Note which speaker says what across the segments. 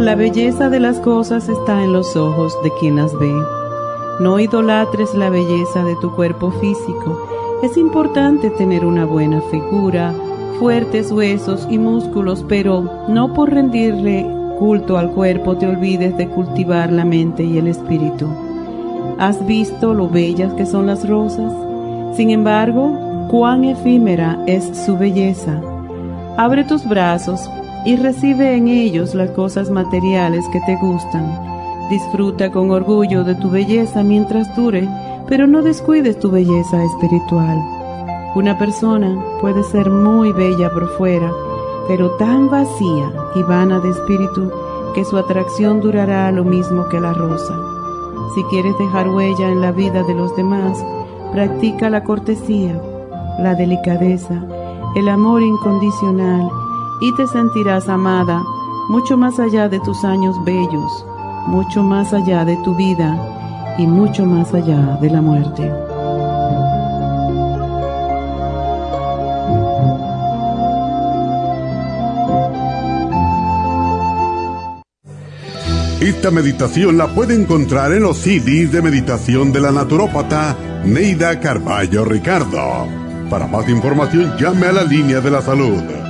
Speaker 1: La belleza de las cosas está en los ojos de quien las ve. No idolatres la belleza de tu cuerpo físico. Es importante tener una buena figura, fuertes huesos y músculos, pero no por rendirle culto al cuerpo te olvides de cultivar la mente y el espíritu. ¿Has visto lo bellas que son las rosas? Sin embargo, cuán efímera es su belleza. Abre tus brazos y recibe en ellos las cosas materiales que te gustan. Disfruta con orgullo de tu belleza mientras dure, pero no descuides tu belleza espiritual. Una persona puede ser muy bella por fuera, pero tan vacía y vana de espíritu que su atracción durará lo mismo que la rosa. Si quieres dejar huella en la vida de los demás, practica la cortesía, la delicadeza, el amor incondicional y te sentirás amada mucho más allá de tus años bellos, mucho más allá de tu vida y mucho más allá de la muerte.
Speaker 2: Esta meditación la puede encontrar en los CDs de meditación de la naturópata Neida Carballo Ricardo. Para más información llame a la línea de la salud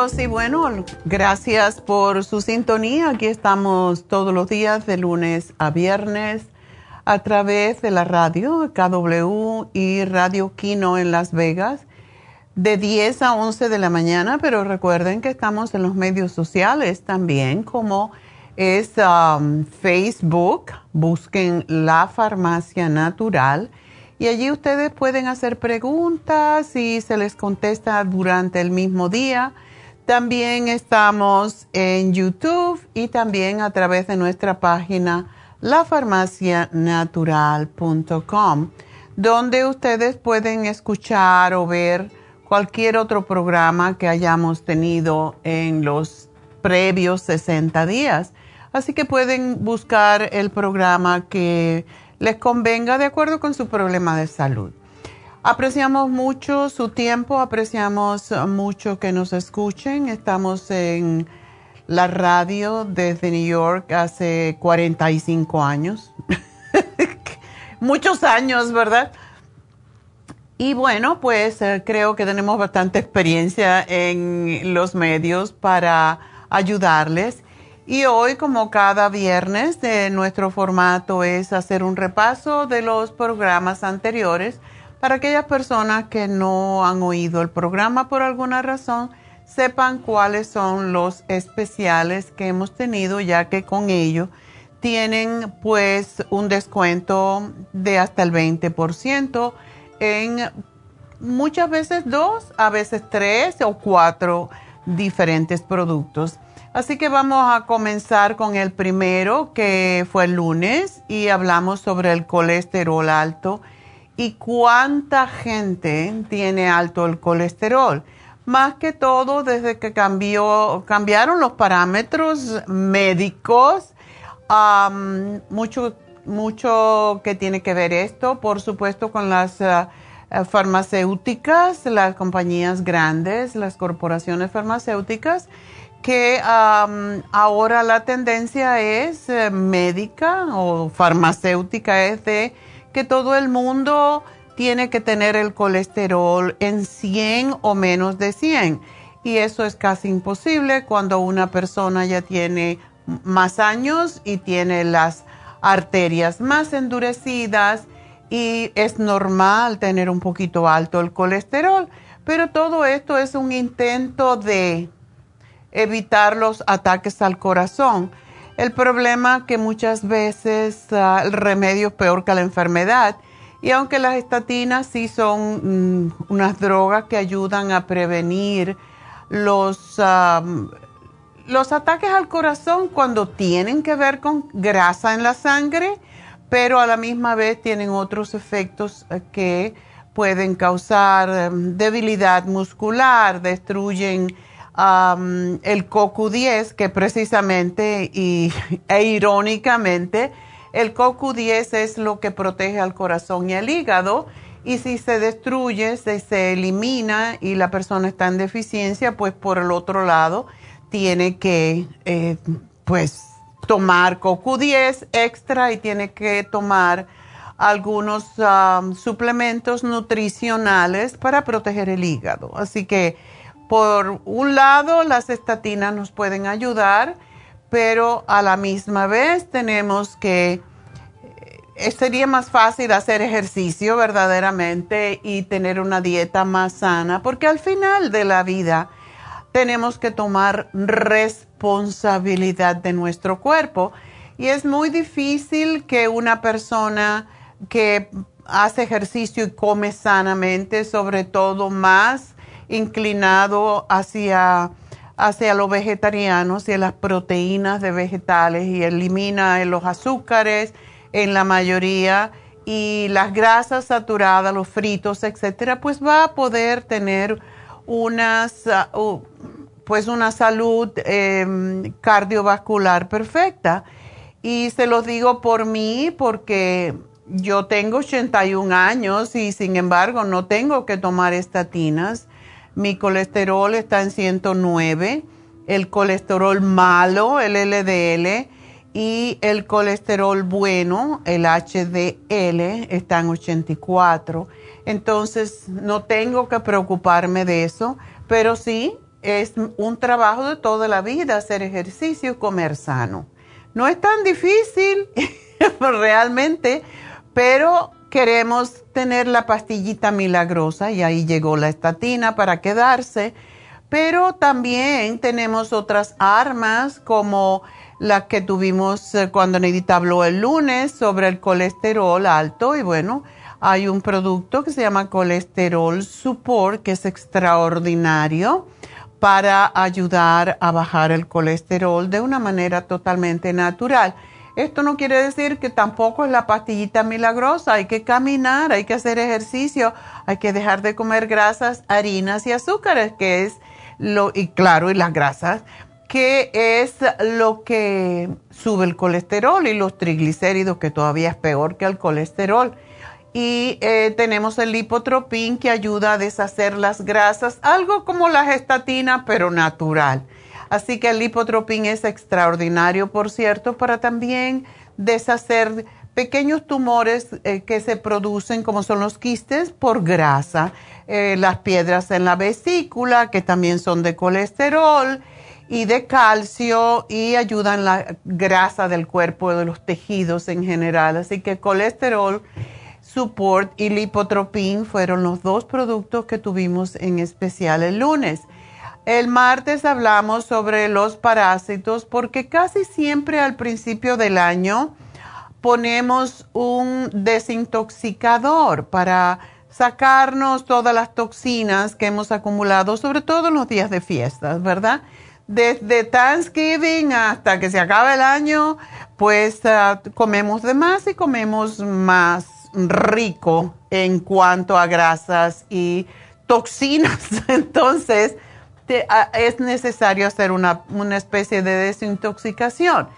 Speaker 3: Y bueno, gracias por su sintonía. Aquí estamos todos los días de lunes a viernes a través de la radio KW y Radio Kino en Las Vegas de 10 a 11 de la mañana, pero recuerden que estamos en los medios sociales también, como es um, Facebook, busquen la farmacia natural y allí ustedes pueden hacer preguntas y se les contesta durante el mismo día. También estamos en YouTube y también a través de nuestra página lafarmacianatural.com, donde ustedes pueden escuchar o ver cualquier otro programa que hayamos tenido en los previos 60 días. Así que pueden buscar el programa que les convenga de acuerdo con su problema de salud. Apreciamos mucho su tiempo, apreciamos mucho que nos escuchen. Estamos en la radio desde New York hace 45 años. Muchos años, ¿verdad? Y bueno, pues eh, creo que tenemos bastante experiencia en los medios para ayudarles. Y hoy, como cada viernes, de nuestro formato es hacer un repaso de los programas anteriores para aquellas personas que no han oído el programa por alguna razón, sepan cuáles son los especiales que hemos tenido, ya que con ello tienen pues un descuento de hasta el 20% en muchas veces dos, a veces tres o cuatro diferentes productos. Así que vamos a comenzar con el primero que fue el lunes y hablamos sobre el colesterol alto y cuánta gente tiene alto el colesterol. Más que todo desde que cambiaron los parámetros médicos, mucho, mucho que tiene que ver esto, por supuesto, con las ah, farmacéuticas, las compañías grandes, las corporaciones farmacéuticas, que ahora la tendencia es eh, médica o farmacéutica, es de que todo el mundo tiene que tener el colesterol en 100 o menos de 100. Y eso es casi imposible cuando una persona ya tiene más años y tiene las arterias más endurecidas y es normal tener un poquito alto el colesterol. Pero todo esto es un intento de evitar los ataques al corazón. El problema que muchas veces ah, el remedio es peor que la enfermedad. Y aunque las estatinas sí son mm, unas drogas que ayudan a prevenir los, los ataques al corazón cuando tienen que ver con grasa en la sangre, pero a la misma vez tienen otros efectos eh, que pueden causar em, debilidad muscular, destruyen el CoQ10, que precisamente y, e irónicamente, el CoQ10 es lo que protege al corazón y al hígado. Y si se destruye, se, se elimina y la persona está en deficiencia, pues por el otro lado tiene que, eh, pues, tomar CoQ10 extra y tiene que tomar algunos suplementos nutricionales para proteger el hígado. Así que por un lado, las estatinas nos pueden ayudar, pero a la misma vez tenemos que, eh, sería más fácil hacer ejercicio verdaderamente y tener una dieta más sana, porque al final de la vida tenemos que tomar responsabilidad de nuestro cuerpo. Y es muy difícil que una persona que hace ejercicio y come sanamente, sobre todo más, inclinado hacia, hacia lo vegetariano, hacia las proteínas de vegetales y elimina los azúcares en la mayoría y las grasas saturadas, los fritos, etcétera, pues va a poder tener unas, uh, pues una salud em, cardiovascular perfecta. Y se los digo por mí porque yo tengo 81 años y sin embargo no tengo que tomar estatinas mi colesterol está en 109, el colesterol malo, el LDL, y el colesterol bueno, el HDL, está en 84. Entonces, no tengo que preocuparme de eso, pero sí es un trabajo de toda la vida hacer ejercicio y comer sano. No es tan difícil realmente, pero queremos tener la pastillita milagrosa y ahí llegó la estatina para quedarse, pero también tenemos otras armas como la que tuvimos eh, cuando Nedita habló el lunes sobre el colesterol alto y bueno, hay un producto que se llama colesterol support que es extraordinario para ayudar a bajar el colesterol de una manera totalmente natural. Esto no quiere decir que tampoco es la pastillita milagrosa, hay que caminar, hay que hacer ejercicio, hay que dejar de comer grasas, harinas y azúcares, que es lo, y claro, y las grasas, que es lo que sube el colesterol y los triglicéridos, que todavía es peor que el colesterol. Y eh, tenemos el lipotropín que ayuda a deshacer las grasas, algo como la gestatina, pero natural. Así que el lipotropín es extraordinario, por cierto, para también deshacer pequeños tumores eh, que se producen, como son los quistes, por grasa, eh, las piedras en la vesícula, que también son de colesterol y de calcio y ayudan la grasa del cuerpo, de los tejidos en general. Así que colesterol, support y lipotropin fueron los dos productos que tuvimos en especial el lunes. El martes hablamos sobre los parásitos porque casi siempre al principio del año ponemos un desintoxicador para sacarnos todas las toxinas que hemos acumulado, sobre todo en los días de fiestas, ¿verdad? desde Thanksgiving hasta que se acabe el año, pues ah, comemos de más y comemos más rico en cuanto a grasas y toxinas. Entonces, ah, es necesario hacer una, una especie de desintoxicación.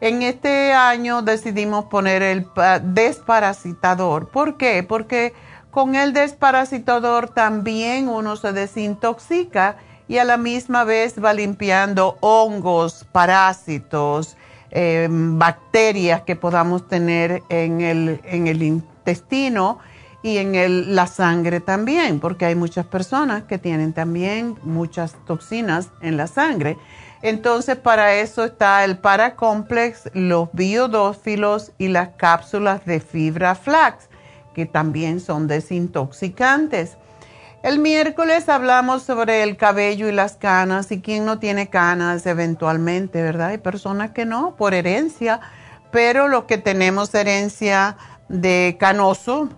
Speaker 3: En este año decidimos poner el desparasitador. ¿Por qué? Porque con el desparasitador también uno se desintoxica y a la misma vez va limpiando hongos, parásitos, em, bacterias que podamos tener en el, intestino y en la sangre también, porque hay muchas personas que tienen también muchas toxinas en la sangre. Entonces, para eso está el Paracomplex, los biodófilos y las cápsulas de fibra flax, que también son desintoxicantes. El miércoles hablamos sobre el cabello y las canas y quién no tiene canas eventualmente, ¿verdad? Hay personas que no, por herencia, pero los que tenemos herencia de canoso,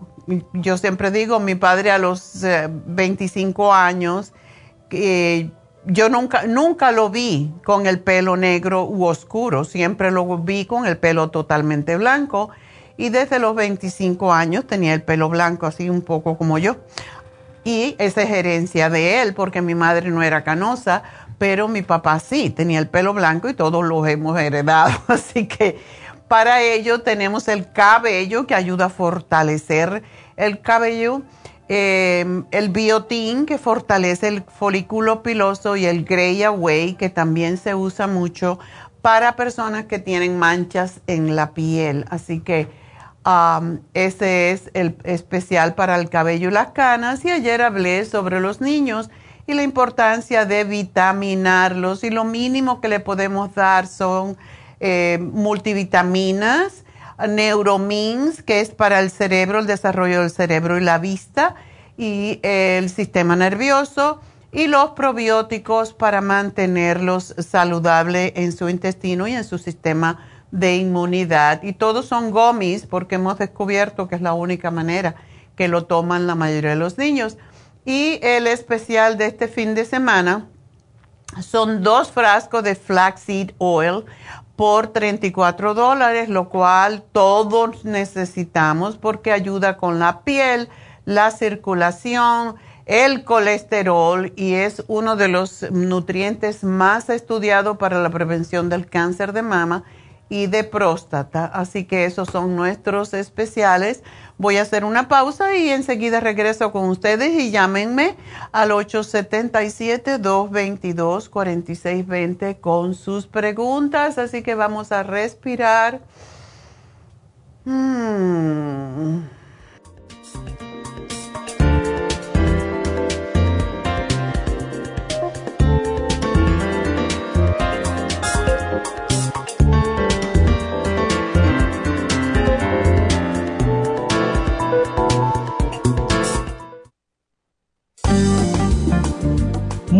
Speaker 3: yo siempre digo, mi padre a los 25 eh, años, yo nunca, nunca lo vi con el pelo negro u oscuro, siempre lo vi con el pelo totalmente blanco y desde los 25 años tenía el pelo blanco, así un poco como yo. Y esa es herencia de él, porque mi madre no era canosa, pero mi papá sí, tenía el pelo blanco y todos lo hemos heredado. Así que para ello tenemos el cabello que ayuda a fortalecer el cabello, em, el biotín que fortalece el folículo piloso y el Grey Away que también se usa mucho para personas que tienen manchas en la piel. Así que ese es el especial para el cabello y las canas. Y ayer hablé sobre los niños y la importancia de vitaminarlos. Y lo mínimo que le podemos dar son eh, multivitaminas, neuromins, que es para el cerebro, el desarrollo del cerebro y la vista, y el sistema nervioso. Y los probióticos para mantenerlos saludables en su intestino y en su sistema de inmunidad y todos son gomis porque hemos descubierto que es la única manera que lo toman la mayoría de los niños. Y el especial de este fin de semana son dos frascos de flaxseed oil por 34 dólares, lo cual todos necesitamos porque ayuda con la piel, la circulación, el colesterol y es uno de los nutrientes más estudiados para la prevención del cáncer de mama y de próstata. Así que esos son nuestros especiales. Voy a hacer una pausa y enseguida regreso con ustedes y llámenme al 877-222-4620 con sus preguntas. Así que vamos a respirar. Hmm.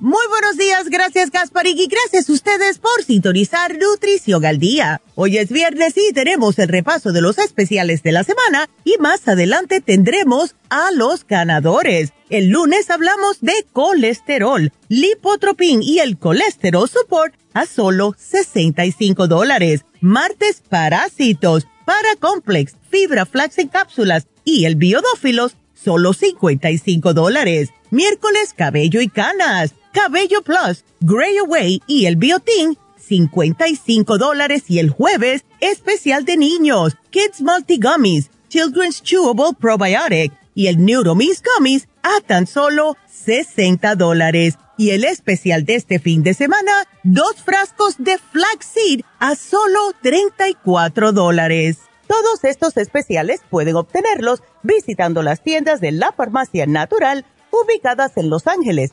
Speaker 4: Muy buenos días, gracias Gasparín y gracias a ustedes por sintonizar Nutrición al Día. Hoy es viernes y tenemos el repaso de los especiales de la semana y más adelante tendremos a los ganadores. El lunes hablamos de colesterol, lipotropin y el colesterol support a solo 65 dólares. Martes parásitos, paracomplex, fibra flax en cápsulas y el biodófilos solo 55 dólares. Miércoles cabello y canas Cabello Plus, Grey Away y el Biotin, 55 dólares y el jueves, especial de niños, Kids Multi Gummies, Children's Chewable Probiotic y el Neuromis Gummies a tan solo 60 dólares. Y el especial de este fin de semana, dos frascos de flaxseed a solo 34 dólares. Todos estos especiales pueden obtenerlos visitando las tiendas de la farmacia natural ubicadas en Los Ángeles,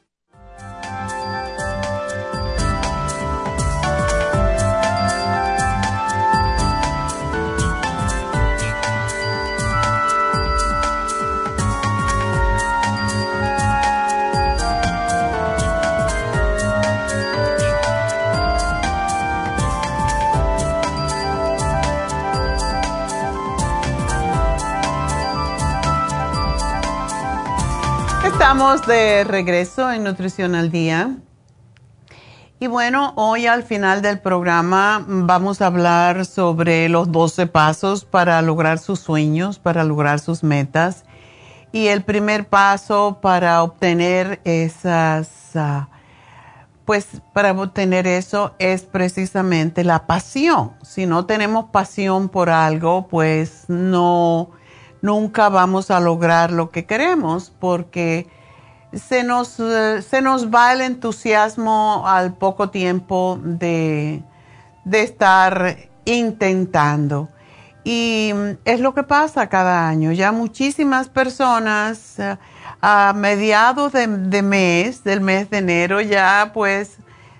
Speaker 3: Estamos de regreso en Nutrición al Día. Y bueno, hoy al final del programa vamos a hablar sobre los 12 pasos para lograr sus sueños, para lograr sus metas. Y el primer paso para obtener esas, ah, pues para obtener eso es precisamente la pasión. Si no tenemos pasión por algo, pues no nunca vamos a lograr lo que queremos porque se nos, eh, se nos va el entusiasmo al poco tiempo de, de estar intentando. Y es lo que pasa cada año. Ya muchísimas personas eh, a mediados de, de, mes, del mes de enero, ya pues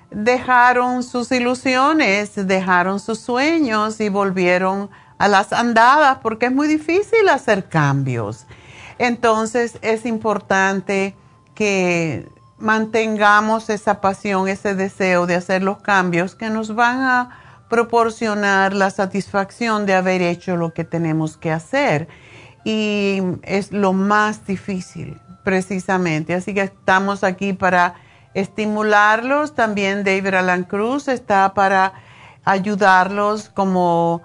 Speaker 3: dejaron sus ilusiones, dejaron sus sueños y volvieron a las andadas porque es muy difícil hacer cambios. Entonces es importante que mantengamos esa pasión, ese deseo de hacer los cambios que nos van a proporcionar la satisfacción de haber hecho lo que tenemos que hacer. Y es lo más difícil, precisamente. Así que estamos aquí para estimularlos. También David Alan Cruz está para ayudarlos como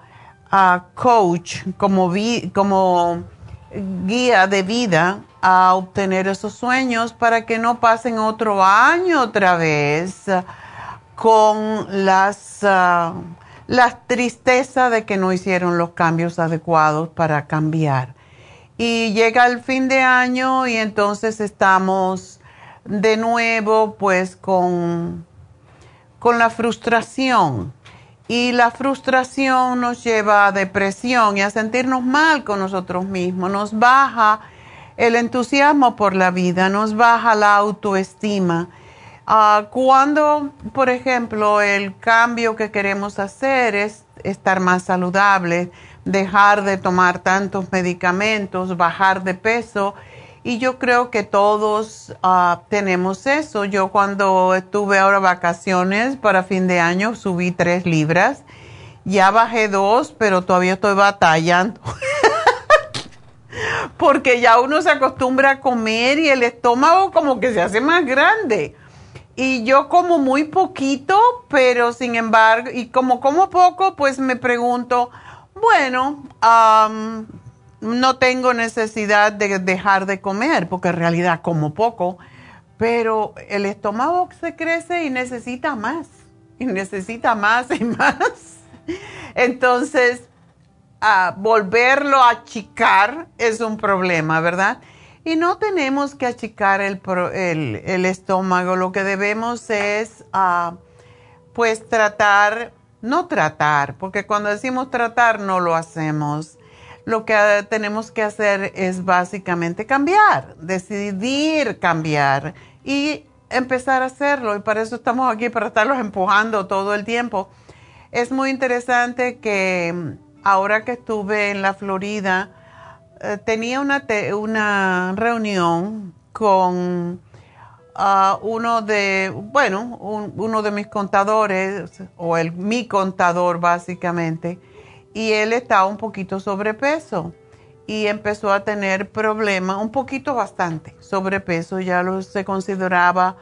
Speaker 3: coach, como, como guía de vida a obtener esos sueños para que no pasen otro año otra vez con las, uh, la tristeza de que no hicieron los cambios adecuados para cambiar. Y llega el fin de año y entonces estamos de nuevo pues con, con la frustración y la frustración nos lleva a depresión y a sentirnos mal con nosotros mismos, nos baja el entusiasmo por la vida, nos baja la autoestima. Uh, cuando, por ejemplo, el cambio que queremos hacer es estar más saludable, dejar de tomar tantos medicamentos, bajar de peso, y yo creo que todos uh, tenemos eso. Yo cuando estuve ahora vacaciones para fin de año subí tres libras. Ya bajé dos, pero todavía estoy batallando. Porque ya uno se acostumbra a comer y el estómago como que se hace más grande. Y yo como muy poquito, pero sin embargo, y como como poco, pues me pregunto, bueno, no tengo necesidad de dejar de comer, porque en realidad como poco, pero el estómago se crece y necesita más, y necesita más y más. Entonces, volverlo a achicar es un problema, ¿verdad? Y no tenemos que achicar el, el, estómago, lo que debemos es, pues, tratar no tratar, porque cuando decimos tratar no lo hacemos. Lo que tenemos que hacer es básicamente cambiar, decidir cambiar y empezar a hacerlo. Y para eso estamos aquí, para estarlos empujando todo el tiempo. Es muy interesante que ahora que estuve en la Florida, eh, tenía una, una reunión con uno de, bueno, uno de mis contadores, o el, mi contador básicamente, y él estaba un poquito sobrepeso y empezó a tener problemas, un poquito bastante sobrepeso, ya lo se consideraba.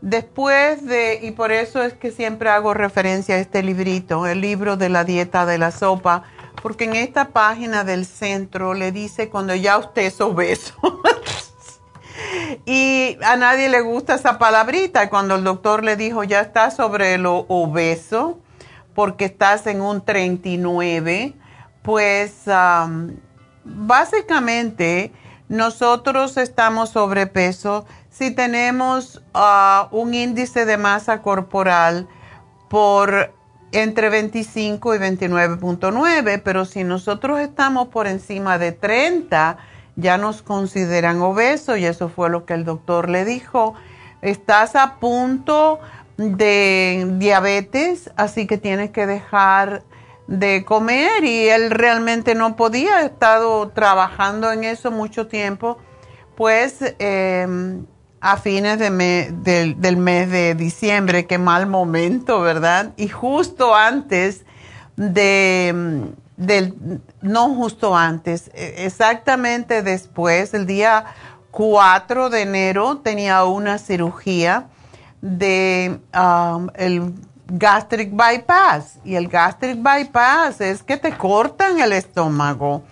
Speaker 3: Después de, y por eso es que siempre hago referencia a este librito, el libro de la dieta de la sopa, porque en esta página del centro le dice cuando ya usted es obeso. Y a nadie le gusta esa palabrita. Cuando el doctor le dijo, ya estás sobre lo obeso, porque estás en un 39, pues básicamente nosotros estamos sobrepeso si tenemos ah, un índice de masa corporal por entre 25 y 29.9, pero si nosotros estamos por encima de 30, ya nos consideran obesos y eso fue lo que el doctor le dijo. Estás a punto de diabetes, así que tienes que dejar de comer y él realmente no podía, ha estado trabajando en eso mucho tiempo, pues em, a fines de del mes de diciembre, qué mal momento, ¿verdad? Y justo antes de del, no justo antes, e, exactamente después, el día 4 de enero, tenía una cirugía de um, el gastric bypass. Y el gastric bypass es que te cortan el estómago.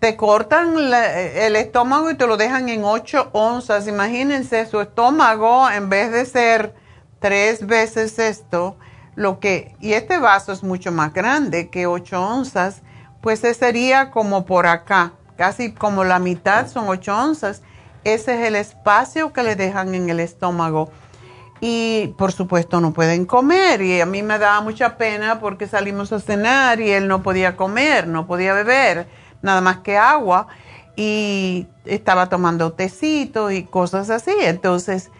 Speaker 3: Te cortan el estómago y te lo dejan en 8 onzas. Imagínense su estómago, en vez de ser tres veces esto, lo que, y este vaso es mucho más grande que 8 onzas, pues ese sería como por acá, casi como la mitad son 8 onzas. Ese es el espacio que le dejan en el estómago. Y por supuesto no pueden comer y a mí me daba mucha pena porque salimos a cenar y él no podía comer, no podía beber, nada más que agua y estaba tomando tecito y cosas así. Entonces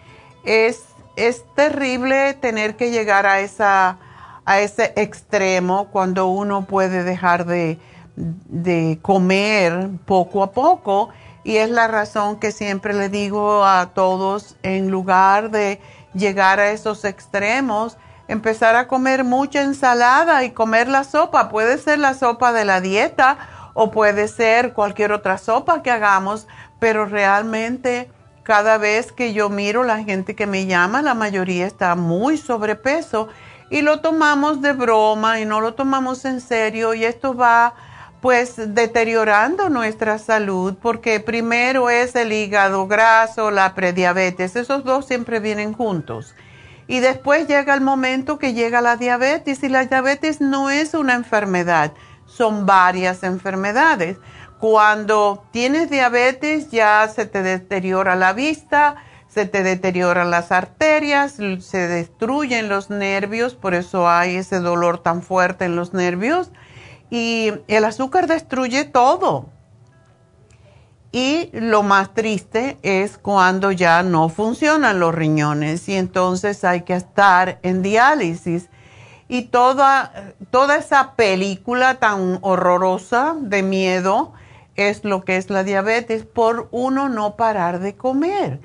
Speaker 3: es es terrible tener que llegar a, esa, a ese extremo cuando uno puede dejar de, de comer poco a poco y es la razón que siempre le digo a todos, en lugar de llegar a esos extremos, empezar a comer mucha ensalada y comer la sopa. Puede ser la sopa de la dieta o puede ser cualquier otra sopa que hagamos, pero realmente cada vez que yo miro la gente que me llama, la mayoría está muy sobrepeso y lo tomamos de broma y no lo tomamos en serio y esto va pues deteriorando nuestra salud porque primero es el hígado graso, la prediabetes, esos dos siempre vienen juntos. Y después llega el momento que llega la diabetes y la diabetes no es una enfermedad, son varias enfermedades. Cuando tienes diabetes ya se te deteriora la vista, se te deterioran las arterias, se destruyen los nervios, por eso hay ese dolor tan fuerte en los nervios. Y el azúcar destruye todo. Y lo más triste es cuando ya no funcionan los riñones y entonces hay que estar en diálisis. Y toda, toda esa película tan horrorosa de miedo es lo que es la diabetes por uno no parar de comer.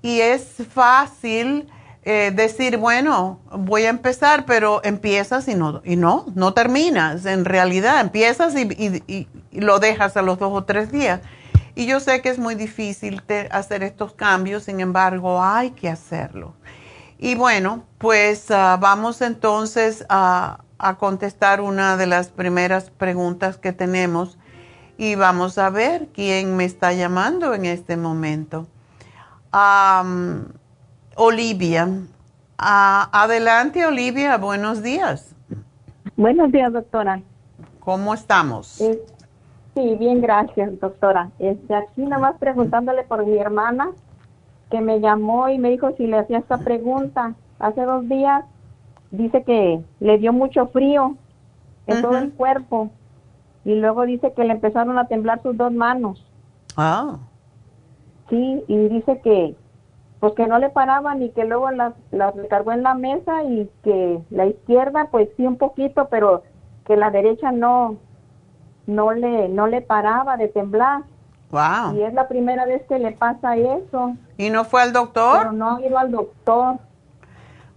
Speaker 3: Y es fácil eh, decir, bueno, voy a empezar, pero empiezas y no, y no, no terminas. En realidad, empiezas y, lo dejas a los dos o tres días. Y yo sé que es muy difícil hacer estos cambios, sin embargo, hay que hacerlo. Y bueno, pues ah, vamos entonces a, contestar una de las primeras preguntas que tenemos y vamos a ver quién me está llamando en este momento. Olivia. adelante, Olivia, buenos días.
Speaker 5: Buenos días, doctora.
Speaker 3: ¿Cómo estamos?
Speaker 5: Eh, sí, bien, gracias, doctora. Este, aquí nomás preguntándole por mi hermana, que me llamó y me dijo si le hacía esta pregunta. Hace dos días dice que le dio mucho frío en todo el cuerpo y luego dice que le empezaron a temblar sus dos manos.
Speaker 3: Ah.
Speaker 5: Sí, y dice que pues que no le paraban y que luego las, las recargó en la mesa y que la izquierda pues sí un poquito, pero que la derecha no no le no le paraba de temblar.
Speaker 3: Wow.
Speaker 5: Y es la primera vez que le pasa eso.
Speaker 3: ¿Y no fue al doctor?
Speaker 5: Pero no ha ido al doctor.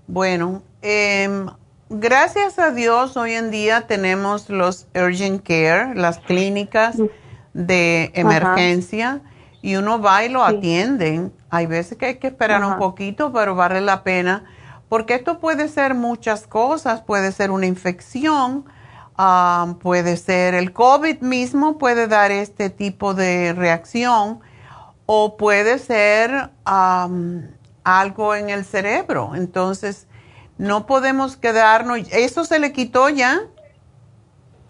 Speaker 3: Bueno, eh, gracias a Dios hoy en día tenemos los urgent care, las clínicas de emergencia y uno va y lo atienden. Hay veces que hay que esperar un poquito, pero vale la pena, porque esto puede ser muchas cosas, puede ser una infección, ah, puede ser el COVID mismo, puede dar este tipo de reacción, o puede ser algo en el cerebro. Entonces, no podemos quedarnos, ¿eso se le quitó ya?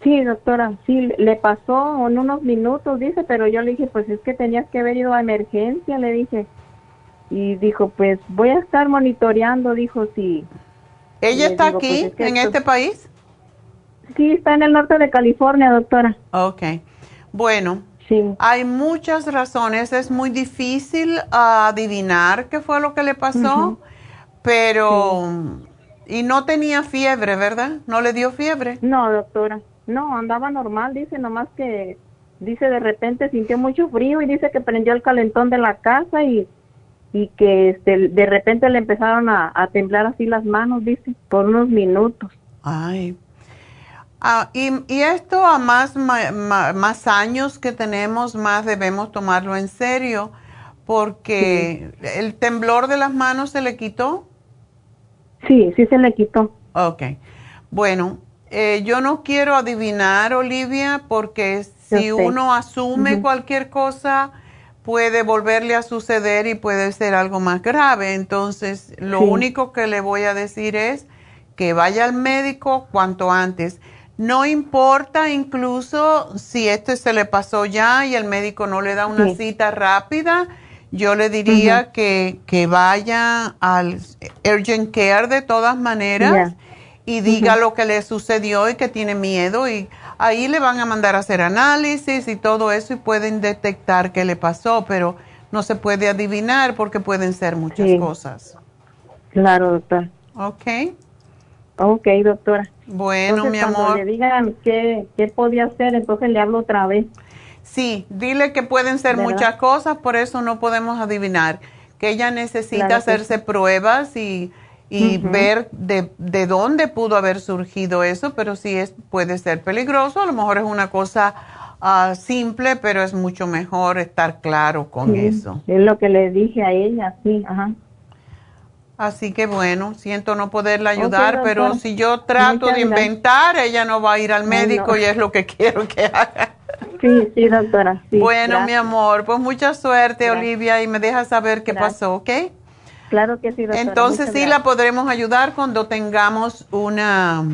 Speaker 5: Sí, doctora, sí, le pasó en unos minutos, dice, pero yo le dije, pues es que tenías que haber ido a emergencia, le dije. Y dijo, pues voy a estar monitoreando, dijo, sí.
Speaker 3: ¿Ella está aquí, pues, en este país?
Speaker 5: Sí, está en el norte de California, doctora.
Speaker 3: Ok. Bueno, sí. hay muchas razones, es muy difícil adivinar qué fue lo que le pasó, pero... Y no tenía fiebre, ¿verdad? ¿No le dio fiebre?
Speaker 5: No, doctora. No, andaba normal, dice, nomás que, dice, de repente sintió mucho frío y dice que prendió el calentón de la casa y, y que este, de repente le empezaron a, temblar así las manos, dice, por unos minutos.
Speaker 3: Ay. Ah, y, y, esto a más, más, años que tenemos, más debemos tomarlo en serio, porque el temblor de las manos se le quitó.
Speaker 5: Sí, sí se le quitó.
Speaker 3: Ok. Bueno, eh, yo no quiero adivinar, Olivia, porque si uno asume cualquier cosa, puede volverle a suceder y puede ser algo más grave. Entonces, lo único que le voy a decir es que vaya al médico cuanto antes. No importa incluso si esto se le pasó ya y el médico no le da una cita rápida, yo le diría que, que, vaya al urgent care de todas maneras y diga lo que le sucedió y que tiene miedo y ahí le van a mandar a hacer análisis y todo eso y pueden detectar qué le pasó, pero no se puede adivinar porque pueden ser muchas cosas.
Speaker 5: Claro, doctora.
Speaker 3: Ok.
Speaker 5: Ok, doctora.
Speaker 3: Bueno, mi amor. Cuando
Speaker 5: le digan qué, qué podía hacer, entonces le hablo otra vez.
Speaker 3: Sí, dile que pueden ser muchas cosas, por eso no podemos adivinar. Que ella necesita hacerse pruebas y y ver de, de, dónde pudo haber surgido eso, pero sí es, puede ser peligroso, a lo mejor es una cosa ah, simple, pero es mucho mejor estar claro con eso.
Speaker 5: Es lo que le dije a ella, sí, ajá.
Speaker 3: Así que bueno, siento no poderla ayudar, pero si yo trato de inventar, ella no va a ir al médico y es lo que quiero que haga.
Speaker 5: Sí, sí, doctora.
Speaker 3: bueno, mi amor, pues mucha suerte, Olivia, y me deja saber qué pasó, ¿ok?
Speaker 5: Claro que sí, doctora.
Speaker 3: Entonces sí la podremos ayudar cuando tengamos una,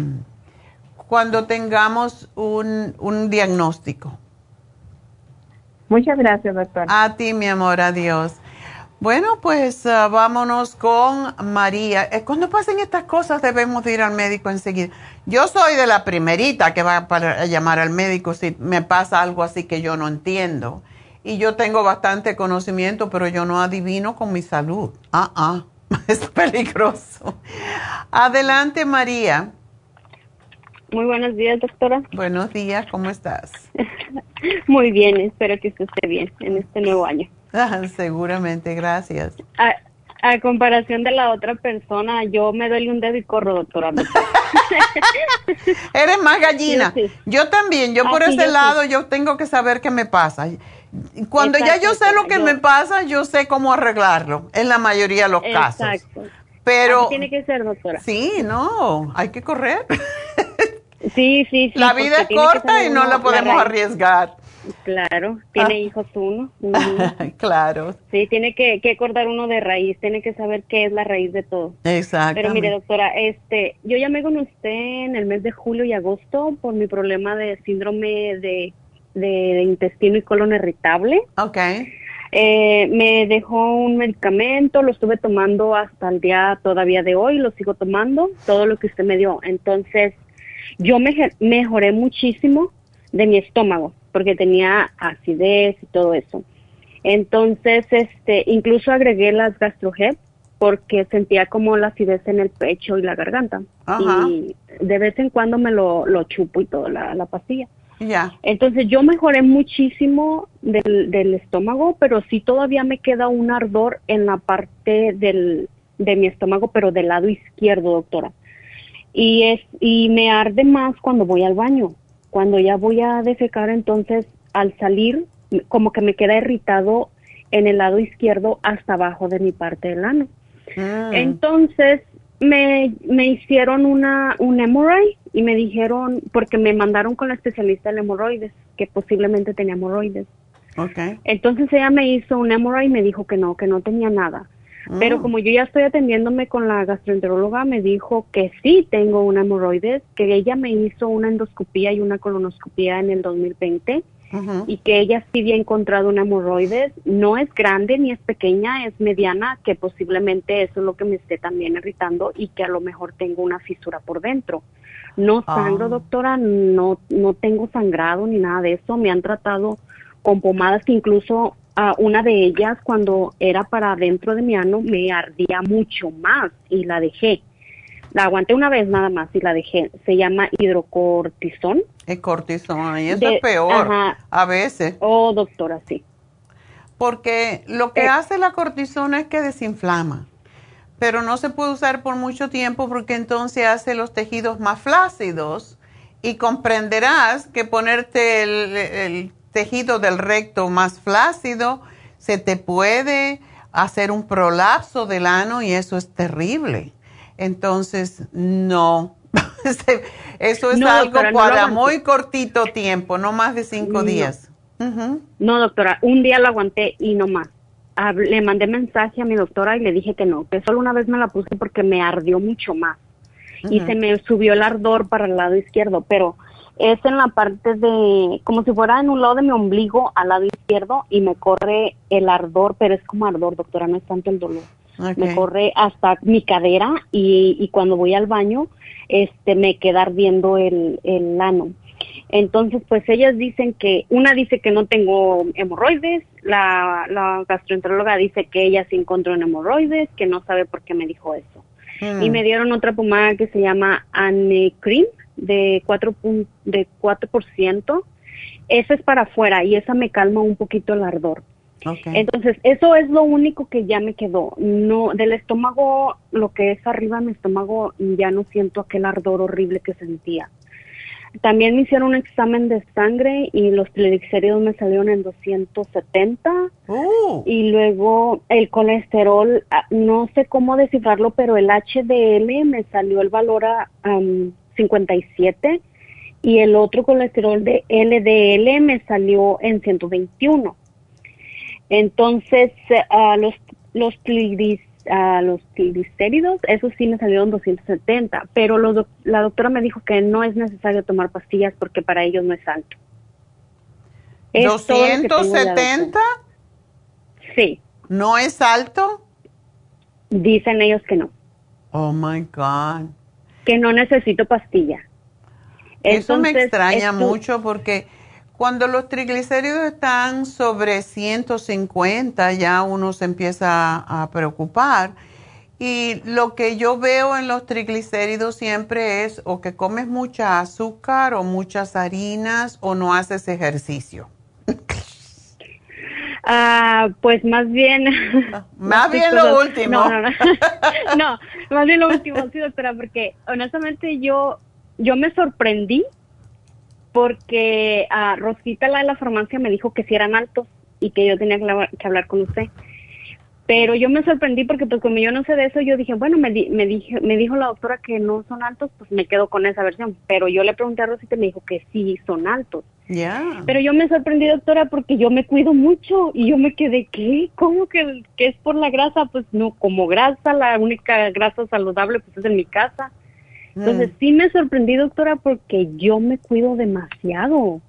Speaker 3: cuando tengamos un, un diagnóstico.
Speaker 5: Muchas gracias, doctora.
Speaker 3: A ti, mi amor, adiós. Bueno, pues ah, vámonos con María. Eh, cuando pasen estas cosas debemos ir al médico enseguida. Yo soy de la primerita que va a llamar al médico si me pasa algo así que yo no entiendo y yo tengo bastante conocimiento, pero yo no adivino con mi salud. Ah, ah, es peligroso. Adelante, María.
Speaker 6: Muy buenos días, doctora.
Speaker 3: Buenos días, ¿cómo estás?
Speaker 6: Muy bien, espero que usted esté bien en este nuevo año.
Speaker 3: Ah, seguramente, gracias.
Speaker 6: Ah, a comparación de la otra persona, yo me duele un dedo y corro, doctora.
Speaker 3: Eres más gallina.
Speaker 6: Sí, sí.
Speaker 3: Yo también, yo
Speaker 6: Ah,
Speaker 3: por
Speaker 6: sí,
Speaker 3: ese
Speaker 6: yo
Speaker 3: lado, yo tengo que saber qué me pasa. Cuando ya yo sé lo que me pasa, yo sé cómo arreglarlo, en la mayoría de los casos.
Speaker 6: Exacto.
Speaker 3: Pero
Speaker 6: Así tiene que ser, doctora.
Speaker 3: sí, no, hay que correr.
Speaker 6: Sí, sí, sí.
Speaker 3: la vida es corta y no la podemos arriesgar.
Speaker 6: Claro, tiene
Speaker 3: Ah.
Speaker 6: hijos uno.
Speaker 3: Claro,
Speaker 6: Sí, tiene que, que cortar uno de raíz, tiene que saber qué es la raíz de todo.
Speaker 3: exacto.
Speaker 6: Pero mire, doctora, este, yo llamé con usted en el mes de julio y agosto por mi problema de síndrome de, de intestino y colon irritable.
Speaker 3: Ok,
Speaker 6: Eh, me dejó un medicamento, lo estuve tomando hasta el día todavía de hoy, lo sigo tomando, todo lo que usted me dio. Entonces, yo me mejoré muchísimo de mi estómago, porque tenía acidez y todo eso. Entonces, este, incluso agregué las GastroHep porque sentía como la acidez en el pecho y la garganta.
Speaker 3: Ajá.
Speaker 6: Y de vez en cuando me lo, lo chupo y todo, la, la pastilla.
Speaker 3: ya.
Speaker 6: Entonces yo mejoré muchísimo del, del estómago, pero sí todavía me queda un ardor en la parte del, de mi estómago, pero del lado izquierdo, doctora. Y es y me arde más cuando voy al baño. Cuando ya voy a defecar, entonces al salir como que me queda irritado en el lado izquierdo hasta abajo de mi parte del ano.
Speaker 3: Mm.
Speaker 6: Entonces me, me hicieron una, un hemorrhoid y me dijeron, porque me mandaron con la especialista de hemorroides, que posiblemente tenía hemorroides.
Speaker 3: ok.
Speaker 6: Entonces ella me hizo un hemorrhoid y me dijo que no, que no tenía nada. Pero
Speaker 3: Mm.
Speaker 6: como yo ya estoy atendiéndome con la gastroenteróloga, me dijo que sí tengo una hemorroides, que ella me hizo una endoscopía y una colonoscopía en el 2020
Speaker 3: Ujú.
Speaker 6: y que ella sí había encontrado una hemorroides. No es grande ni es pequeña, es mediana, que posiblemente eso es lo que me esté también irritando y que a lo mejor tengo una fisura por dentro. No
Speaker 3: Ah.
Speaker 6: sangro, doctora, no, no tengo sangrado ni nada de eso. Me han tratado con pomadas que incluso una de ellas cuando era para dentro de mi ano me ardía mucho más y la dejé. La aguanté una vez nada más y la dejé. Se llama hidrocortisón.
Speaker 3: Es cortisona y eso
Speaker 6: De-
Speaker 3: es peor
Speaker 6: ajá.
Speaker 3: a veces.
Speaker 6: Oh, doctora, sí.
Speaker 3: Porque lo que
Speaker 6: Eh.
Speaker 3: hace la cortisona es que desinflama, pero no se puede usar por mucho tiempo porque entonces hace los tejidos más flácidos y comprenderás que ponerte el, el tejido del recto más flácido se te puede hacer un prolapso del ano y eso es terrible. Entonces, no. eso es
Speaker 6: No,
Speaker 3: algo
Speaker 6: doctora,
Speaker 3: para muy cortito tiempo, no más de cinco
Speaker 6: No.
Speaker 3: días.
Speaker 6: No, doctora, un día lo aguanté y no más. Le mandé mensaje a mi doctora y le dije que no, que solo una vez me la puse porque me ardió mucho más. Y se me subió el ardor para el lado izquierdo, pero es en la parte de, como si fuera en un lado de mi ombligo al lado izquierdo y me corre el ardor, pero es como ardor, doctora, no es tanto el dolor. Me corre hasta mi cadera y, y cuando voy al baño, este, me queda ardiendo el, el ano. Entonces, pues ellas dicen que, una dice que no tengo hemorroides, la, la gastroenteróloga dice que ella sí encontró en hemorroides, que no sabe por qué me dijo eso. Y me dieron otra pomada que se llama Anecrim de 4, pun- de 4%. Esa es para afuera y esa me calma un poquito el ardor. Entonces, eso es lo único que ya me quedó. No, del estómago, lo que es arriba de mi estómago, ya no siento aquel ardor horrible que sentía. También me hicieron un examen de sangre y los triglicéridos me salieron en 270
Speaker 3: Uh,
Speaker 6: y luego el colesterol, ah, no sé cómo descifrarlo, pero el HDL me salió el valor a am, 57 y el otro colesterol de LDL me salió en 121. Entonces, eh, a los los a los triglicéridos, esos sí me salieron 270, pero los la doctora me dijo que no es necesario tomar pastillas porque para ellos no es alto. Es todo lo que tengo ya, doctora.
Speaker 3: ¿270?
Speaker 6: Sí,
Speaker 3: ¿No es alto?
Speaker 6: dicen ellos que no,
Speaker 3: Oh my God.
Speaker 6: que no necesito pastilla.
Speaker 3: Eso me extraña
Speaker 6: esto-
Speaker 3: mucho porque cuando los triglicéridos están sobre 150 ya uno se empieza a preocupar. Y lo que yo veo en los triglicéridos siempre es o que comes mucha azúcar o muchas harinas o no haces ejercicio.
Speaker 6: Ah, pues más bien.
Speaker 3: más bien lo último.
Speaker 6: No, no, no. no, más bien lo último, sí, doctora, porque honestamente yo, yo me sorprendí porque a Rosita, la de la farmacia, me dijo que si eran altos y que yo tenía que hablar con usted. Pero yo me sorprendí porque pues como yo no sé de eso, yo dije, bueno, me, me, dije, me dijo la doctora que no son altos, pues me quedo con esa versión. Pero yo le pregunté a Rosita y me dijo que sí son altos.
Speaker 3: Ya.
Speaker 6: Pero yo me sorprendí, doctora, porque yo me cuido mucho y yo me quedé, ¿qué? ¿Cómo que, que es por la grasa? Pues no, como grasa, la única grasa saludable pues es en mi casa. Entonces mm. sí me sorprendí, doctora, porque yo me cuido demasiado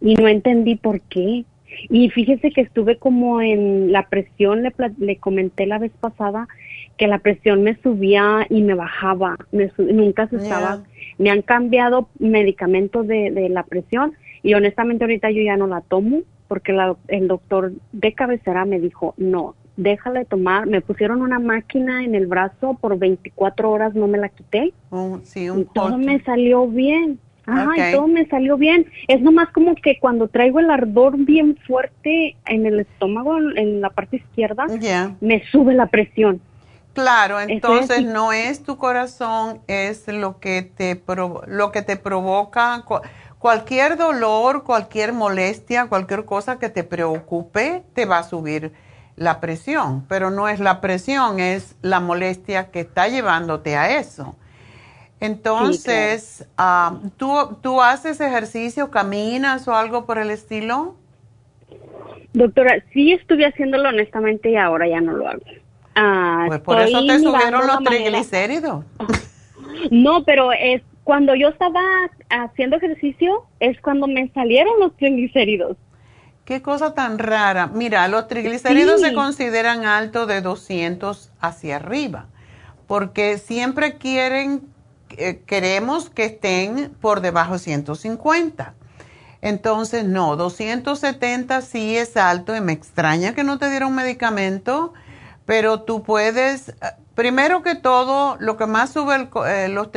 Speaker 6: y no entendí por qué. Y fíjese que estuve como en la presión, le, le comenté la vez pasada que la presión me subía y me bajaba, me nunca se estaba. Me han cambiado medicamentos de, de la presión y honestamente ahorita yo ya no la tomo porque la, el doctor de cabecera me dijo, no, déjale tomar. Me pusieron una máquina en el brazo por 24 horas, no me la quité.
Speaker 3: Oh, sí, un
Speaker 6: y todo me salió bien. Ajá, y todo me salió bien. Es nomás como que cuando traigo el ardor bien fuerte en el estómago, en la parte izquierda, me sube la presión.
Speaker 3: Claro, entonces no es tu corazón, es lo que te lo que te provoca cualquier dolor, cualquier molestia, cualquier cosa que te preocupe, te va a subir la presión, pero no es la presión, es la molestia que está llevándote a eso. Entonces, ah, ¿tú, ¿tú haces ejercicio, caminas o algo por el estilo?
Speaker 6: Doctora, sí estuve haciéndolo honestamente y ahora ya no lo hago.
Speaker 3: Ah, pues por eso te subieron los triglicéridos.
Speaker 6: No, pero es cuando yo estaba haciendo ejercicio es cuando me salieron los triglicéridos.
Speaker 3: Qué cosa tan rara. Mira, los triglicéridos se consideran altos de 200 hacia arriba, porque siempre quieren eh, queremos que estén por debajo de 150. Entonces, no, 270 sí es alto y me extraña que no te dieron medicamento, pero tú puedes, eh, primero que todo, lo que más sube el, eh, los,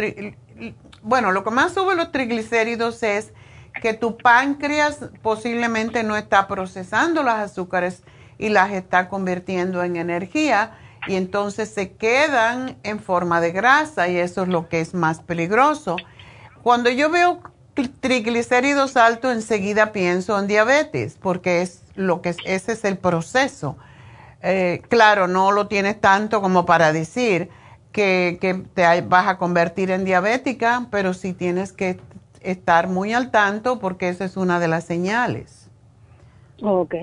Speaker 3: bueno, lo que más sube los triglicéridos es que tu páncreas posiblemente no está procesando las azúcares y las está convirtiendo en energía y entonces se quedan en forma de grasa y eso es lo que es más peligroso. Cuando yo veo triglicéridos altos, enseguida pienso en diabetes, porque es lo que ese es el proceso. Eh, claro, no lo tienes tanto como para decir que, que, te vas a convertir en diabética, pero sí tienes que estar muy al tanto porque esa es una de las señales.
Speaker 6: Ok.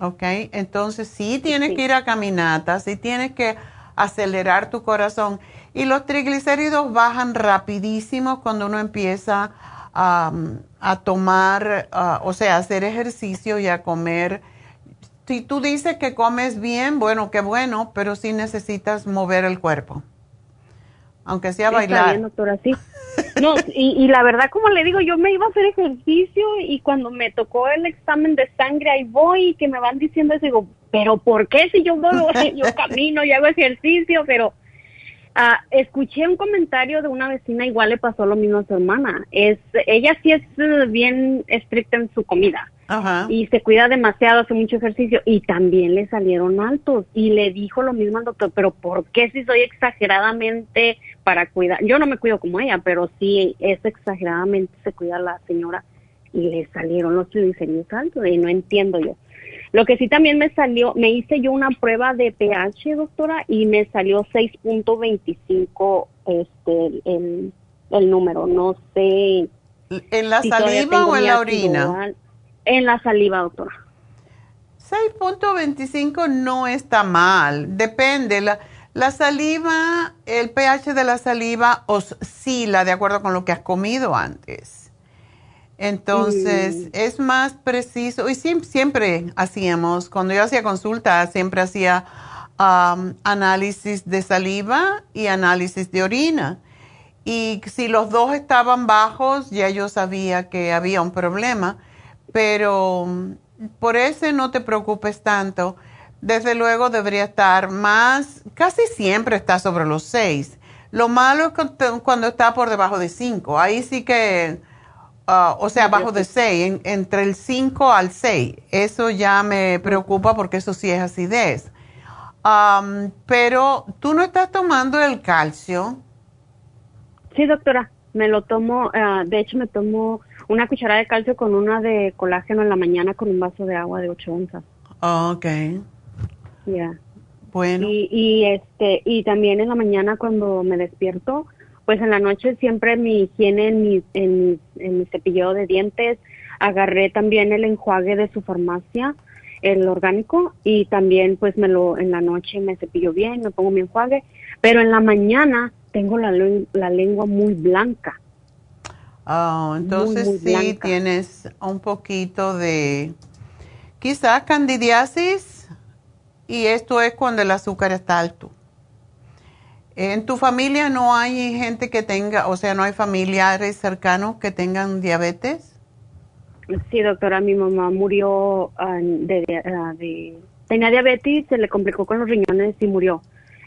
Speaker 3: Ok, entonces sí tienes que ir a caminatas, sí tienes que acelerar tu corazón. Y los triglicéridos bajan rapidísimo cuando uno empieza a, tomar, o sea, a hacer ejercicio y a comer. Si tú dices que comes bien, bueno, qué bueno, pero sí necesitas mover el cuerpo. Aunque sea bailar.
Speaker 6: Bien, doctora, sí. No, y, la verdad, como le digo, yo me iba a hacer ejercicio y cuando me tocó el examen de sangre, ahí voy y que me van diciendo eso, digo, pero ¿por qué si yo, yo camino y hago ejercicio? Pero ah, escuché un comentario de una vecina, igual le pasó lo mismo a su hermana. Es, ella sí es eh, bien estricta en su comida. Y se cuida demasiado, hace mucho ejercicio y también le salieron altos y le dijo lo mismo al doctor, pero ¿por qué si soy exageradamente para cuidar? Yo no me cuido como ella, pero sí es exageradamente se cuida la señora y le salieron los triglicéridos altos y no entiendo yo. Lo que sí también me salió, me hice yo una prueba de pH, doctora, y me salió 6.25 este el, el número, no sé.
Speaker 3: ¿En la saliva o en la orina?
Speaker 6: En la saliva, doctora.
Speaker 3: 6.25 no está mal, depende. La, la, saliva, el pH de la saliva oscila de acuerdo con lo que has comido antes. Entonces, mm. es más preciso. Y siempre, siempre, hacíamos, cuando yo hacía consulta, siempre hacía um, análisis de saliva y análisis de orina. Y si los dos estaban bajos, ya yo sabía que había un problema pero mm, por ese no te preocupes tanto. Desde luego debería estar más, casi siempre está sobre los 6. Lo malo es cuando está por debajo de 5. Ahí sí que ah, o sea, abajo de 6, entre el 5 al 6. Eso ya me preocupa porque eso sí es acidez. pero tú no estás tomando el calcio.
Speaker 6: Sí, doctora, me lo tomo, ah, de hecho me tomo una cucharada de calcio con una de colágeno en la mañana con un vaso de agua de 8 onzas.
Speaker 3: ok.
Speaker 6: Ya.
Speaker 3: Bueno.
Speaker 6: Y, y, este, y también en la mañana cuando me despierto, pues en la noche siempre mi higiene en mi, en, en mi cepillo de dientes, agarré también el enjuague de su farmacia, el orgánico, y también pues me lo, en la noche me cepillo bien, me pongo mi enjuague, pero en la mañana tengo la, la lengua muy blanca.
Speaker 3: Oh, entonces sí tienes un poquito de quizás candidiasis y esto es cuando el azúcar está alto. ¿En tu familia no hay gente que tenga, o sea, no hay familiares cercanos que tengan diabetes?
Speaker 6: Sí, doctora, mi mamá murió ah, de, ah, de, tenía diabetes, se le complicó con los riñones y murió.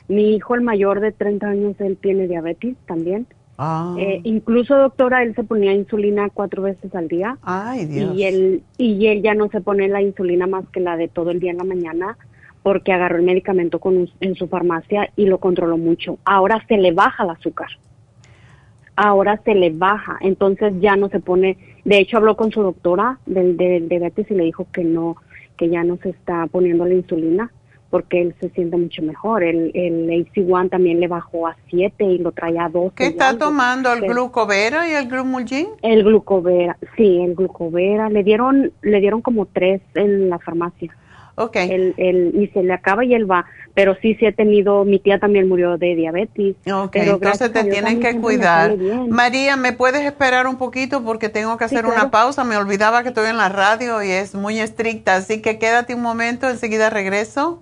Speaker 6: Mi hijo, el mayor de 30 años, él tiene diabetes también.
Speaker 3: Ah.
Speaker 6: Eh, incluso, doctora, él se ponía insulina cuatro veces al día.
Speaker 3: Ay, Dios.
Speaker 6: Y él, y él ya no se pone la insulina más que la de todo el día en la mañana porque agarró el medicamento con, en su farmacia y lo controló mucho. Ahora se le baja el azúcar. Ahora se le baja, entonces ya no se pone. De hecho, habló con su doctora del, del diabetes y le dijo que no, que ya no se está poniendo la insulina porque él se siente mucho mejor. El, el AC1 también le bajó a 7 y lo traía a 12.
Speaker 3: ¿Qué está tomando? ¿El glucovera y el glumulgin?
Speaker 6: El glucovera, sí, el glucovera. Le dieron, le dieron como tres en la farmacia.
Speaker 3: Okay.
Speaker 6: El, el, y se le acaba y él va. Pero sí, sí he tenido, mi tía también murió de diabetes.
Speaker 3: Ok, entonces te tienen que cuidar. María, ¿me puedes esperar un poquito porque tengo que hacer una pausa? Me olvidaba que estoy en la radio y es muy estricta, así que quédate un momento, enseguida regreso.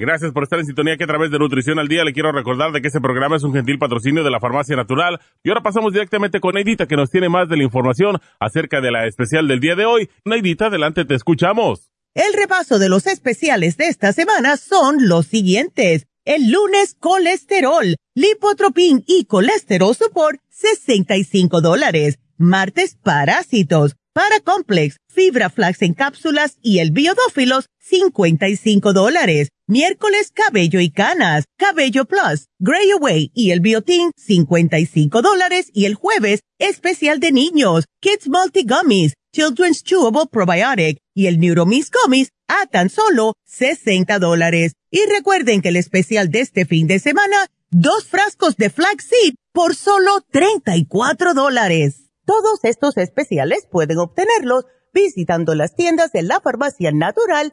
Speaker 7: Gracias por estar en sintonía que a través de Nutrición al Día le quiero recordar de que este programa es un gentil patrocinio de la Farmacia Natural. Y ahora pasamos directamente con Neidita que nos tiene más de la información acerca de la especial del día de hoy. Neidita, adelante, te escuchamos.
Speaker 4: El repaso de los especiales de esta semana son los siguientes. El lunes, colesterol, lipotropin y colesterol support, 65 dólares. Martes, parásitos, paracomplex, fibra flax en cápsulas y el biodófilos, 55 dólares Miércoles Cabello y Canas, Cabello Plus, Gray Away y el Biotin 55 dólares y el jueves especial de niños, Kids Multi Gummies, Children's Chewable Probiotic y el Neuromis Gummies a tan solo 60 dólares. Y recuerden que el especial de este fin de semana, dos frascos de flaxseed por solo 34 dólares. Todos estos especiales pueden obtenerlos visitando las tiendas de la farmacia natural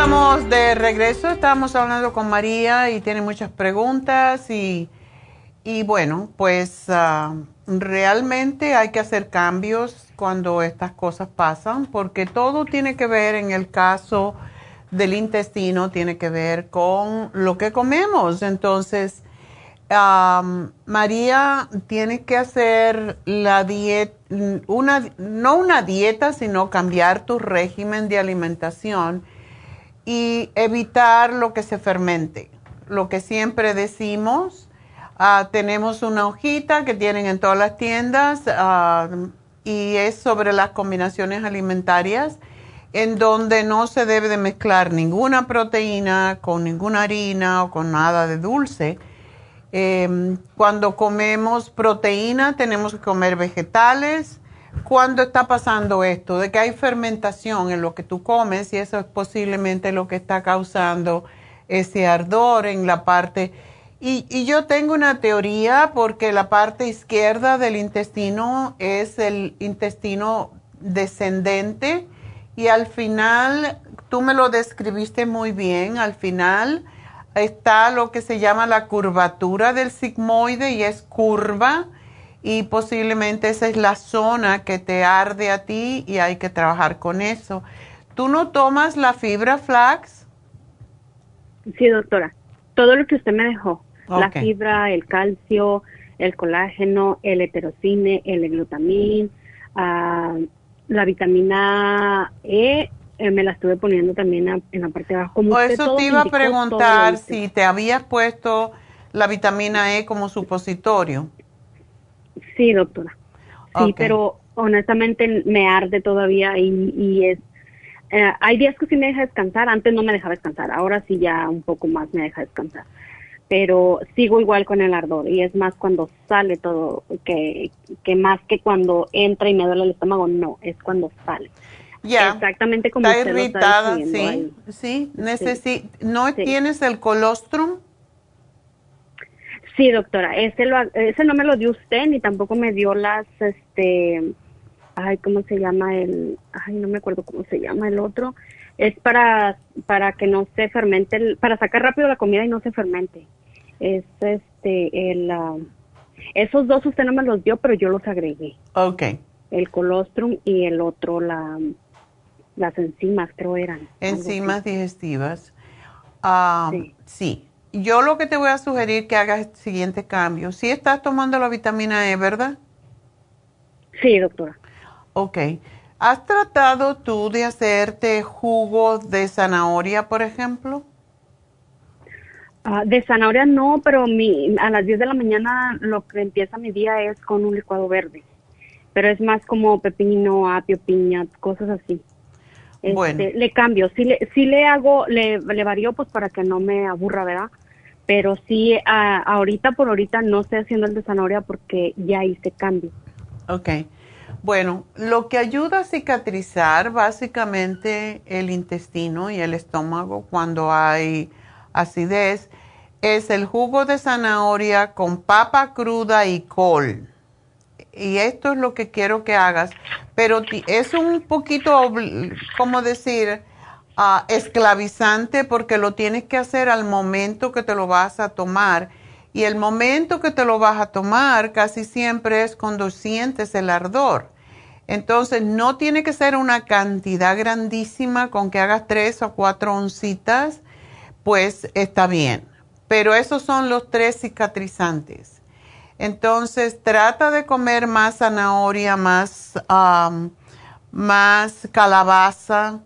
Speaker 3: Estamos de regreso, estamos hablando con María y tiene muchas preguntas y, y bueno, pues ah, realmente hay que hacer cambios cuando estas cosas pasan porque todo tiene que ver en el caso del intestino, tiene que ver con lo que comemos. Entonces, María tiene que hacer la dieta, una, no una dieta, sino cambiar tu régimen de alimentación y evitar lo que se fermente. Lo que siempre decimos, ah, tenemos una hojita que tienen en todas las tiendas ah, y es sobre las combinaciones alimentarias en donde no se debe de mezclar ninguna proteína con ninguna harina o con nada de dulce. Em, cuando comemos proteína tenemos que comer vegetales, cuando está pasando esto, de que hay fermentación en lo que tú comes y eso es posiblemente lo que está causando ese ardor en la parte. Y, y, yo tengo una teoría porque la parte izquierda del intestino es el intestino descendente y al final, tú me lo describiste muy bien, al final está lo que se llama la curvatura del sigmoide y es curva y posiblemente esa es la zona que te arde a ti y hay que trabajar con eso. ¿Tú no tomas la fibra flax?
Speaker 6: Sí, doctora. Todo lo que usted me dejó. La fibra, el calcio, el colágeno, el heterocine, el glutamín, ah, la vitamina E, eh, me la estuve poniendo también en la parte de abajo.
Speaker 3: Como o eso te iba a preguntar si te habías puesto la vitamina E como supositorio.
Speaker 6: Sí, doctora. Sí, pero honestamente me arde todavía y, es... Eh, hay días que sí me deja descansar, antes no me dejaba descansar, ahora sí ya un poco más me deja descansar. Pero sigo igual con el ardor y es más cuando sale todo, que, que más que cuando entra y me duele el estómago, no, es cuando sale.
Speaker 3: Ya.
Speaker 6: Exactamente como
Speaker 3: está irritada, sí, sí, sí. ¿No tienes el colostrum?
Speaker 6: Sí, doctora, ese, lo, ese no me lo dio usted ni tampoco me dio las, este, ay, ¿cómo se llama el, ay, no me acuerdo cómo se llama el otro, es para, para que no se fermente, para sacar rápido la comida y no se fermente. Es este, el, ah, esos dos usted no me los dio, pero yo los agregué.
Speaker 3: Ok.
Speaker 6: El colostrum y el otro, la, las enzimas, creo eran.
Speaker 3: Enzimas digestivas. Ah, sí yo lo que te voy a sugerir que hagas el siguiente cambio. Si estás tomando la vitamina E, ¿verdad?
Speaker 6: Sí, doctora.
Speaker 3: Ok. ¿Has tratado tú de hacerte jugo de zanahoria, por ejemplo?
Speaker 6: Ah, de zanahoria no, pero mi, a las 10 de la mañana lo que empieza mi día es con un licuado verde. Pero es más como pepino, apio, piña, cosas así. Este, bueno. Le cambio, si le, si le hago, le, le varío pues para que no me aburra, ¿verdad? Pero sí, ahorita por ahorita no estoy haciendo el de zanahoria porque ya hice cambio.
Speaker 3: Ok. Bueno, lo que ayuda a cicatrizar básicamente el intestino y el estómago cuando hay acidez es el jugo de zanahoria con papa cruda y col y esto es lo que quiero que hagas, pero es un poquito, como decir, ah, esclavizante porque lo tienes que hacer al momento que te lo vas a tomar. Y el momento que te lo vas a tomar casi siempre es cuando sientes el ardor. Entonces, no tiene que ser una cantidad grandísima, con que hagas tres o cuatro oncitas, pues está bien. Pero esos son los tres cicatrizantes. Entonces, trata de comer más zanahoria, más, más calabaza,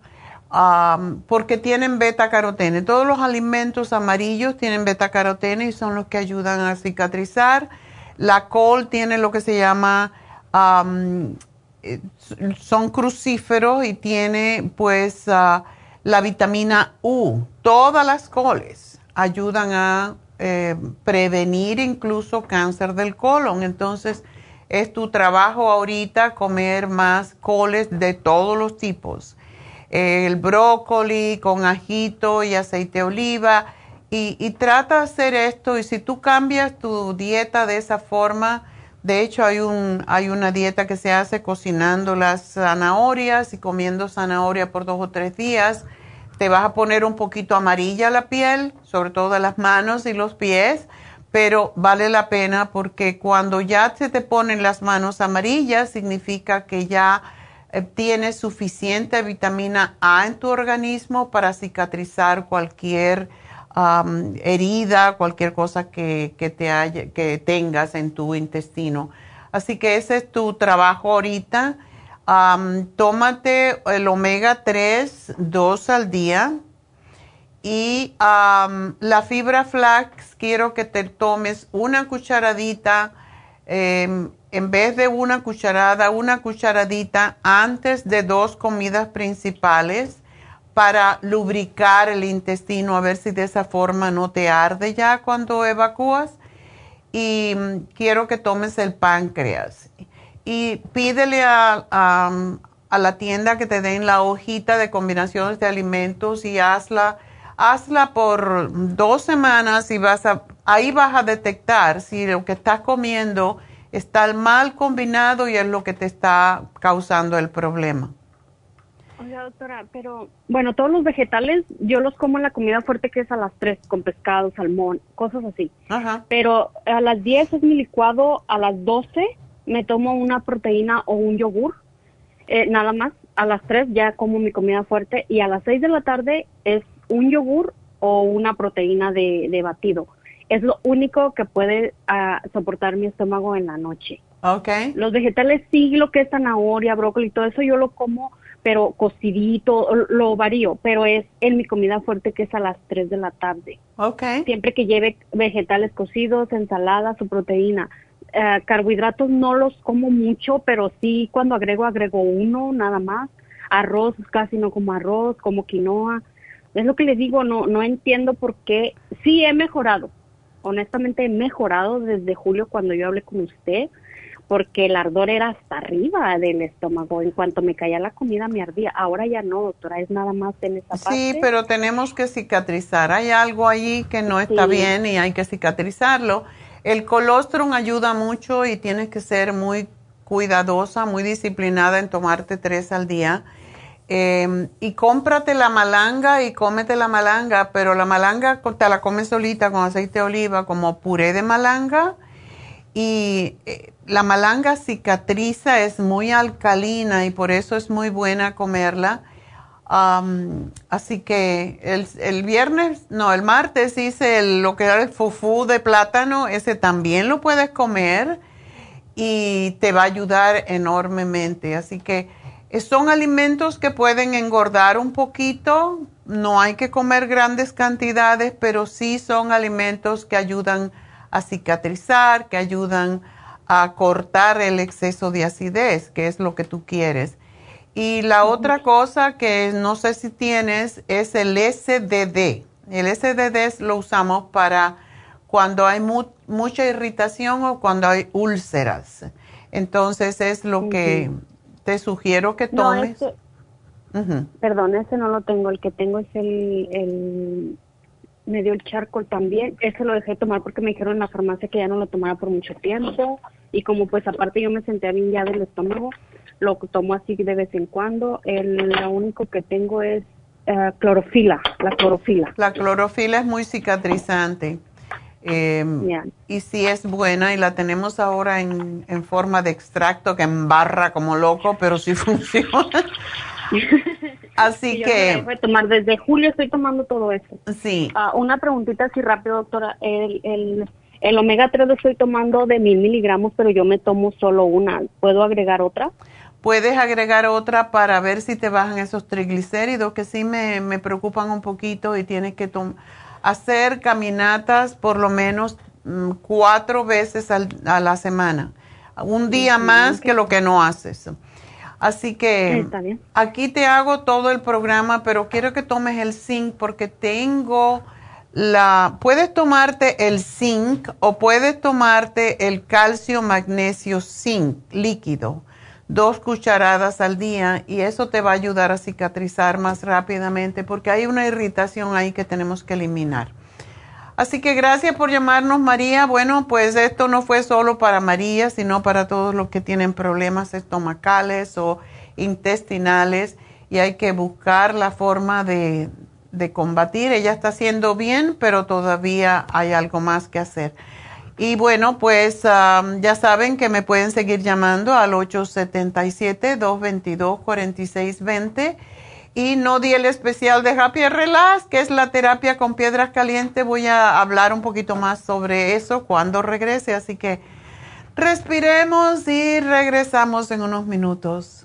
Speaker 3: porque tienen beta carotene. Todos los alimentos amarillos tienen beta carotene y son los que ayudan a cicatrizar. La col tiene lo que se llama eh, son crucíferos y tiene pues ah, la vitamina U. Todas las coles ayudan a eh, prevenir incluso cáncer del colon. Entonces es tu trabajo ahorita comer más coles de todos los tipos. El brócoli con ajito y aceite de oliva. Y, y trata de hacer esto y si tú cambias tu dieta de esa forma, de hecho, hay, un, hay una dieta que se hace cocinando las zanahorias y comiendo zanahoria por dos o tres días. Te vas a poner un poquito amarilla la piel, sobre todo las manos y los pies, pero vale la pena porque cuando ya se te ponen las manos amarillas significa que ya eh, tienes suficiente vitamina A en tu organismo para cicatrizar cualquier herida, cualquier cosa que, te haya, que tengas en tu intestino. Así que ese es tu trabajo ahorita. Tómate el omega 3 dos al día. Y la fibra flax, quiero que te tomes una cucharadita, em, en vez de una cucharada, una cucharadita antes de dos comidas principales para lubricar el intestino, a ver si de esa forma no te arde ya cuando evacúas. Y mm, quiero que tomes el páncreas. Y pídele a, a, la tienda que te den la hojita de combinaciones de alimentos y hazla, hazla por dos semanas y vas a, ahí vas a detectar si lo que estás comiendo está mal combinado y es lo que te está causando el problema.
Speaker 6: Oiga, doctora, pero bueno, todos los vegetales yo los como en la comida fuerte que es a las 3, con pescado, salmón, cosas así. Ajá. Pero a las 10 es mi licuado, a las 12 me tomo una proteína o un yogur, eh, nada más. A las 3 ya como mi comida fuerte y a las 6 de la tarde es un yogur o una proteína de, de batido. Es lo único que puede ah, soportar mi estómago en la noche.
Speaker 3: Okay.
Speaker 6: Los vegetales sí, lo que es zanahoria, brócoli, todo eso yo lo como pero cocidito, lo varío, pero es en mi comida fuerte que es a las 3 de la tarde.
Speaker 3: Okay.
Speaker 6: Siempre que lleve vegetales cocidos, ensaladas o proteína. Eh, carbohidratos no los como mucho, pero sí cuando agrego, agrego uno nada más. Arroz, casi no como arroz, como quinoa. Es lo que les digo, no, no entiendo por qué. Sí he mejorado, honestamente he mejorado desde julio cuando yo hablé con usted porque el ardor era hasta arriba del estómago. En cuanto me caía la comida me ardía. Ahora ya no, doctora, es nada más en esa parte.
Speaker 3: Sí, pero tenemos que cicatrizar. Hay algo allí que no está bien y hay que cicatrizarlo. El colostrum ayuda mucho y tienes que ser muy cuidadosa, muy disciplinada en tomarte tres al día. Em, y cómprate la malanga y cómete la malanga, pero la malanga te la comes solita con aceite de oliva como puré de malanga y eh, la malanga cicatriza, es muy alcalina y por eso es muy buena comerla. Así que el, viernes, no, el martes hice lo que era el fufú de plátano, ese también lo puedes comer y te va a ayudar enormemente. Así que eh, son alimentos que pueden engordar un poquito, no hay que comer grandes cantidades, pero sí son alimentos que ayudan a cicatrizar, que ayudan a cortar el exceso de acidez, que es lo que tú quieres. Y la otra cosa que no sé si tienes es el SDD. El SDD lo usamos para cuando hay mucha irritación o cuando hay úlceras. Entonces es lo que te sugiero que tomes.
Speaker 6: Perdón, ese no lo tengo. El que tengo es el me dio el charcoal también. Ese lo dejé tomar porque me dijeron en la farmacia que ya no lo tomara por mucho tiempo. Y como pues aparte yo me sentía bien ya del estómago, lo tomo así de vez en cuando. El, lo único que tengo es uh, clorofila, la clorofila.
Speaker 3: La clorofila es muy cicatrizante. Em, y si es buena y la tenemos ahora en, en forma de extracto que embarra como loco, pero sí funciona. Así que...
Speaker 6: Voy a tomar desde julio estoy tomando todo eso.
Speaker 3: Sí.
Speaker 6: Ah, una preguntita así rápido, doctora. El, el, el omega 3 lo estoy tomando de mil miligramos, pero yo me tomo solo una. ¿Puedo agregar otra?
Speaker 3: Puedes agregar otra para ver si te bajan esos triglicéridos que sí me, me preocupan un poquito y tienes que hacer caminatas por lo menos mm, cuatro veces a la semana. Un día más que lo que no haces. Así que aquí te hago todo el programa, pero quiero que tomes el zinc porque tengo la... Puedes tomarte el zinc o puedes tomarte el calcio magnesio zinc líquido dos cucharadas al día y eso te va a ayudar a cicatrizar más rápidamente porque hay una irritación ahí que tenemos que eliminar. Así que gracias por llamarnos María. Bueno, pues esto no fue solo para María, sino para todos los que tienen problemas estomacales o intestinales y hay que buscar la forma de, de combatir. Ella está haciendo bien, pero todavía hay algo más que hacer. Y bueno, pues ya saben que me pueden seguir llamando al 877-222-4620. Y no di el especial de Happy Relax, que es la terapia con piedras calientes. Voy a hablar un poquito más sobre eso cuando regrese. Así que respiremos y regresamos en unos minutos.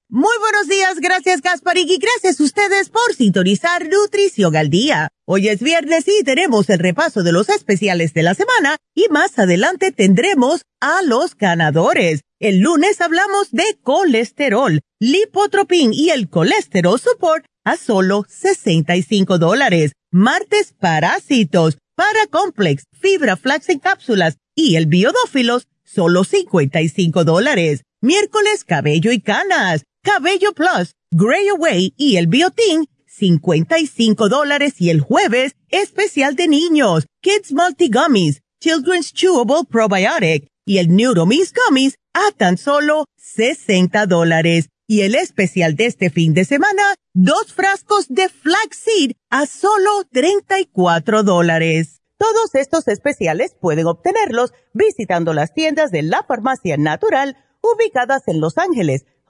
Speaker 4: Muy buenos días, gracias Gasparín y gracias a ustedes por sintonizar Nutrición al Día. Hoy es viernes y tenemos el repaso de los especiales de la semana y más adelante tendremos a los ganadores. El lunes hablamos de colesterol, lipotropin y el colesterol support a solo 65 dólares. Martes parásitos, paracomplex, fibra flax en cápsulas y el biodófilos solo 55 dólares. Miércoles cabello y canas Cabello Plus, Gray Away y el Biotin, 55 dólares y el jueves, especial de niños, Kids Multi Gummies, Children's Chewable Probiotic y el Neuromis Gummies a tan solo 60 dólares. Y el especial de este fin de semana, dos frascos de flaxseed a solo 34 dólares. Todos estos especiales pueden obtenerlos visitando las tiendas de la farmacia natural ubicadas en Los Ángeles,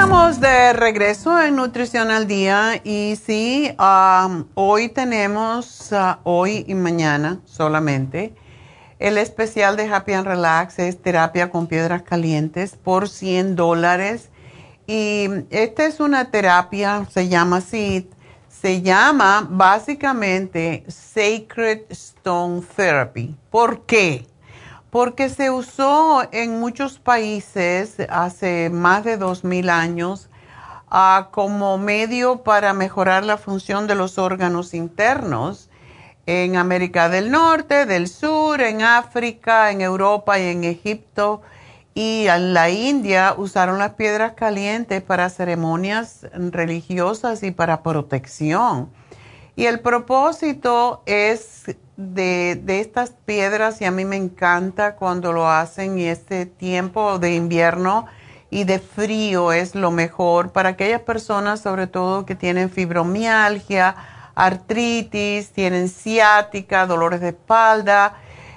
Speaker 3: Estamos de regreso en Nutrición al Día y sí, hoy tenemos, uh, hoy y mañana solamente, el especial de Happy and Relax es terapia con piedras calientes por 100 dólares Y esta es una terapia, se llama así, se llama básicamente Sacred Stone Therapy. ¿Por qué? Porque se usó en muchos países hace más de 2000 años uh, como medio para mejorar la función de los órganos internos en América del Norte, del Sur, en África, en Europa y en Egipto. Y en la India usaron las piedras calientes para ceremonias religiosas y para protección. Y el propósito es de, estas piedras, y a mí me encanta cuando lo hacen, y este tiempo de invierno y de frío es lo mejor para aquellas personas, sobre todo que tienen fibromialgia, artritis, tienen ciática, dolores de espalda,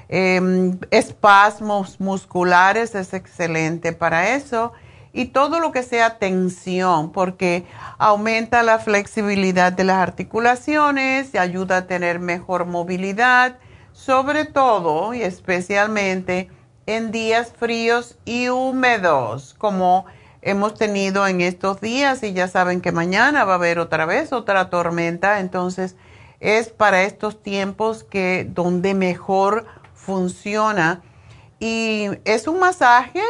Speaker 3: em, espasmos musculares, es excelente para eso. Y todo lo que sea tensión, porque aumenta la flexibilidad de las articulaciones y ayuda a tener mejor movilidad, sobre todo y especialmente en días fríos y húmedos, como hemos tenido en estos días y ya saben que mañana va a haber otra vez otra tormenta, entonces es para estos tiempos que donde mejor funciona. Y es un masaje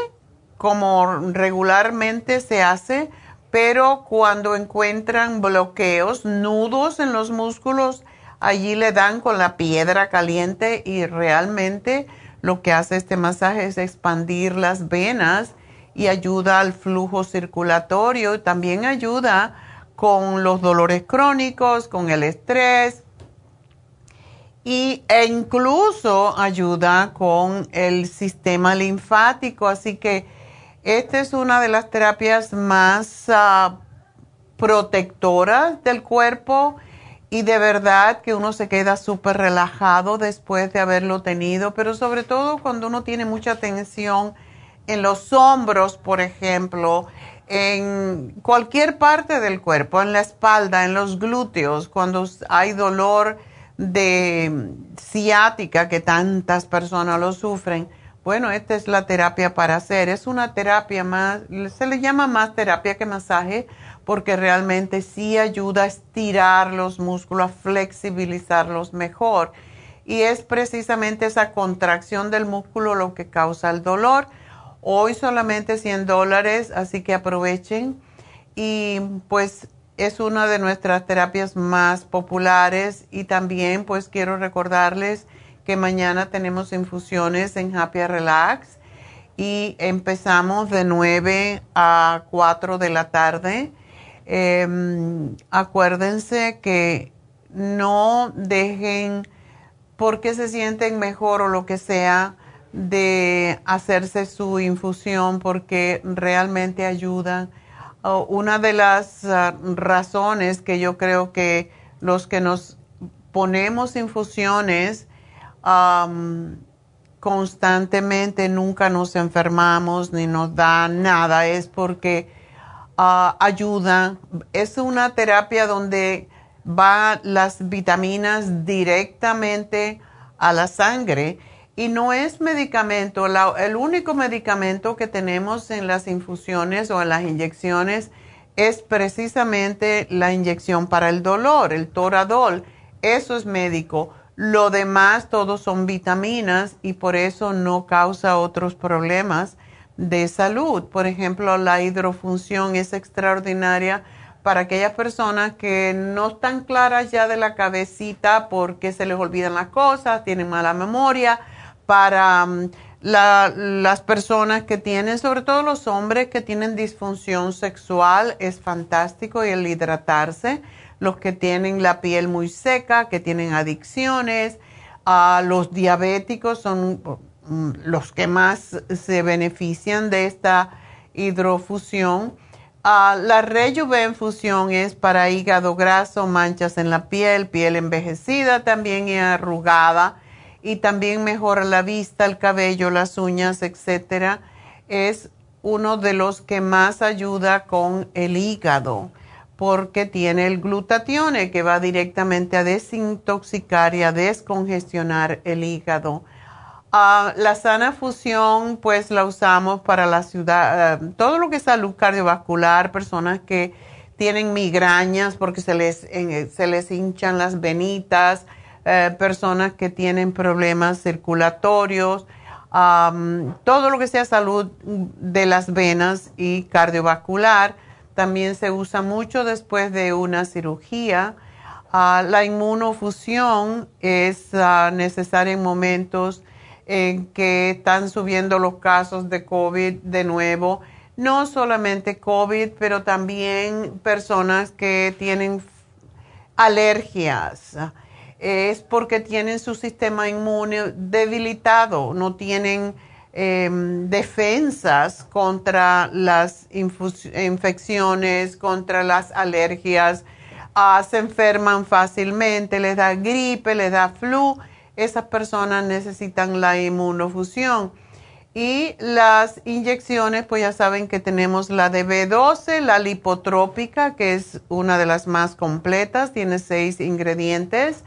Speaker 3: como regularmente se hace, pero cuando encuentran bloqueos, nudos en los músculos, allí le dan con la piedra caliente y realmente lo que hace este masaje es expandir las venas y ayuda al flujo circulatorio, también ayuda con los dolores crónicos, con el estrés y, e incluso ayuda con el sistema linfático. Así que esta es una de las terapias más uh, protectoras del cuerpo y de verdad que uno se queda súper relajado después de haberlo tenido, pero sobre todo cuando uno tiene mucha tensión en los hombros, por ejemplo, en cualquier parte del cuerpo, en la espalda, en los glúteos, cuando hay dolor de ciática, que tantas personas lo sufren. Bueno, esta es la terapia para hacer. Es una terapia más, se le llama más terapia que masaje, porque realmente sí ayuda a estirar los músculos, a flexibilizarlos mejor. Y es precisamente esa contracción del músculo lo que causa el dolor Hoy solamente 100 dólares, así que aprovechen. Y pues es una de nuestras terapias más populares y también pues quiero recordarles que mañana tenemos infusiones en Happy Relax y empezamos de 9 a 4 de la tarde. Em, acuérdense que no dejen porque se sienten mejor o lo que sea de hacerse su infusión porque realmente ayuda. Una de las ah, razones que yo creo que los que nos ponemos infusiones constantemente nunca nos enfermamos ni nos da nada es porque ah, ayuda. Es una terapia donde van las vitaminas directamente a la sangre y no es medicamento, el único medicamento que tenemos en las infusiones o en las inyecciones es precisamente la inyección para el dolor, el toradol. Eso es médico. Lo demás, todos son vitaminas y por eso no causa otros problemas de salud. Por ejemplo, la hidrofunción es extraordinaria para aquellas personas que no están claras ya de la cabecita porque se les olvidan las cosas, tienen mala memoria para mm, las personas que tienen, sobre todo los hombres que tienen disfunción sexual, es fantástico y el hidratarse. Los que tienen la piel muy seca, que tienen adicciones, a los diabéticos son mm, los que más se benefician de esta hidrofusión. Uh, la rejuvenfusión es para hígado graso, manchas en la piel, piel envejecida también y arrugada y también mejora la vista, el cabello, las uñas, etcétera. Es uno de los que más ayuda con el hígado porque tiene el glutatión que va directamente a desintoxicar y a descongestionar el hígado. Ah, la sana fusión, pues la usamos para la ciudad, eh, todo lo que es salud cardiovascular, personas que tienen migrañas porque se les, se les hinchan las venitas, eh, personas que tienen problemas circulatorios, todo lo que sea salud de las venas y cardiovascular. También se usa mucho después de una cirugía. Ah, la inmunofusión es ah, necesaria en momentos en que están subiendo los casos de COVID de nuevo. No solamente COVID, pero también personas que tienen alergias. Es porque tienen su sistema inmune debilitado, no tienen em, defensas contra las infecciones, contra las alergias. Ah, se enferman fácilmente, les da gripe, les da flu esas personas necesitan la inmunofusión. Y las inyecciones, pues ya saben que tenemos la de B12, la lipotrópica, que es una de las más completas, tiene seis ingredientes,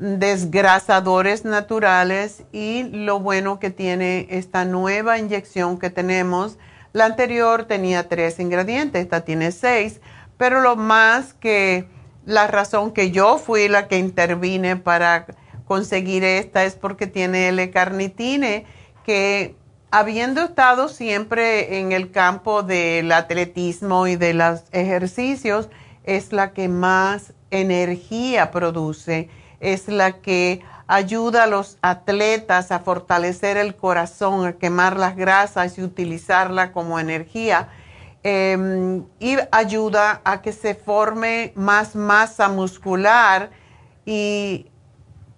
Speaker 3: desgrasadores naturales y lo bueno que tiene esta nueva inyección que tenemos, la anterior tenía tres ingredientes, esta tiene seis, pero lo más que la razón que yo fui la que intervine para conseguir esta es porque tiene L-carnitine, que habiendo estado siempre en el campo del atletismo y de los ejercicios, es la que más energía produce, es la que ayuda a los atletas a fortalecer el corazón, a quemar las grasas y utilizarla como energía. Em, y ayuda a que se forme más masa muscular y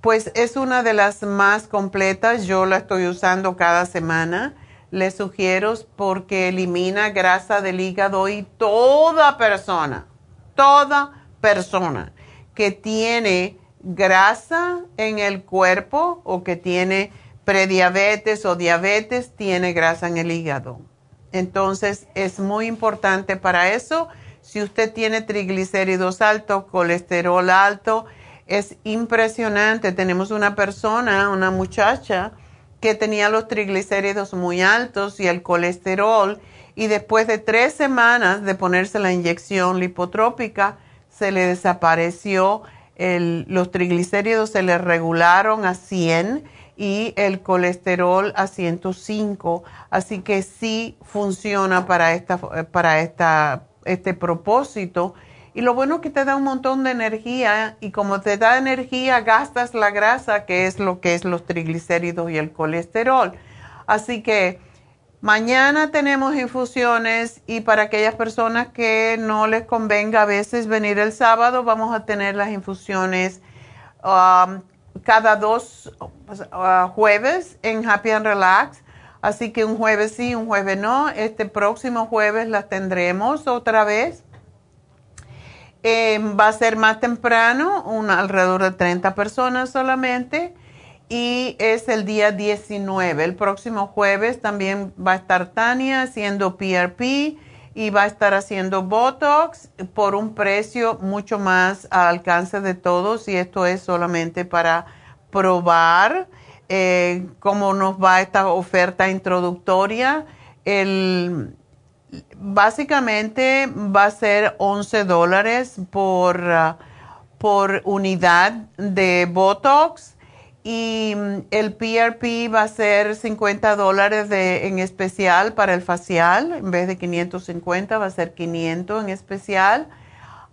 Speaker 3: pues es una de las más completas. Yo la estoy usando cada semana. Les sugiero porque elimina grasa del hígado y toda persona, toda persona que tiene grasa en el cuerpo o que tiene prediabetes o diabetes tiene grasa en el hígado. Entonces es muy importante para eso. Si usted tiene triglicéridos altos, colesterol alto, es impresionante. Tenemos una persona, una muchacha, que tenía los triglicéridos muy altos y el colesterol y después de tres semanas de ponerse la inyección lipotrópica se le desapareció, los triglicéridos se le regularon a 100 y el colesterol a 105, así que sí funciona para, esta, para esta, este propósito y lo bueno es que te da un montón de energía y como te da energía gastas la grasa, que es lo que es los triglicéridos y el colesterol. Así que mañana tenemos infusiones y para aquellas personas que no les convenga a veces venir el sábado, vamos a tener las infusiones um, cada dos uh, jueves en Happy and Relax. Así que un jueves sí, un jueves no. Este próximo jueves las tendremos otra vez Em, va a ser más temprano, alrededor de 30 personas solamente, y es el día 19. El próximo jueves también va a estar Tania haciendo PRP y va a estar haciendo Botox por un precio mucho más al alcance de todos y esto es solamente para probar eh, cómo nos va esta oferta introductoria. El, básicamente va a ser 11 dólares por, uh, por unidad de Botox y mm, el PRP va a ser 50 dólares en especial para el facial, en vez de 550 va a ser 500 en especial.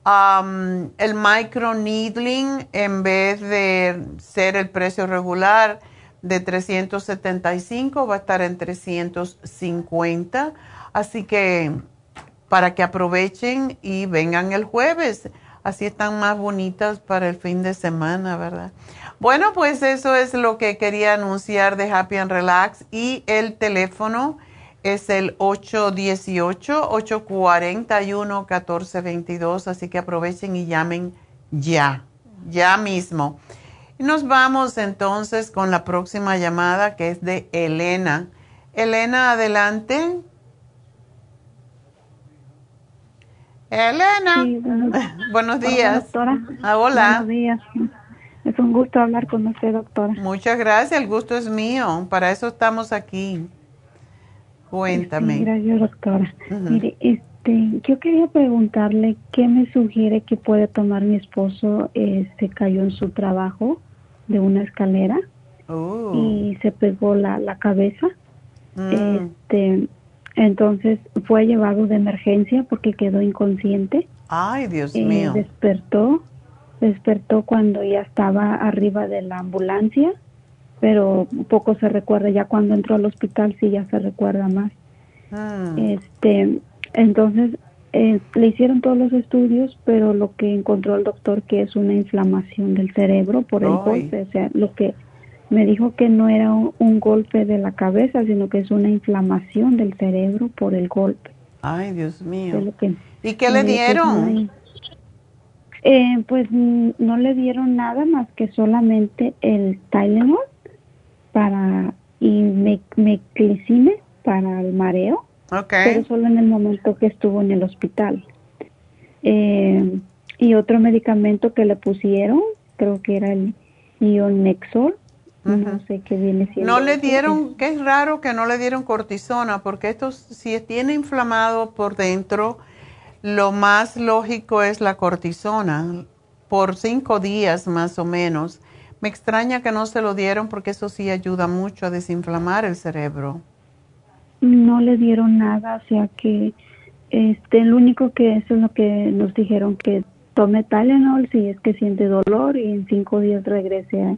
Speaker 3: Um, el micro needling, en vez de ser el precio regular de 375, va a estar en 350 Así que para que aprovechen y vengan el jueves. Así están más bonitas para el fin de semana, ¿verdad? Bueno, pues eso es lo que quería anunciar de Happy and Relax y el teléfono es el 818-841-1422, así que aprovechen y llamen ya, ya mismo. Y nos vamos entonces con la próxima llamada que es de Elena. Elena, adelante. Elena. buenos, días.
Speaker 8: Doctora.
Speaker 3: Ah, hola.
Speaker 8: Buenos días. Es un gusto hablar con usted, doctora.
Speaker 3: Muchas gracias, el gusto es mío. Para eso estamos aquí. Cuéntame.
Speaker 8: Sí, gracias, doctora. Mire, este, yo quería preguntarle qué me sugiere que puede tomar mi esposo. Eh, se cayó en su trabajo de una escalera
Speaker 3: Oh.
Speaker 8: y se pegó la, la cabeza.
Speaker 3: Mm.
Speaker 8: Este, entonces fue llevado de emergencia porque quedó inconsciente.
Speaker 3: Ay, Dios
Speaker 8: Eh,
Speaker 3: mío.
Speaker 8: despertó, despertó cuando ya estaba arriba de la ambulancia, pero poco se recuerda. Ya cuando entró al hospital sí ya se recuerda más.
Speaker 3: Mm.
Speaker 8: Este, entonces eh, le hicieron todos los estudios, pero lo que encontró el doctor que es una inflamación del cerebro por el
Speaker 3: Ay.
Speaker 8: golpe, o sea, lo que me dijo que no era un, un golpe de la cabeza, sino que es una inflamación del cerebro por el golpe.
Speaker 3: Ay, Dios mío.
Speaker 8: que
Speaker 3: ¿Y qué le dieron?
Speaker 8: Eh, pues mm, no le dieron nada más que solamente el Tylenol para y me, meclicine para el mareo,
Speaker 3: Ok.
Speaker 8: pero solo en el momento que estuvo en el hospital. Eh, y otro medicamento que le pusieron, creo que era el Ionexol, no sé qué viene siendo.
Speaker 3: No le dieron, que es raro que no le dieron cortisona, porque esto, si tiene inflamado por dentro, lo más lógico es la cortisona, por cinco días más o menos. Me extraña que no se lo dieron porque eso sí ayuda mucho a desinflamar el cerebro.
Speaker 8: No le dieron nada, o sea que este, lo único que eso es lo que nos dijeron que tome Tylenol si es que siente dolor y en cinco días regrese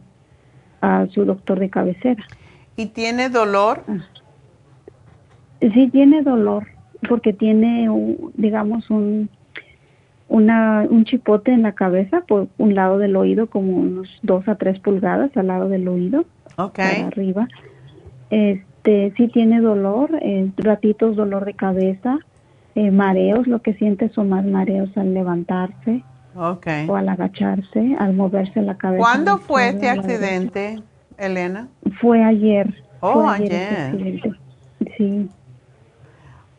Speaker 8: a, a su doctor de cabecera.
Speaker 3: ¿Y tiene dolor?
Speaker 8: Sí tiene dolor porque tiene, un- digamos, un una, un chipote en la cabeza por un lado del oído, como unos dos a tres pulgadas al lado del oído,
Speaker 3: Ok.
Speaker 8: para arriba. Este, sí tiene dolor, eh, ratitos dolor de cabeza, eh, mareos, lo que siente son más mareos al levantarse
Speaker 3: Ok.
Speaker 8: o al agacharse, al moverse la cabeza.
Speaker 3: ¿Cuándo fue este accidente, Elena?
Speaker 8: Fue ayer.
Speaker 3: Oh,
Speaker 8: fue este
Speaker 3: ayer.
Speaker 8: accidente. Sí.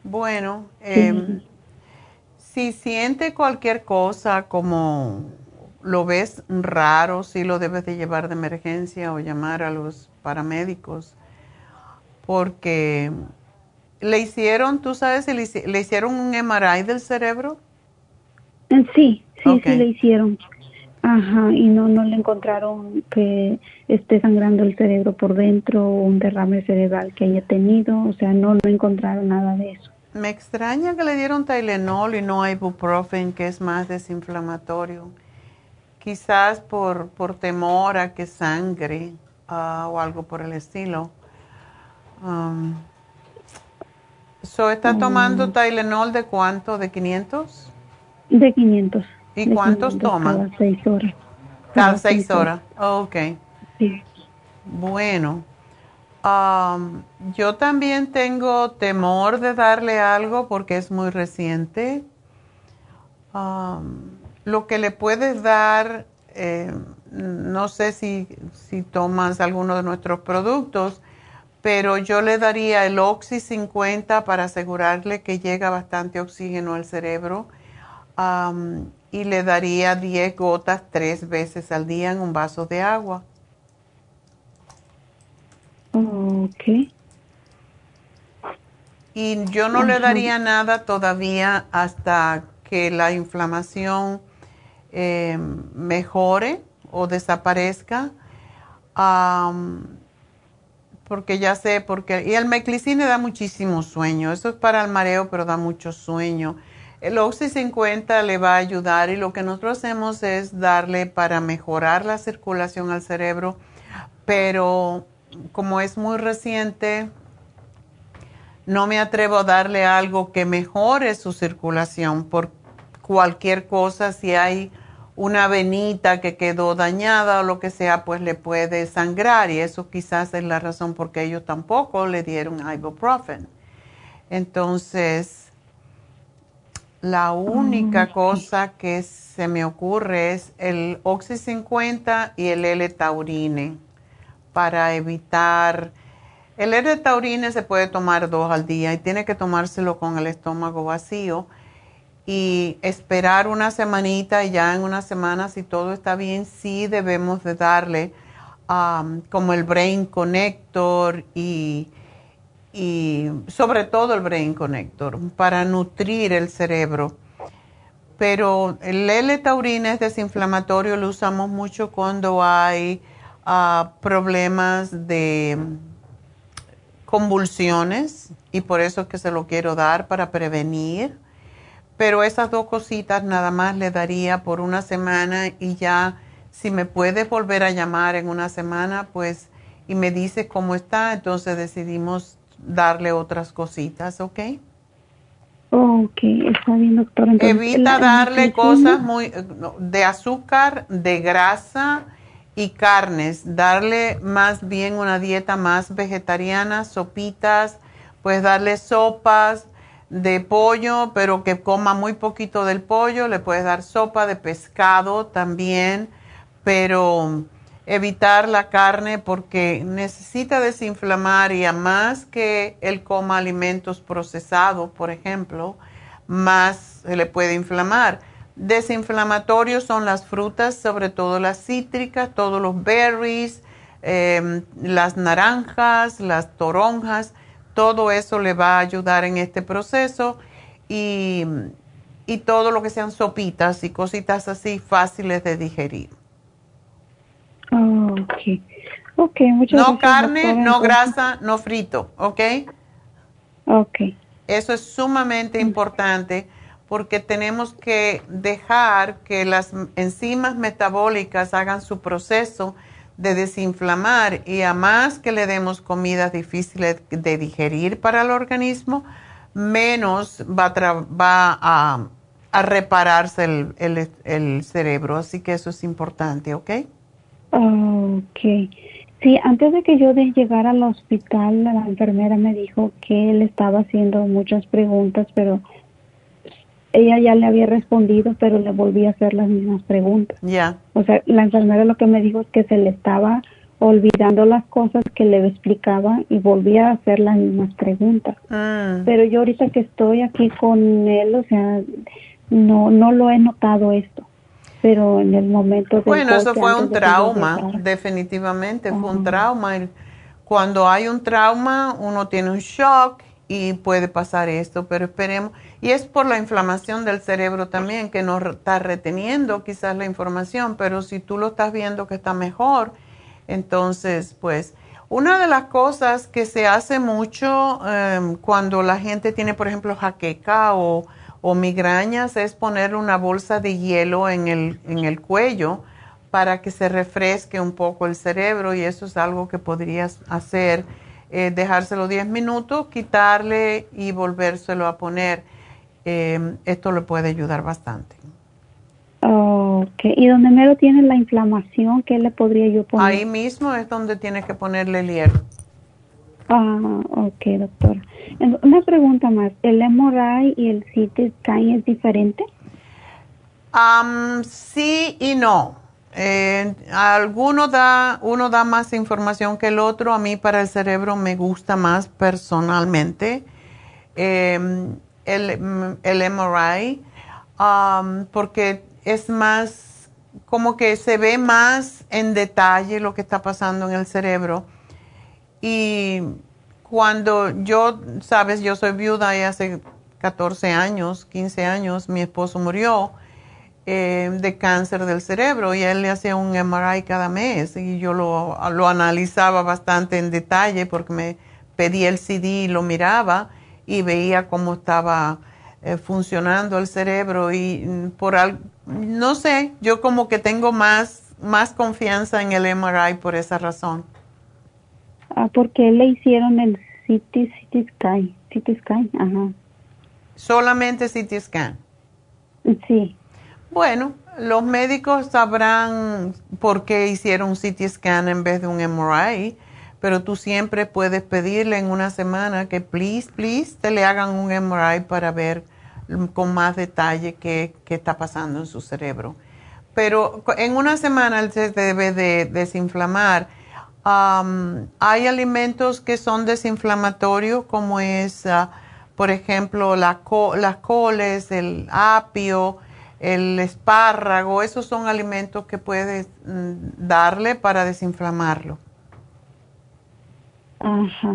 Speaker 3: Bueno, em, si siente cualquier cosa como lo ves raro, sí lo debes de llevar de emergencia o llamar a los paramédicos, porque le hicieron, tú sabes, le, hici- le hicieron un MRI del cerebro.
Speaker 8: Eh, Sí, sí, sí le hicieron. Ajá, y no, no le encontraron que esté sangrando el cerebro por dentro o un derrame cerebral que haya tenido, o sea, no, no encontraron nada de eso.
Speaker 3: Me extraña que le dieron Tylenol y no ibuprofen, que es más desinflamatorio. Quizás por, por temor a que sangre ah, o algo por el estilo. Um, so, ¿Está tomando Tylenol de cuánto? ¿De 500?
Speaker 8: De 500.
Speaker 3: ¿Y
Speaker 8: de
Speaker 3: cuántos
Speaker 8: 500
Speaker 3: toma?
Speaker 8: Cada seis horas.
Speaker 3: Cada seis horas. ok.
Speaker 8: Sí.
Speaker 3: Bueno, am, yo también tengo temor de darle algo porque es muy reciente. Lo que le puedes dar, eh, no sé si, si tomas alguno de nuestros productos, pero yo le daría el Oxy 50 para asegurarle que llega bastante oxígeno al cerebro. Y le daría 10 gotas tres veces al día en un vaso de agua.
Speaker 8: Ok.
Speaker 3: Y yo no le daría nada todavía hasta que la inflamación eh, mejore o desaparezca. Porque ya sé, porque... Y el meclicine da muchísimo sueño. Eso es para el mareo, pero da mucho sueño. El Oxy 50 le va a ayudar y lo que nosotros hacemos es darle para mejorar la circulación al cerebro, pero como es muy reciente, no me atrevo a darle algo que mejore su circulación por cualquier cosa, si hay una venita que quedó dañada o lo que sea, pues le puede sangrar y eso quizás es la razón por qué ellos tampoco le dieron ibuprofen. Entonces, la única cosa que se me ocurre es el Oxy 50 y el L-Taurine para evitar... El L-Taurine se puede tomar dos al día y tiene que tomárselo con el estómago vacío. y esperar una semanita y ya en una semana si todo está bien, sí debemos de darle como el Brain Connector y, y sobre todo el Brain Connector para nutrir el cerebro. Pero el L-taurina es desinflamatorio, lo usamos mucho cuando hay uh, problemas de convulsiones y por eso es que se lo quiero dar para prevenir pero esas dos cositas nada más le daría por una semana y ya si me puedes volver a llamar en una semana, pues y me dices cómo está, entonces decidimos darle otras cositas, ¿ok?
Speaker 8: Ok, está bien, doctor.
Speaker 3: Evita darle cosas muy de azúcar, de grasa y carnes. Darle más bien una dieta más vegetariana, sopitas, pues darle sopas, de pollo, pero que coma muy poquito del pollo. Le puedes dar sopa de pescado también, pero evitar la carne porque necesita desinflamar y a más que él coma alimentos procesados, por ejemplo, más se le puede inflamar. Desinflamatorios son las frutas, sobre todo las cítricas, todos los berries, em, las naranjas, las toronjas todo eso le va a ayudar en este proceso y, todo lo que sean sopitas y cositas así fáciles de digerir.
Speaker 8: ok. Ok, muchas
Speaker 3: No carne, no grasa, no frito, ¿ok?
Speaker 8: Ok.
Speaker 3: Eso es sumamente importante porque tenemos que dejar que las enzimas metabólicas hagan su proceso de desinflamar y a más que le demos comidas difíciles de digerir para el organismo, menos va, a, a, repararse el, cerebro. Así que eso es importante, ¿ok?
Speaker 8: Ok. Sí, antes de que yo llegara al hospital, la enfermera me dijo que él estaba haciendo muchas preguntas, pero ella ya le había respondido, pero le volví a hacer las mismas preguntas.
Speaker 3: Ya.
Speaker 8: O sea, la enfermera lo que me dijo es que se le estaba olvidando las cosas que le explicaba y volvía a hacer las mismas preguntas.
Speaker 3: Mm.
Speaker 8: Pero yo ahorita que estoy aquí con él, o sea, no no lo he notado esto. Pero en el momento de
Speaker 3: Bueno, eso fue un trauma, definitivamente fue un trauma. Cuando hay un trauma, uno tiene un shock y puede pasar esto, pero esperemos. Y es por la inflamación del cerebro también que nos está reteniendo quizás la información, pero si tú lo estás viendo que está mejor, entonces pues una de las cosas que se hace mucho em, cuando la gente tiene por ejemplo jaqueca o, o migrañas es poner una bolsa de hielo en el, en el cuello para que se refresque un poco el cerebro y eso es algo que podrías hacer, eh, dejárselo 10 minutos, quitarle y volvérselo a poner eh, esto le puede ayudar bastante.
Speaker 8: Ok, ¿y donde mero tiene la inflamación, qué le podría yo poner?
Speaker 3: Ahí mismo es donde tiene que ponerle el hierro.
Speaker 8: Ah, ok, doctora. Una pregunta más, ¿el MRI y el CT scan es diferente?
Speaker 3: sí y no. Eh, alguno da, uno da más información que el otro. A mí para el cerebro me gusta más personalmente. Eh, el, el MRI um, porque es más, como que se ve más en detalle lo que está pasando en el cerebro. Y cuando yo, sabes, yo soy viuda y hace 14 años, 15 años, mi esposo murió eh, de cáncer del cerebro y él le hacía un MRI cada mes y yo lo, lo analizaba bastante en detalle porque me pedía el CD y lo miraba y veía cómo estaba eh, funcionando el cerebro y mm, por al, no sé, yo como que tengo más, más confianza en el MRI por esa razón.
Speaker 8: Ah, porque le hicieron el CT, CT scan, CT scan, ajá.
Speaker 3: Solamente CT scan.
Speaker 8: Sí.
Speaker 3: Bueno, los médicos sabrán por qué hicieron un CT scan en vez de un MRI pero tú siempre puedes pedirle en una semana que please, please, te le hagan un MRI para ver con más detalle qué, está pasando en su cerebro. Pero en una semana él se debe de desinflamar. hay alimentos que son desinflamatorios como es, ah, por ejemplo, la las coles, el apio, el espárrago, esos son alimentos que puedes mm, darle para desinflamarlo.
Speaker 8: Ajá.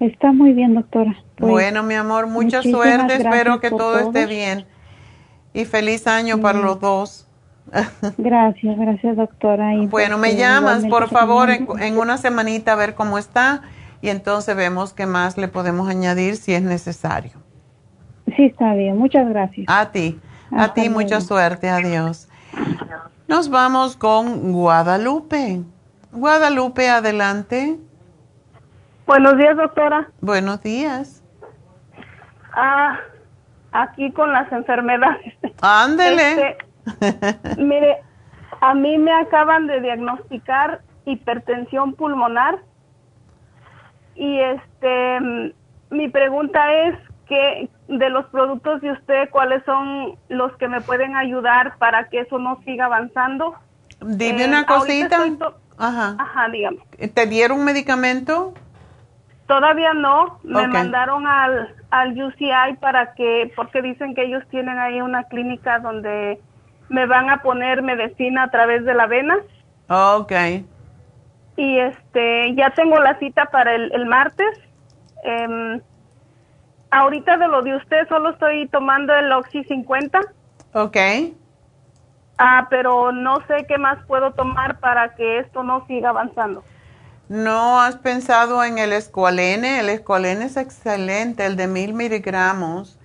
Speaker 8: Está muy bien, doctora.
Speaker 3: Pues, bueno, mi amor, mucha suerte. Espero que todo, esté bien. Y feliz año para los dos.
Speaker 8: Gracias, gracias, doctora.
Speaker 3: Y bueno, me llamas, por favor, en, una semanita a ver cómo está y entonces vemos qué más le podemos añadir si es necesario.
Speaker 8: Sí, está bien. Muchas gracias.
Speaker 3: A ti, a ti mucha suerte. Adiós. Nos vamos con Guadalupe. Guadalupe, adelante.
Speaker 9: Buenos días, doctora.
Speaker 3: Buenos días.
Speaker 9: Ah, aquí con las enfermedades.
Speaker 3: Ándele.
Speaker 9: Este, mire, a mí me acaban de diagnosticar hipertensión pulmonar y este mi pregunta es que de los productos de usted cuáles son los que me pueden ayudar para que eso no siga avanzando.
Speaker 3: Dime una eh, cosita.
Speaker 9: Ajá. Ajá, dígame.
Speaker 3: ¿Te dieron medicamento?
Speaker 9: Todavía no, me mandaron al, al UCI para que, porque dicen que ellos tienen ahí una clínica donde me van a poner medicina a través de la vena.
Speaker 3: Ok.
Speaker 9: Y este, ya tengo la cita para el, martes. Eh, ahorita de lo de usted solo estoy tomando el Oxy 50.
Speaker 3: Ok.
Speaker 9: Ah, pero no sé qué más puedo tomar para que esto no siga avanzando.
Speaker 3: ¿No has pensado en el escualene? El escualene es excelente, el de mil miligramos.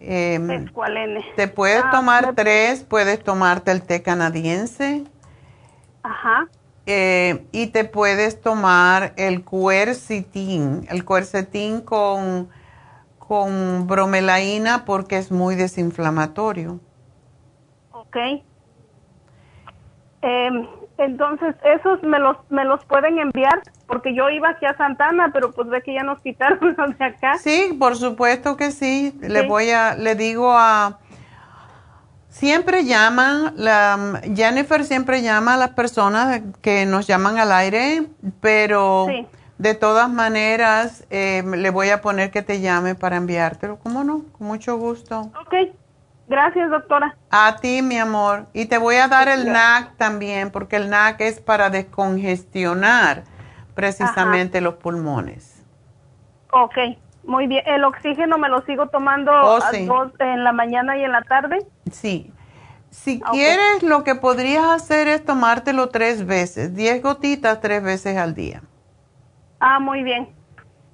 Speaker 9: Eh, escualene.
Speaker 3: Te puedes ah, tomar tres, puedes tomarte el té canadiense.
Speaker 9: Ajá.
Speaker 3: Eh, y te puedes tomar el cuercitín, el cuercetín con, con bromelaína porque es muy desinflamatorio.
Speaker 9: Ok. Eh, entonces, esos me los, me los pueden enviar porque yo iba aquí a Santana, pero pues ve que ya nos quitaron los de acá.
Speaker 3: Sí, por supuesto que sí. Le voy a, le digo a, siempre llaman, la, Jennifer siempre llama a las personas que nos llaman al aire, pero de todas maneras eh, le voy a poner que te llame para enviártelo. ¿Cómo no? Con mucho gusto.
Speaker 9: Ok. Gracias, doctora.
Speaker 3: A ti, mi amor. Y te voy a dar el NAC también, porque el NAC es para descongestionar precisamente los pulmones.
Speaker 9: Ok, muy bien. ¿El oxígeno me lo sigo tomando oh, en la mañana y en la tarde?
Speaker 3: Sí. Si quieres, lo que podrías hacer es tomártelo tres veces, diez gotitas tres veces al día.
Speaker 9: Ah, muy bien.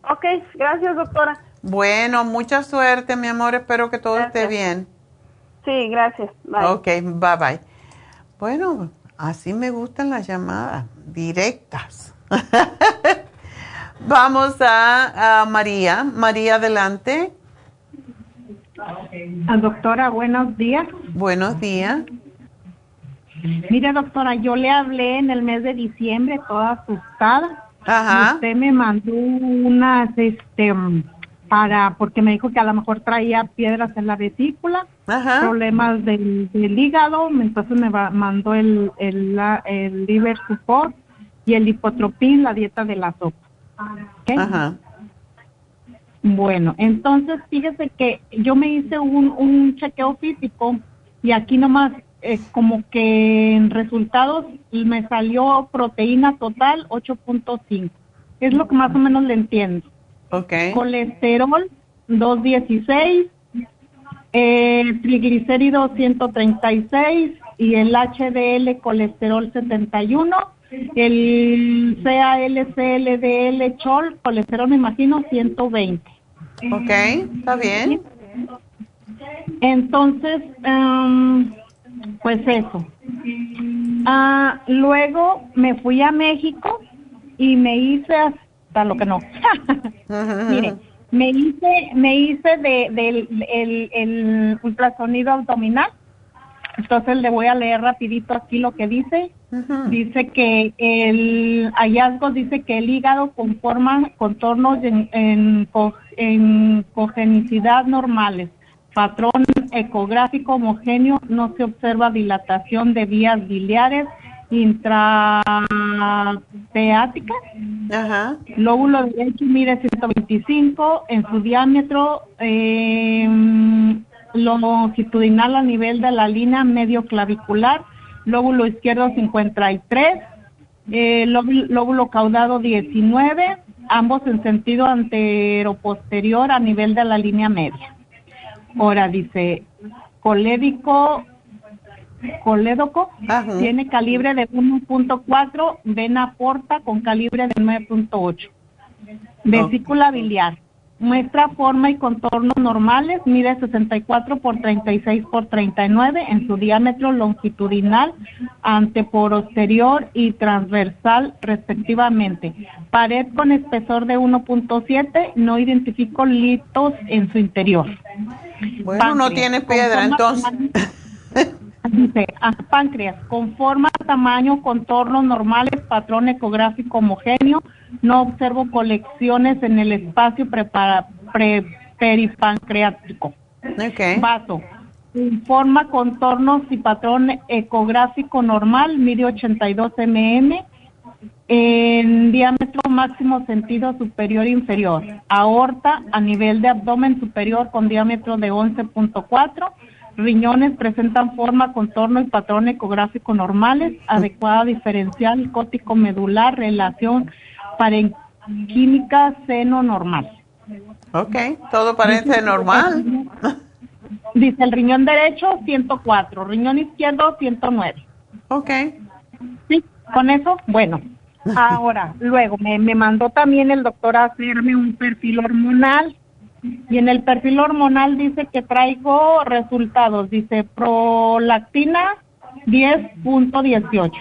Speaker 9: Ok, gracias, doctora.
Speaker 3: Bueno, mucha suerte, mi amor. Espero que todo esté bien.
Speaker 9: Sí, gracias. Bye.
Speaker 3: Ok, bye bye. Bueno, así me gustan las llamadas directas. Vamos a, María. María, adelante.
Speaker 10: Ah, doctora, buenos días.
Speaker 3: Buenos días.
Speaker 10: Mire, doctora, yo le hablé en el mes de diciembre toda asustada. Ajá. usted me mandó unas, este, para porque me dijo que a lo mejor traía piedras en la vesícula, problemas del, hígado, entonces me mandó el, el, el liver support y el hipotropín, la dieta de la sopa. Ajá. Bueno, entonces fíjese que yo me hice un, un chequeo físico y aquí nomás eh, como que en resultados me salió proteína total 8.5. Es lo que más o menos le entiendo.
Speaker 3: Okay.
Speaker 10: Colesterol 216, el triglicérido 136 y el HDL colesterol 71, el CALCLDL chol colesterol me imagino 120.
Speaker 3: Ok, está bien.
Speaker 10: Entonces, um, pues eso. Ah, luego me fui a México y me hice lo que no. Mire, me hice, me hice de, del el, el ultrasonido abdominal. Entonces le voy a leer rapidito aquí lo que dice. Dice que el hallazgo dice que el hígado conforma contornos en, en, en cogenicidad normales. Patrón ecográfico homogéneo, no se observa dilatación de vías biliares intrateática. Ajá. Lóbulo derecho mide 125 en su diámetro, eh, longitudinal a nivel de la línea medio clavicular, lóbulo izquierdo 53, eh, lóbulo, lóbulo caudado 19, ambos en sentido antero-posterior a nivel de la línea media. Ahora dice, colédico colédoco tiene calibre de 1.4, vena porta con calibre de 9.8. Vesícula biliar muestra forma y contorno normales, mide 64 por 36 por 39 en su diámetro longitudinal, anteposterior y transversal respectivamente. Pared con espesor de 1.7, no identifico litos en su interior.
Speaker 3: Bueno, no tiene piedra entonces.
Speaker 10: Dice, ah, páncreas, con forma, tamaño, contornos normales, patrón ecográfico homogéneo, no observo colecciones en el espacio prepara, peripancreático. Okay. Vaso, forma, contornos y patrón ecográfico normal, mide 82 mm, en diámetro máximo sentido superior e inferior. Aorta a nivel de abdomen superior con diámetro de 11.4 riñones presentan forma, contorno y patrón ecográfico normales, adecuada diferencial cótico medular, relación parenquímica seno normal.
Speaker 3: Ok, todo parece normal.
Speaker 10: Dice el riñón derecho 104, riñón izquierdo 109.
Speaker 3: Ok.
Speaker 10: Sí, con eso, bueno. Ahora, luego me, me mandó también el doctor a hacerme un perfil hormonal y en el perfil hormonal dice que traigo resultados, dice prolactina 10.18,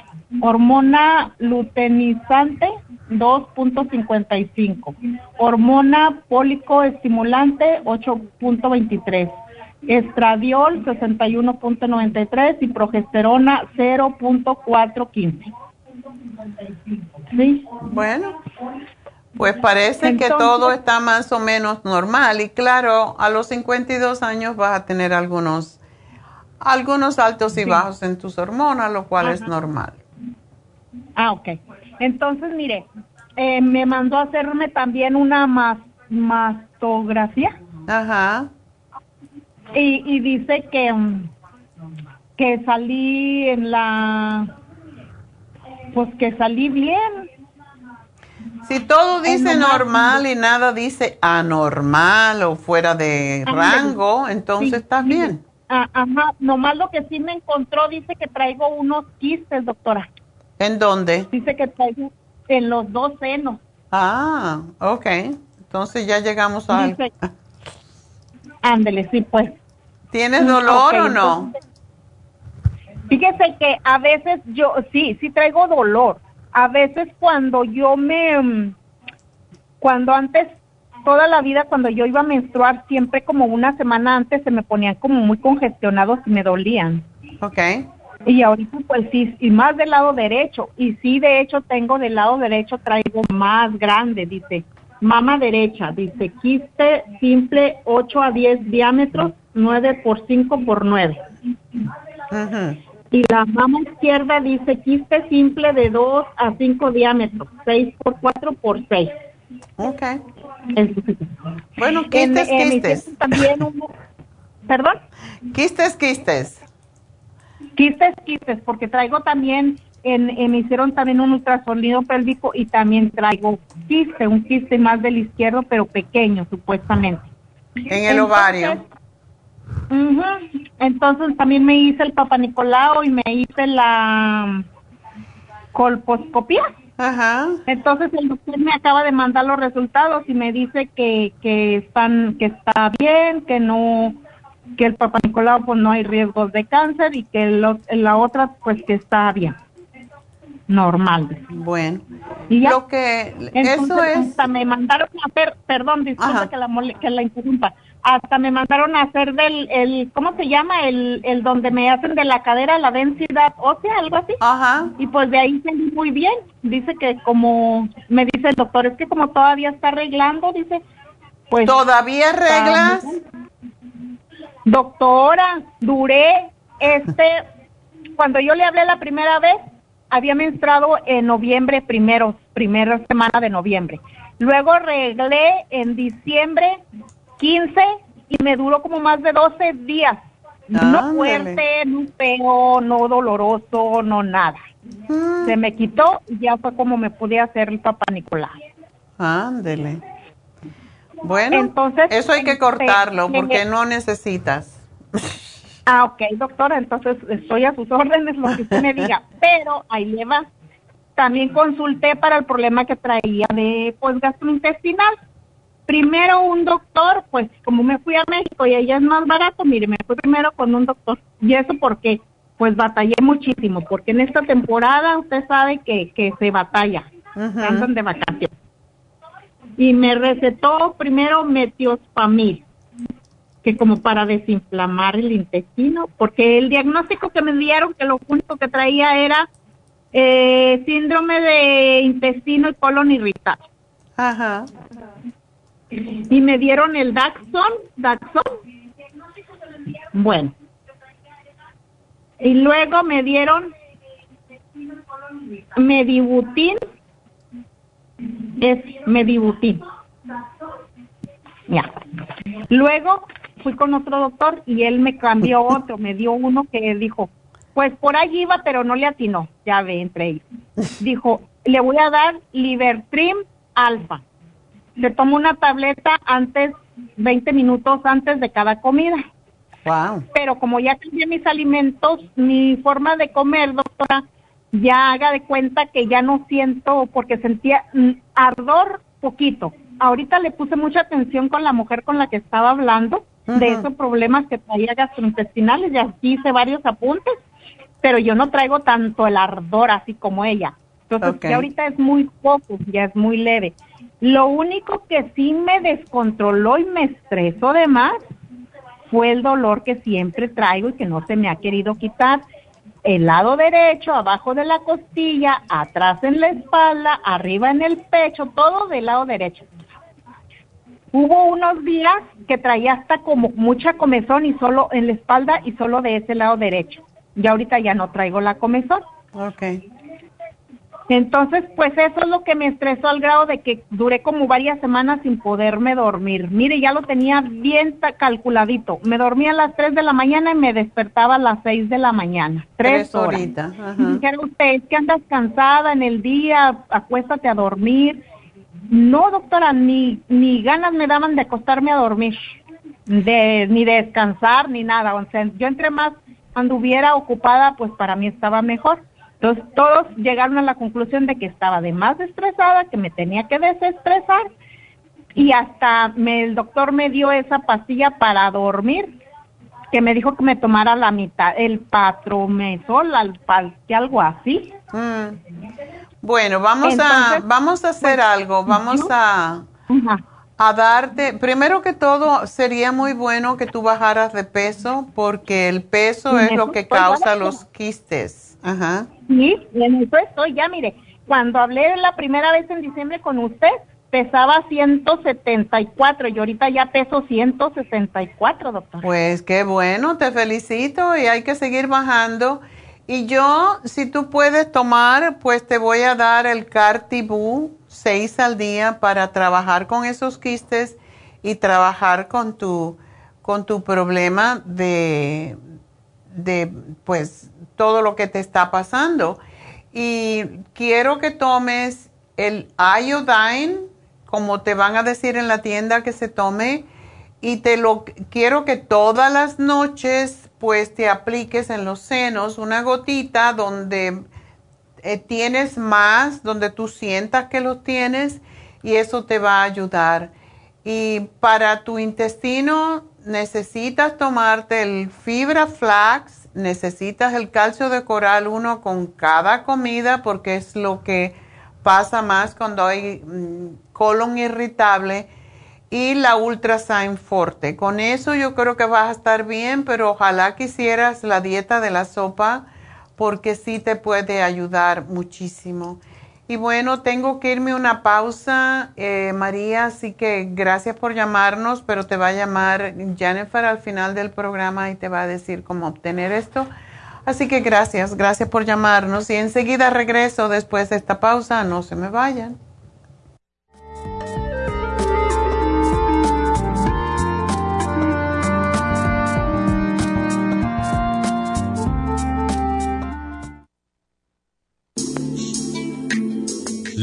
Speaker 10: hormona luteinizante 2.55, hormona pólico estimulante 8.23, estradiol 61.93 y progesterona 0.415.
Speaker 3: Sí. Bueno, pues parece que todo está más o menos normal y claro, a los 52 años vas a tener algunos, algunos altos y bajos en tus hormonas, lo cual es normal.
Speaker 10: Ah, ok. Entonces, mire, eh, me mandó a hacerme también una mastografía. Ajá. Y, y dice que, mm, que salí en la, pues que salí bien,
Speaker 3: si todo dice normal y nada dice anormal o fuera de rango, entonces estás bien.
Speaker 10: Ah, ajá, nomás lo que sí me encontró dice que traigo unos quistes, doctora.
Speaker 3: ¿En dónde?
Speaker 10: Dice que traigo en los dos senos.
Speaker 3: Ah, ok. Entonces ya llegamos a... Dice,
Speaker 10: ándele, sí, pues.
Speaker 3: ¿Tienes dolor o no?
Speaker 10: Fíjese que a veces yo, sí, sí traigo dolor a veces cuando yo me, mm, cuando antes, toda la vida cuando yo iba a menstruar, siempre como una semana antes se me ponían como muy congestionados y me dolían.
Speaker 3: Ok.
Speaker 10: Y ahorita pues sí, y más del lado derecho. Y sí, de hecho tengo del lado derecho, traigo más grande, dice. Mama derecha, dice, quiste simple 8 a 10 diámetros, 9 por 5 por 9. Ajá. Y la mama izquierda dice quiste simple de 2 a 5 diámetros, 6 por 4 por 6.
Speaker 3: Ok. bueno, quistes, quistes.
Speaker 10: También ¿Perdón?
Speaker 3: Quistes, quistes.
Speaker 10: Quistes, quistes, porque traigo también, en, me hicieron también un ultrasonido pélvico y también traigo quiste, un quiste más del izquierdo, pero pequeño, supuestamente.
Speaker 3: En el ovario.
Speaker 10: Entonces también me hice el Papa Nicolau y me hice la colposcopía. Ajá. Entonces el doctor me acaba de mandar los resultados y me dice que, que están que está bien, que no que el Papa Nicolau pues no hay riesgos de cáncer y que la otra pues que está bien. Normal.
Speaker 3: Bueno. Y ya, lo que eso es
Speaker 10: me mandaron a hacer, perdón, disculpa que la que la interrumpa hasta me mandaron a hacer del, el, ¿cómo se llama? El, el donde me hacen de la cadera la densidad ósea, algo así.
Speaker 3: Ajá.
Speaker 10: Y pues de ahí salí muy bien. Dice que como, me dice el doctor, es que como todavía está arreglando, dice, pues.
Speaker 3: ¿Todavía arreglas?
Speaker 10: Doctora, duré, este, cuando yo le hablé la primera vez, había menstruado en noviembre, primero, primera semana de noviembre. Luego arreglé en diciembre 15 y me duró como más de 12 días. No fuerte, no feo, no doloroso, no nada. Mm. Se me quitó y ya fue como me pude hacer el papá Nicolás.
Speaker 3: Ándele. Bueno, entonces eso hay que este, cortarlo porque no necesitas.
Speaker 10: Ah, ok, doctora, entonces estoy a sus órdenes, lo que usted me diga. Pero ahí le va. También consulté para el problema que traía de pues gastrointestinal. Primero un doctor, pues como me fui a México y ella es más barato, mire, me fui primero con un doctor. ¿Y eso porque Pues batallé muchísimo, porque en esta temporada usted sabe que, que se batalla, andan de vacaciones. Y me recetó primero metiospamil que como para desinflamar el intestino, porque el diagnóstico que me dieron que lo único que traía era eh, síndrome de intestino y colon irritable. Ajá. Y me dieron el Daxon, Daxon. Bueno. Y luego me dieron Medibutin. Es Medibutin. Ya. Luego fui con otro doctor y él me cambió otro, me dio uno que dijo, pues por ahí iba, pero no le atinó, ya ve entre ellos. Dijo, le voy a dar Libertrim Alfa. Le tomo una tableta antes, 20 minutos antes de cada comida. Wow. Pero como ya cambié mis alimentos, mi forma de comer, doctora, ya haga de cuenta que ya no siento, porque sentía ardor poquito. Ahorita le puse mucha atención con la mujer con la que estaba hablando de esos problemas que traía gastrointestinales y aquí hice varios apuntes, pero yo no traigo tanto el ardor así como ella. Entonces, ya ahorita es muy poco, ya es muy leve. Lo único que sí me descontroló y me estresó de más fue el dolor que siempre traigo y que no se me ha querido quitar. El lado derecho, abajo de la costilla, atrás en la espalda, arriba en el pecho, todo del lado derecho. Hubo unos días que traía hasta como mucha comezón y solo en la espalda y solo de ese lado derecho. Y ahorita ya no traigo la comezón. Ok. Entonces, pues eso es lo que me estresó al grado de que duré como varias semanas sin poderme dormir. Mire, ya lo tenía bien calculadito. Me dormía a las 3 de la mañana y me despertaba a las 6 de la mañana. Tres, horas. Dijera usted, que andas cansada en el día, acuéstate a dormir no, doctora, ni, ni ganas me daban de acostarme a dormir, de, ni de descansar, ni nada. O sea, yo entre más anduviera ocupada, pues para mí estaba mejor. Entonces todos llegaron a la conclusión de que estaba de más estresada, que me tenía que desestresar y hasta me, el doctor me dio esa pastilla para dormir, que me dijo que me tomara la mitad, el patromesol, algo así. Mm.
Speaker 3: Bueno, vamos a vamos a hacer pues, algo, vamos a a darte, primero que todo sería muy bueno que tú bajaras de peso porque el peso es lo que causa los quistes.
Speaker 10: Ajá. Sí, en eso estoy, ya mire, cuando hablé la primera vez en diciembre con usted, pesaba 174 y ahorita ya peso 164, doctor.
Speaker 3: Pues qué bueno, te felicito y hay que seguir bajando. Y yo, si tú puedes tomar, pues te voy a dar el Cartibú 6 al día para trabajar con esos quistes y trabajar con tu, con tu problema de, de, pues, todo lo que te está pasando. Y quiero que tomes el iodine, como te van a decir en la tienda que se tome, y te lo quiero que todas las noches pues te apliques en los senos una gotita donde eh, tienes más, donde tú sientas que los tienes y eso te va a ayudar. Y para tu intestino necesitas tomarte el fibra flax, necesitas el calcio de coral 1 con cada comida porque es lo que pasa más cuando hay mm, colon irritable y la Ultrasign Forte. Con eso yo creo que vas a estar bien, pero ojalá quisieras la dieta de la sopa porque sí te puede ayudar muchísimo. Y bueno, tengo que irme una pausa, eh, María, así que gracias por llamarnos, pero te va a llamar Jennifer al final del programa y te va a decir cómo obtener esto. Así que gracias, gracias por llamarnos y enseguida regreso después de esta pausa, no se me vayan.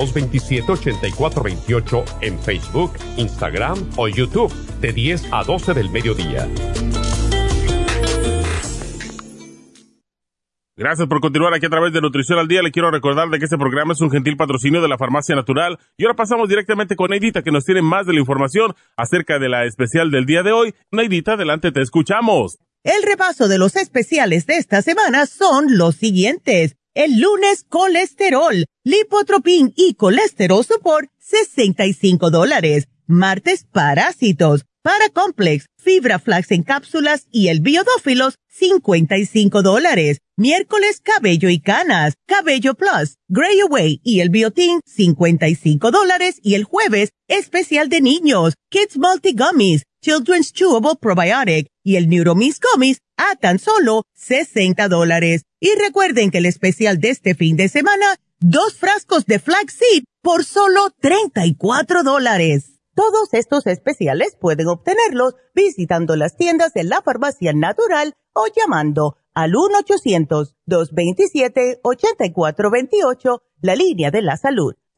Speaker 11: 1-800-227-8428 en Facebook, Instagram o YouTube de 10 a 12 del mediodía.
Speaker 7: Gracias por continuar aquí a través de Nutrición al Día. Le quiero recordar de que este programa es un gentil patrocinio de la Farmacia Natural. Y ahora pasamos directamente con Neidita, que nos tiene más de la información acerca de la especial del día de hoy. Neidita, adelante, te escuchamos.
Speaker 4: El repaso de los especiales de esta semana son los siguientes. El lunes, colesterol, lipotropin y colesterol support, 65 dólares. Martes, parásitos, paracomplex, fibra flax en cápsulas y el biodófilos, 55 dólares. Miércoles, cabello y canas, cabello plus, Grey Away y el biotin, 55 dólares. Y el jueves, especial de niños, Kids Multi Gummies, Children's Chewable Probiotic y el Neuromis Gummies a tan solo 60 dólares. Y recuerden que el especial de este fin de semana, dos frascos de flaxseed por solo 34 dólares. Todos estos especiales pueden obtenerlos visitando las tiendas de la farmacia natural o llamando al 1-800-227-8428, la línea de la salud.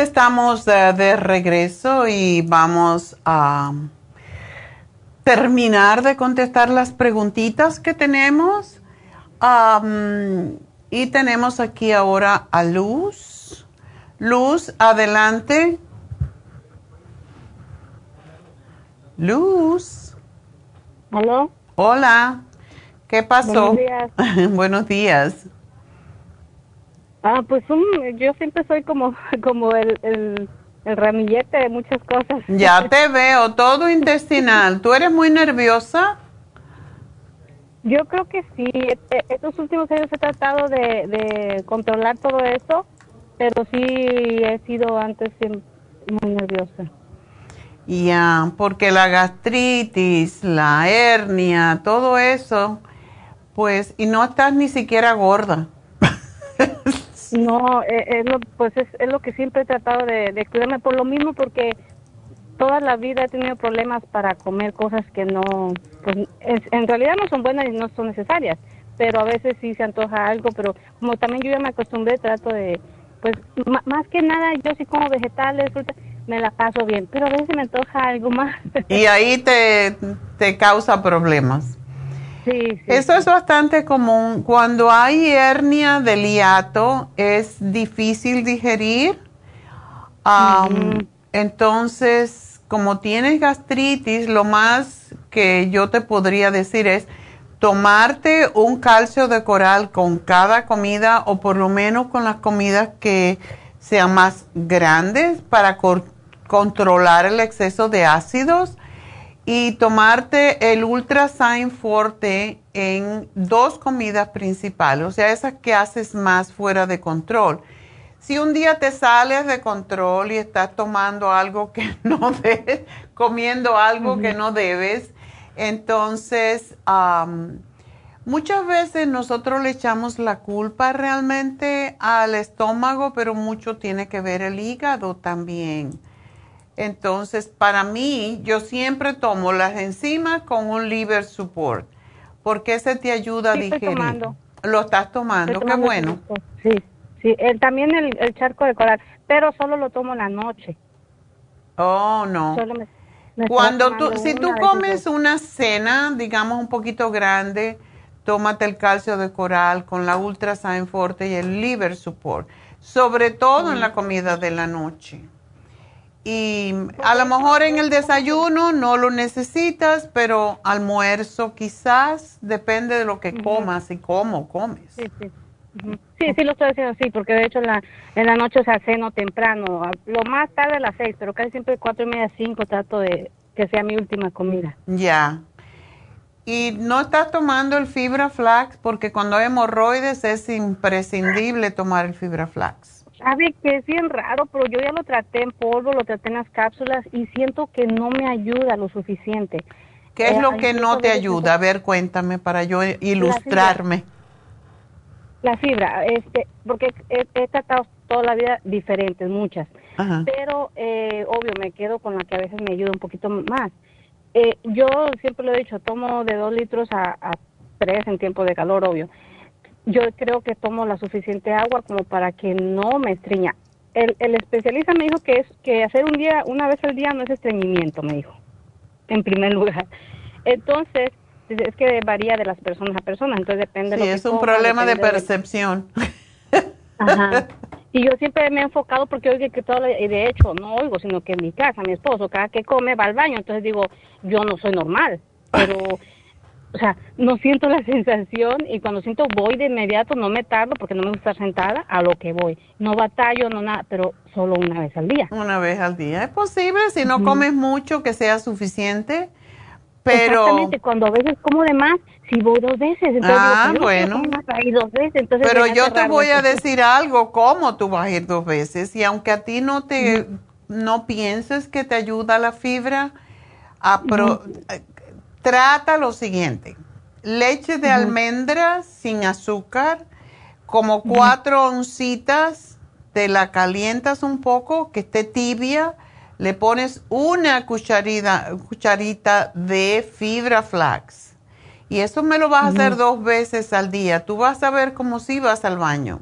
Speaker 3: Estamos de, regreso y vamos a terminar de contestar las preguntitas que tenemos. y tenemos aquí ahora a Luz. Luz, adelante. Luz.
Speaker 12: ¿Aló?
Speaker 3: Hola. ¿Qué pasó?
Speaker 12: Buenos días.
Speaker 3: Buenos días.
Speaker 12: Ah, pues yo siempre soy como, como el, el, ramillete de muchas cosas.
Speaker 3: Ya te veo, todo intestinal. ¿Tú eres muy nerviosa?
Speaker 12: Yo creo que sí. Este, estos últimos años he tratado de, de controlar todo eso, pero sí he sido antes muy nerviosa.
Speaker 3: Ya, porque la gastritis, la hernia, todo eso, pues, y no estás ni siquiera gorda.
Speaker 12: No, eh, es, lo, pues es, lo que siempre he tratado de, cuidarme por lo mismo porque toda la vida he tenido problemas para comer cosas que no, pues en realidad no son buenas y no son necesarias, pero a veces sí se antoja algo, pero como también yo ya me acostumbré, trato de, pues más que nada yo sí como vegetales, frutas, me la paso bien, pero a veces me antoja algo más.
Speaker 3: Y ahí te, te causa problemas. Eso es bastante común. Cuando hay hernia del hiato es difícil digerir. Entonces, como tienes gastritis, lo más que yo te podría decir es tomarte un calcio de coral con cada comida o por lo menos con las comidas que sean más grandes para controlar el exceso de ácidos y tomarte el Ultrasign Forte en dos comidas principales, o sea, esas que haces más fuera de control. Si un día te sales de control y estás tomando algo que no debes, comiendo algo que no debes, entonces muchas veces nosotros le echamos la culpa realmente al estómago, pero mucho tiene que ver el hígado también. Entonces, para mí, yo siempre tomo las enzimas con un liver support, porque ese te ayuda a digerir. Tomando. Lo estás tomando, qué bueno.
Speaker 12: Sí, sí, también el, charco de coral, pero solo lo tomo en la noche.
Speaker 3: Oh, no. Cuando tú, si tú comes una cena, digamos un poquito grande, tómate el calcio de coral con la Ultra Forte y el Liver Support, sobre todo en la comida de la noche. Y a lo mejor en el desayuno no lo necesitas, pero almuerzo quizás, depende de lo que comas y cómo comes.
Speaker 12: Sí, sí. Sí, sí lo estoy haciendo así, porque de hecho en la, en la noche se ceno temprano, lo más tarde a las seis, pero casi siempre cuatro y media, cinco trato de que sea mi última comida.
Speaker 3: Ya. Y no estás tomando el fibra flax, porque cuando hay hemorroides es imprescindible tomar el fibra flax.
Speaker 12: Sabe que es bien raro, pero yo ya lo traté en polvo, lo traté en las cápsulas y siento que no me ayuda lo suficiente.
Speaker 3: ¿Qué es eh, lo que no te ayuda? A ver, cuéntame para yo ilustrarme.
Speaker 12: La fibra, este, porque he, tratado toda la vida diferentes, muchas, pero eh, obvio me quedo con la que a veces me ayuda un poquito más. Eh, yo siempre lo he dicho, tomo de dos litros a, a tres en tiempo de calor, obvio yo creo que tomo la suficiente agua como para que no me estreña. El, el especialista me dijo que es que hacer un día, una vez al día no es estreñimiento, me dijo, en primer lugar. Entonces, es que varía de las personas a personas, entonces depende
Speaker 3: sí,
Speaker 12: de lo
Speaker 3: es un problema de percepción.
Speaker 12: Ajá. Y yo siempre me he enfocado porque oigo que todo, y de hecho no oigo, sino que en mi casa, mi esposo, cada que come va al baño, entonces digo, yo no soy normal, pero o sea, no siento la sensación y cuando siento voy de inmediato, no me tardo porque no me gusta estar sentada a lo que voy. No batallo, no nada, pero solo una vez al día.
Speaker 3: Una vez al día. Es posible, si no comes mucho, que sea suficiente, pero...
Speaker 12: Exactamente, cuando a veces como de más, si voy dos veces. Entonces
Speaker 3: ah, bueno.
Speaker 12: Dos veces, entonces
Speaker 3: pero yo te voy a decir algo, ¿cómo tú vas a ir dos veces? Y aunque a ti no te, no pienses que te ayuda la fibra, a pro, Trata lo siguiente, leche de almendras sin azúcar, como cuatro oncitas, te la calientas un poco, que esté tibia, le pones una cucharita, cucharita de fibra flax. Y eso me lo vas a hacer dos veces al día. Tú vas a ver como si vas al baño.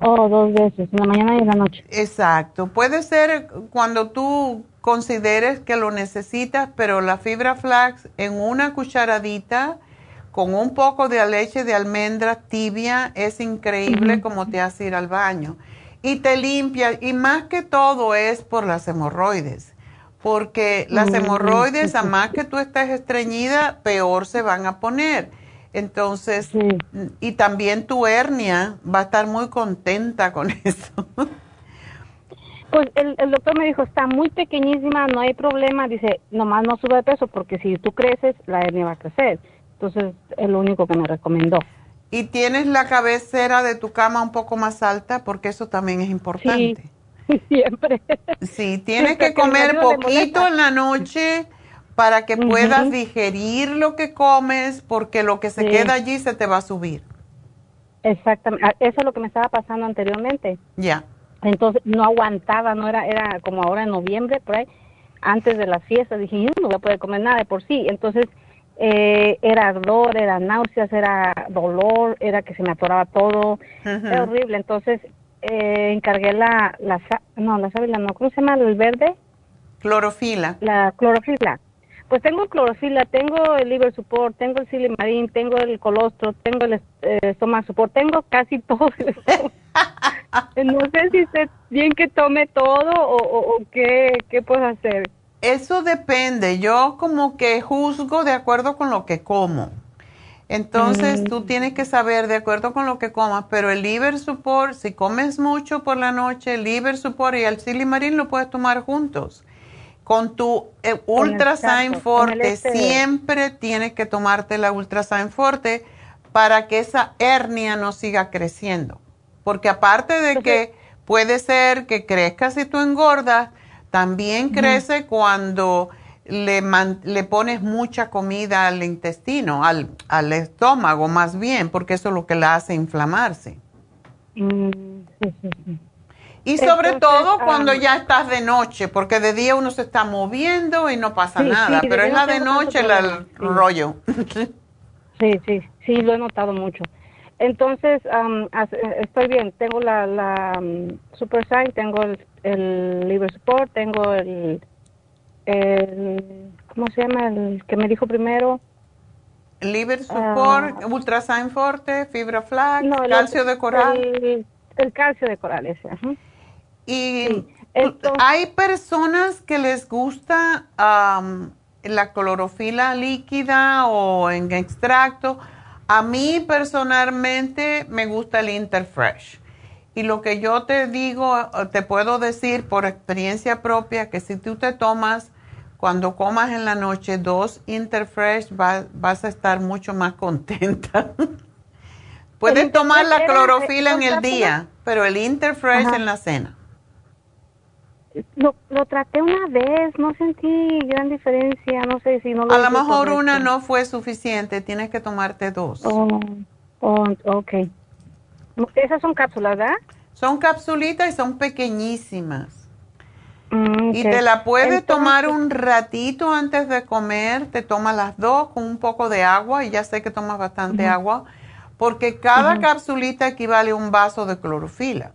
Speaker 12: Oh, dos veces, en la mañana y en la noche.
Speaker 3: Exacto. Puede ser cuando tú consideres que lo necesitas, pero la fibra flax en una cucharadita con un poco de leche de almendra tibia es increíble como te hace ir al baño. Y te limpia, y más que todo es por las hemorroides, porque las hemorroides, a más que tú estés estreñida, peor se van a poner. Entonces, y también tu hernia va a estar muy contenta con eso.
Speaker 12: Pues el, doctor me dijo, está muy pequeñísima, no hay problema. Dice, nomás no sube de peso porque si tú creces, la hernia va a crecer. Entonces, es lo único que me recomendó.
Speaker 3: ¿Y tienes la cabecera de tu cama un poco más alta? Porque eso también es importante.
Speaker 12: Sí, siempre.
Speaker 3: Sí, tienes que comer poquito en la noche para que puedas digerir lo que comes, porque lo que se queda allí se te va a subir.
Speaker 12: Exactamente, ah, eso es lo que me estaba pasando anteriormente.
Speaker 3: Ya.
Speaker 12: Entonces no aguantaba, no era, era como ahora en noviembre, por ahí, antes de las fiestas, dije, yo no voy a poder comer nada de por sí. Entonces eh, era ardor, era náuseas, era dolor, era que se me atoraba todo, era horrible. Entonces eh, encargué la, la, no, la sábila, no, ¿cómo se llama? El verde.
Speaker 3: Clorofila.
Speaker 12: La clorofila. Pues tengo clorofila, tengo el liver support, tengo el silimarín, tengo el colostro, tengo el eh, support, tengo casi todo. no sé si sé bien que tome todo o, o, qué, qué puedo hacer.
Speaker 3: Eso depende. Yo como que juzgo de acuerdo con lo que como. Entonces, tú tienes que saber, de acuerdo con lo que comas, pero el liver support, si comes mucho por la noche, el liver support y el silimarín lo puedes tomar juntos. Con tu eh, Ultrasign Forte, este siempre tienes que tomarte la Ultrasign Forte para que esa hernia no siga creciendo. Porque aparte de que puede ser que crezca si tú engordas, también crece cuando le, le pones mucha comida al intestino, al, al, estómago más bien, porque eso es lo que la hace inflamarse. Mm, y sobre todo cuando ya estás de noche, porque de día uno se está moviendo y no pasa nada, pero es la de noche el rollo.
Speaker 12: sí, sí, sí, lo he notado mucho. Entonces, estoy bien, tengo la, la Super Sign, tengo el, el Liver Support, tengo el el, ¿cómo se llama? El que me dijo primero.
Speaker 3: Liver Support, uh, Ultrasign Forte, Fibra Flax, calcio de coral.
Speaker 12: El, calcio de coral ese.
Speaker 3: Y hay personas que les gusta la clorofila líquida o en extracto. A mí personalmente me gusta el Interfresh. Y lo que yo te digo, te puedo decir por experiencia propia, que si tú te tomas cuando comas en la noche dos Interfresh vas a estar mucho más contenta. Puedes tomar la clorofila en el día, pero el Interfresh en la cena.
Speaker 12: Lo, lo, traté una vez, no sentí gran diferencia, no sé si no lo
Speaker 3: A lo mejor una no fue suficiente, tienes que tomarte dos.
Speaker 12: Oh, oh, ok. Esas son cápsulas, ¿verdad?
Speaker 3: Son capsulitas y son pequeñísimas. Mm, y te la puedes tomar un ratito antes de comer, te tomas las dos con un poco de agua, y ya sé que tomas bastante agua, porque cada capsulita equivale a un vaso de clorofila.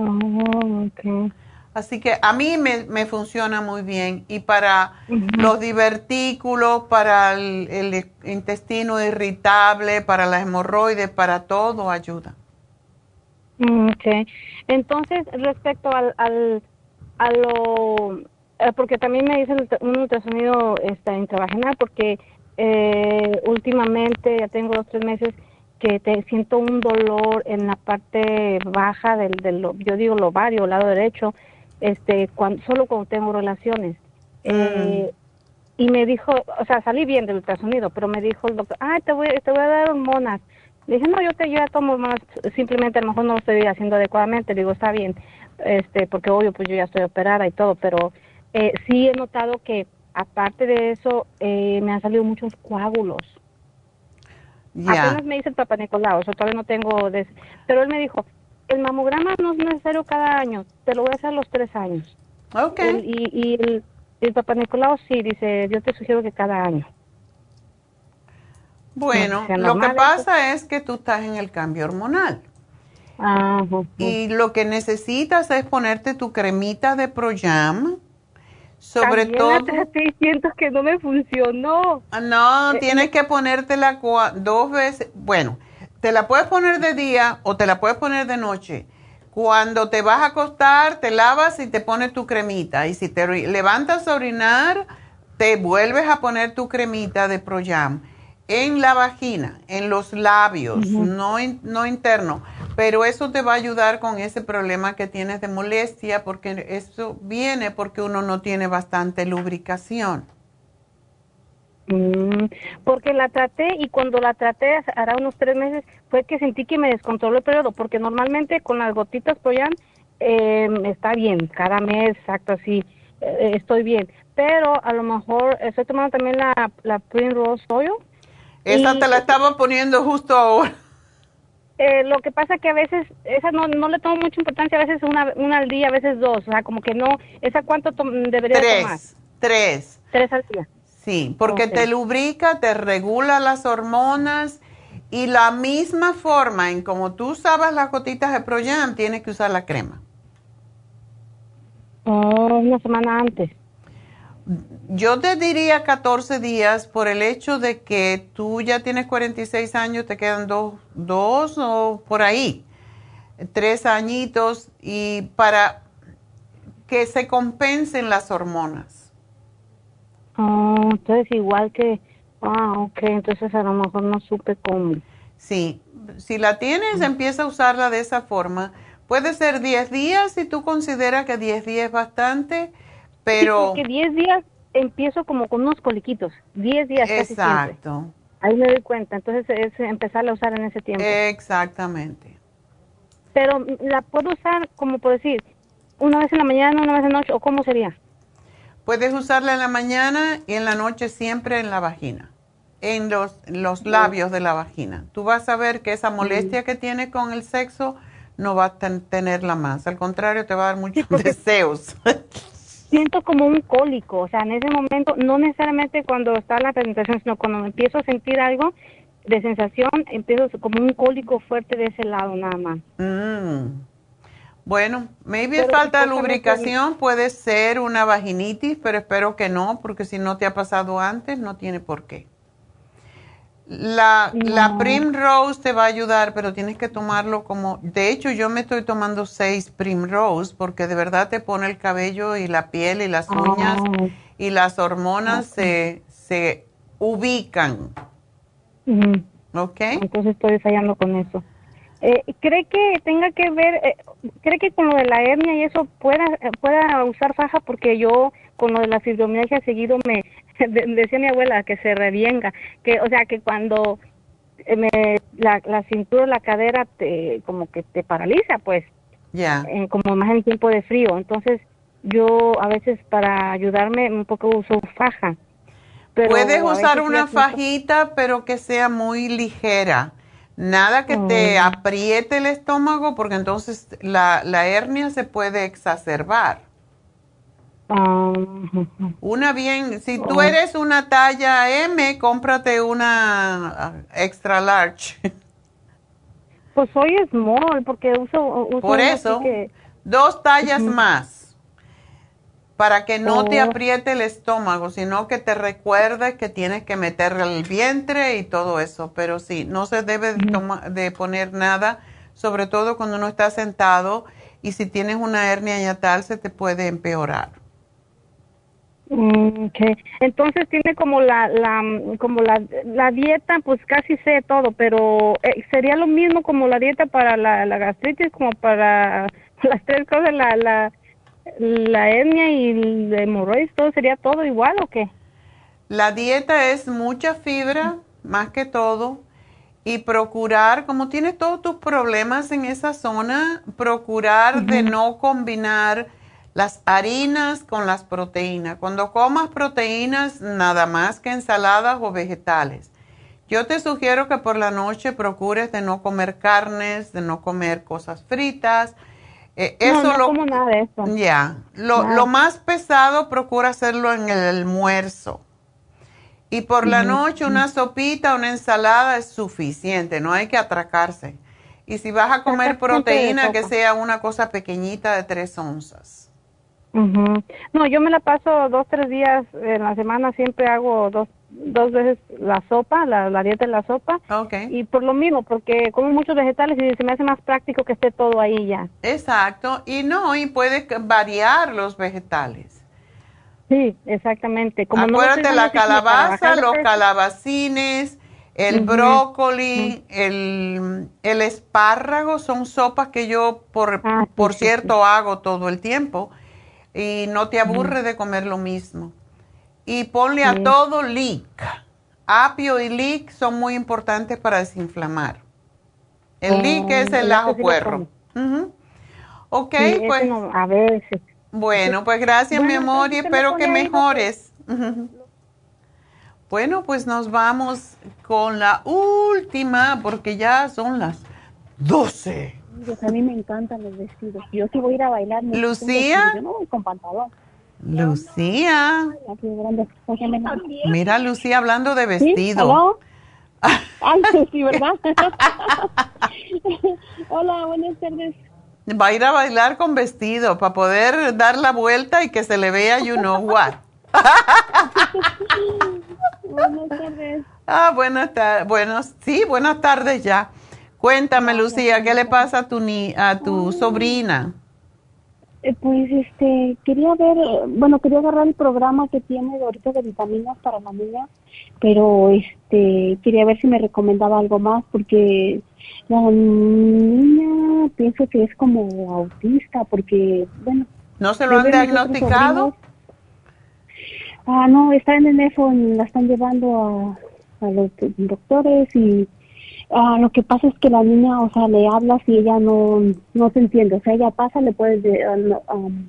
Speaker 12: Oh,
Speaker 3: Así que a mí me, funciona muy bien. Y para los divertículos, para el, intestino irritable, para las hemorroides, para todo ayuda.
Speaker 12: Mm, ok. Entonces, respecto al, a lo eh, porque también me dicen un ultrasonido está intravaginal porque eh, últimamente ya tengo dos tres meses que te siento un dolor en la parte baja del, del yo digo el ovario lado derecho este cuando solo cuando tengo relaciones. Eh, y me dijo o sea salí bien del ultrasonido pero me dijo el doctor ay te voy te voy a dar hormonas le dije no yo te yo ya tomo más simplemente a lo mejor no lo estoy haciendo adecuadamente le digo está bien este, porque obvio, pues yo ya estoy operada y todo, pero eh, sí he notado que aparte de eso, eh, me han salido muchos coágulos. Apenas me dice el papá Nicolau, o todavía no tengo, pero él me dijo, el mamograma no es necesario cada año, te lo voy a hacer a los tres años.
Speaker 3: Ok.
Speaker 12: y, el, el papá Nicolau sí, dice, yo te sugiero que cada año.
Speaker 3: Bueno, lo que pasa es que tú estás en el cambio hormonal. Y lo que necesitas es ponerte tu cremita de Proyam. Sobre todo.
Speaker 12: siento que no me funcionó.
Speaker 3: Ah, no, eh, tienes que ponértela dos veces. Bueno, te la puedes poner de día o te la puedes poner de noche. Cuando te vas a acostar, te lavas y te pones tu cremita. Y si te levantas a orinar, te vuelves a poner tu cremita de Proyam en la vagina, en los labios, no, no interno pero eso te va a ayudar con ese problema que tienes de molestia porque eso viene porque uno no tiene bastante lubricación.
Speaker 12: Mm, porque la traté y cuando la traté hará unos tres meses fue que sentí que me descontroló el periodo porque normalmente con las gotitas Proyan eh, está bien, cada mes, exacto así, eh, estoy bien. Pero a lo mejor estoy tomando también la, la Rose Oil.
Speaker 3: Esa te la estaba poniendo justo ahora.
Speaker 12: Eh, lo que pasa que a veces, esa no, no le tomo mucha importancia, a veces una, una al día, a veces dos, o sea, como que no, ¿esa cuánto debería tomar?
Speaker 3: Tres.
Speaker 12: Tres al día.
Speaker 3: Sí, porque te lubrica, te regula las hormonas y la misma forma en como tú usabas las gotitas de Proyam, tienes que usar la crema.
Speaker 12: Oh, una semana antes.
Speaker 3: Yo te diría 14 días por el hecho de que tú ya tienes 46 años, te quedan dos, dos o por ahí, tres añitos, y para que se compensen las hormonas.
Speaker 12: Oh, entonces igual que Ah, ok, entonces a lo mejor no supe cómo.
Speaker 3: Sí, si la tienes, empieza a usarla de esa forma. Puede ser 10 días si tú consideras que 10 días es bastante, pero...
Speaker 12: Sí, porque 10 días empiezo como con unos coliquitos, 10 días casi Exacto. Ahí me doy cuenta, entonces es empezar a usar en ese tiempo.
Speaker 3: Exactamente.
Speaker 12: Pero la puedo usar, como por decir, una vez en la mañana, una vez en la noche, o cómo sería?
Speaker 3: Puedes usarla en la mañana y en la noche siempre en la vagina, en los, los labios de la vagina. Tú vas a ver que esa molestia que tienes con el sexo no va a tenerla más. Al contrario, te va a dar muchos deseos.
Speaker 12: Siento como un cólico, o sea, en ese momento, no necesariamente cuando está la presentación, sino cuando empiezo a sentir algo de sensación, empiezo como un cólico fuerte de ese lado nada más.
Speaker 3: Mm. Bueno, maybe falta de lubricación, puede ser una vaginitis, pero espero que no, porque si no te ha pasado antes, no tiene por qué. La, la Primrose te va a ayudar, pero tienes que tomarlo como... De hecho, yo me estoy tomando seis Primrose porque de verdad te pone el cabello y la piel y las uñas y las hormonas se, se ubican. ¿Ok?
Speaker 12: Entonces estoy fallando con eso. Eh, ¿Cree que tenga que ver, eh, cree que con lo de la hernia y eso pueda, pueda usar faja? Porque yo con lo de la fibromialgia seguido me decía mi abuela que se revienga, que o sea que cuando eh, me, la, la cintura, la cadera te como que te paraliza, pues.
Speaker 3: Ya.
Speaker 12: como más en tiempo de frío. Entonces yo a veces para ayudarme un poco uso faja.
Speaker 3: Puedes usar una fajita, pero que sea muy ligera. Nada que te oh. apriete el estómago, porque entonces la, la hernia se puede exacerbar. Una bien, si tú eres una talla M, cómprate una ah, extra large.
Speaker 12: Pues soy small porque uso...
Speaker 3: Por eso, dos tallas más, para que no te oh. apriete el estómago, sino que te recuerdes que tienes que meter el vientre y todo eso. Pero sí, no se debe de poner nada, sobre todo cuando uno está sentado y si tienes una hernia ya tal, se te puede empeorar.
Speaker 12: Mm, okay. Entonces tiene como la, la como la, la dieta, pues casi sé todo, pero eh, sería lo mismo como la dieta para la, la gastritis, como para las tres cosas, la, la, la hernia y el hemorroides, todo sería todo igual o qué?
Speaker 3: La dieta es mucha fibra, más que todo, y procurar, como tienes todos tus problemas en esa zona, procurar de no combinar las harinas con las proteínas. Cuando comas proteínas, nada más que ensaladas o vegetales. Yo te sugiero que por la noche procures de no comer carnes, de no comer cosas fritas.
Speaker 12: Eh, eso no, no como nada de eso.
Speaker 3: Ya. Lo, lo, más pesado procura hacerlo en el almuerzo. Y por la noche una sopita, una ensalada es suficiente, no hay que atracarse. Y si vas a comer proteína, que sea una cosa pequeñita de tres onzas.
Speaker 12: No, yo me la paso dos, tres días en la semana, siempre hago dos, dos veces la sopa, la, la dieta de la sopa. Y por lo mismo, porque como muchos vegetales y se me hace más práctico que esté todo ahí ya.
Speaker 3: Exacto, y no, y puedes variar los vegetales.
Speaker 12: Sí, exactamente.
Speaker 3: Como Acuérdate la calabaza, los calabacines, el brócoli, el, el espárrago, son sopas que yo, por, ah, por cierto, hago todo el tiempo y no te aburre de comer lo mismo. Y ponle a todo leek. Apio y leek son muy importantes para desinflamar. El oh, leek es el ajo puerro. Ok, pues.
Speaker 12: a veces.
Speaker 3: Bueno, pues gracias, mi amor, y espero que mejores. Bueno, pues nos vamos con la última, porque ya son las 12
Speaker 13: a mí me encantan los vestidos. Yo sí voy a ir a bailar.
Speaker 3: Lucía.
Speaker 13: Yo no voy con pantalón.
Speaker 3: Lucía. Mira, Lucía, hablando de vestido.
Speaker 13: Ay, sí, ¿verdad? Hola, buenas tardes.
Speaker 3: Va a ir a bailar con vestido para poder dar la vuelta y que se le vea you know what.
Speaker 13: buenas tardes.
Speaker 3: Ah, buenas tardes. Bueno, sí, buenas tardes ya. Cuéntame, Lucía, ¿qué le pasa a tu, ni a tu sobrina?
Speaker 6: Eh, pues este, quería ver, bueno, quería agarrar el programa que tiene de ahorita de vitaminas para la niña, pero este, quería ver si me recomendaba algo más porque la niña pienso que es como autista porque, bueno.
Speaker 3: ¿No se lo han diagnosticado?
Speaker 6: Ah, no, está en el EFO, la están llevando a, a los doctores y Ah, lo que pasa es que la niña, o sea, le hablas y ella no, no te entiende. O sea, ella pasa, le puedes ah, um,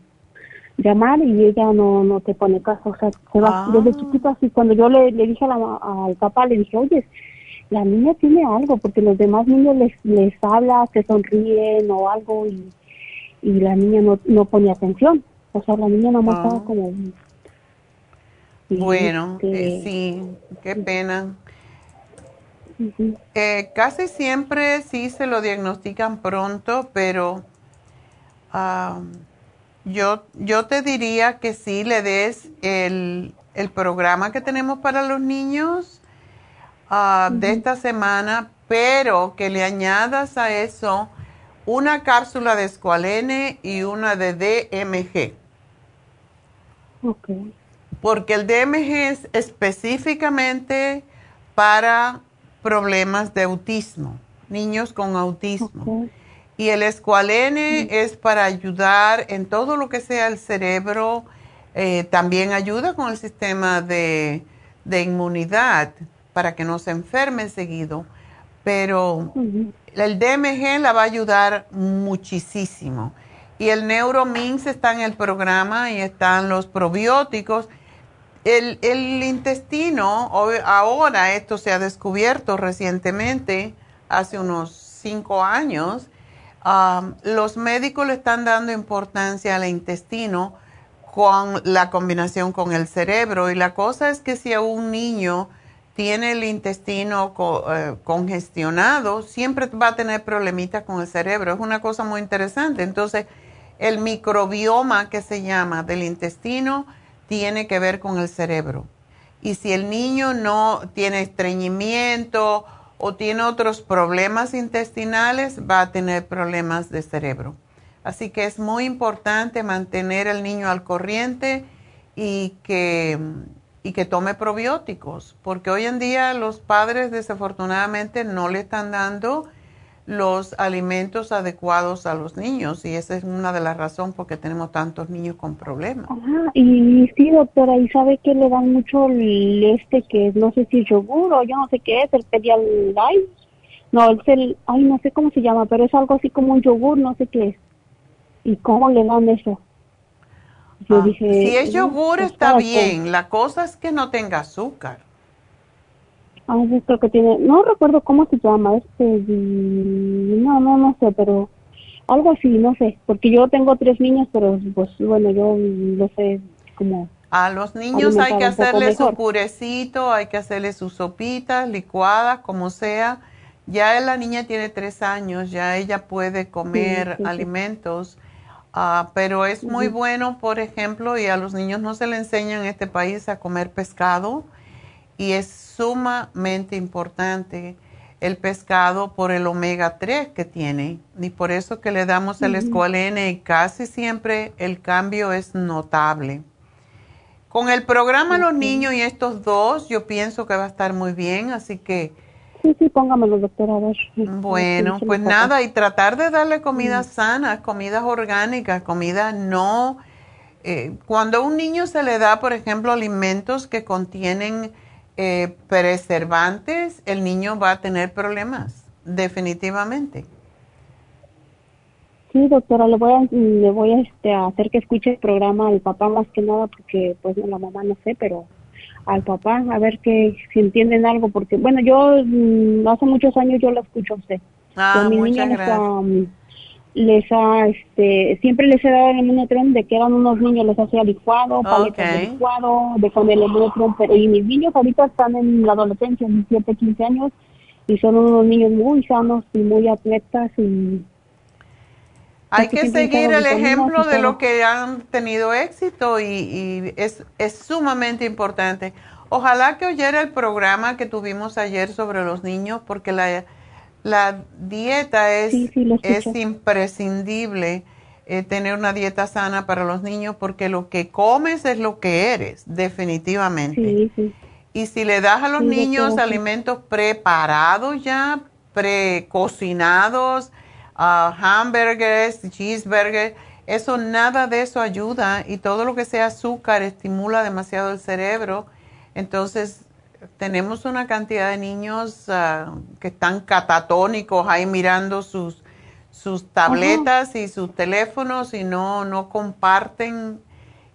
Speaker 6: llamar y ella no, no te pone caso. O sea, se va desde ah. chiquito así. Cuando yo le, le dije al papá, le dije, oye, la niña tiene algo, porque los demás niños les, les habla, se sonríen o algo y, y la niña no, no pone atención. O sea, la niña no más estaba como...
Speaker 3: Bueno, este eh, sí, qué pena. Eh, casi siempre sí se lo diagnostican pronto, pero yo, yo te diría que sí le des el, programa que tenemos para los niños ah, de esta semana, pero que le añadas a eso una cápsula de escualene y una de DMG. Porque el DMG es específicamente para problemas de autismo, niños con autismo. Y el escualene es para ayudar en todo lo que sea el cerebro, eh, también ayuda con el sistema de, inmunidad para que no se enferme seguido. Pero el DMG la va a ayudar muchísimo. Y el Neuromins está en el programa y están los probióticos el, intestino, ahora esto se ha descubierto recientemente, hace unos cinco años, los médicos le están dando importancia al intestino con la combinación con el cerebro. Y la cosa es que si a un niño tiene el intestino eh, congestionado, siempre va a tener problemitas con el cerebro. Es una cosa muy interesante. Entonces, el microbioma que se llama del intestino, tiene que ver con el cerebro. Y si el niño no tiene estreñimiento o tiene otros problemas intestinales, va a tener problemas de cerebro. Así que es muy importante mantener al niño al corriente y que, y que tome probióticos, porque hoy en día los padres desafortunadamente no le están dando los alimentos adecuados a los niños y esa es una de las razones por qué tenemos tantos niños con problemas.
Speaker 6: Ajá, y sí, doctora, y sabe que le dan mucho el este que no sé si es yogur o yo no sé qué es, el Pedialyte. No, es el, ay, no sé cómo se llama, pero es algo así como un yogur, no sé qué es. ¿Y cómo le dan eso?
Speaker 3: Yo ah, dije, si es yogur pues, está bien, la cosa es que no tenga azúcar.
Speaker 6: Ah, creo que tiene, no recuerdo cómo se llama, este, no, no, no sé, pero algo así, no sé, porque yo tengo tres niños, pero pues bueno, yo no sé cómo.
Speaker 3: A los niños hay que hacerle su purecito, hay que hacerle sus sopitas licuadas, como sea. Ya la niña tiene tres años, ya ella puede comer alimentos, ah, pero es muy bueno, por ejemplo, y a los niños no se le enseña en este país a comer pescado y es sumamente importante el pescado por el omega 3 que tiene y por eso que le damos el escualene y casi siempre el cambio es notable. Con el programa Los Niños y estos dos yo pienso que va a estar muy bien, así que...
Speaker 6: Sí, sí, póngamelo, doctora, a ver.
Speaker 3: Bueno, pues nada, y tratar de darle comida sana, comidas orgánicas, comida no... Eh, cuando a un niño se le da, por ejemplo, alimentos que contienen eh, preservantes, el niño va a tener problemas, definitivamente.
Speaker 6: Sí, doctora, le voy a, le voy a, este, hacer que escuche el programa al papá más que nada, porque pues la mamá no sé, pero al papá, a ver que si entienden algo, porque bueno, yo mm, hace muchos años yo lo escucho a usted.
Speaker 3: Ah, muchas gracias
Speaker 6: les ha, este, siempre les he dado el inmunotron de que eran unos niños, les hacía licuado, paletas de licuado, de con el inmunotron, pero y mis niños ahorita están en la adolescencia, 17, 15 años, y son unos niños muy sanos y muy atletas y...
Speaker 3: Hay que seguir el ejemplo de lo que han tenido éxito y, y es, es sumamente importante. Ojalá que oyera el programa que tuvimos ayer sobre los niños, porque la la dieta es, es imprescindible. eh, tener una dieta sana para los niños porque lo que comes es lo que eres, definitivamente. Y si le das a los niños alimentos preparados ya, precocinados, uh, hamburgers, cheeseburgers, eso nada de eso ayuda y todo lo que sea azúcar estimula demasiado el cerebro. Entonces tenemos una cantidad de niños ah, que están catatónicos ahí mirando sus, sus tabletas y sus teléfonos y no, no comparten.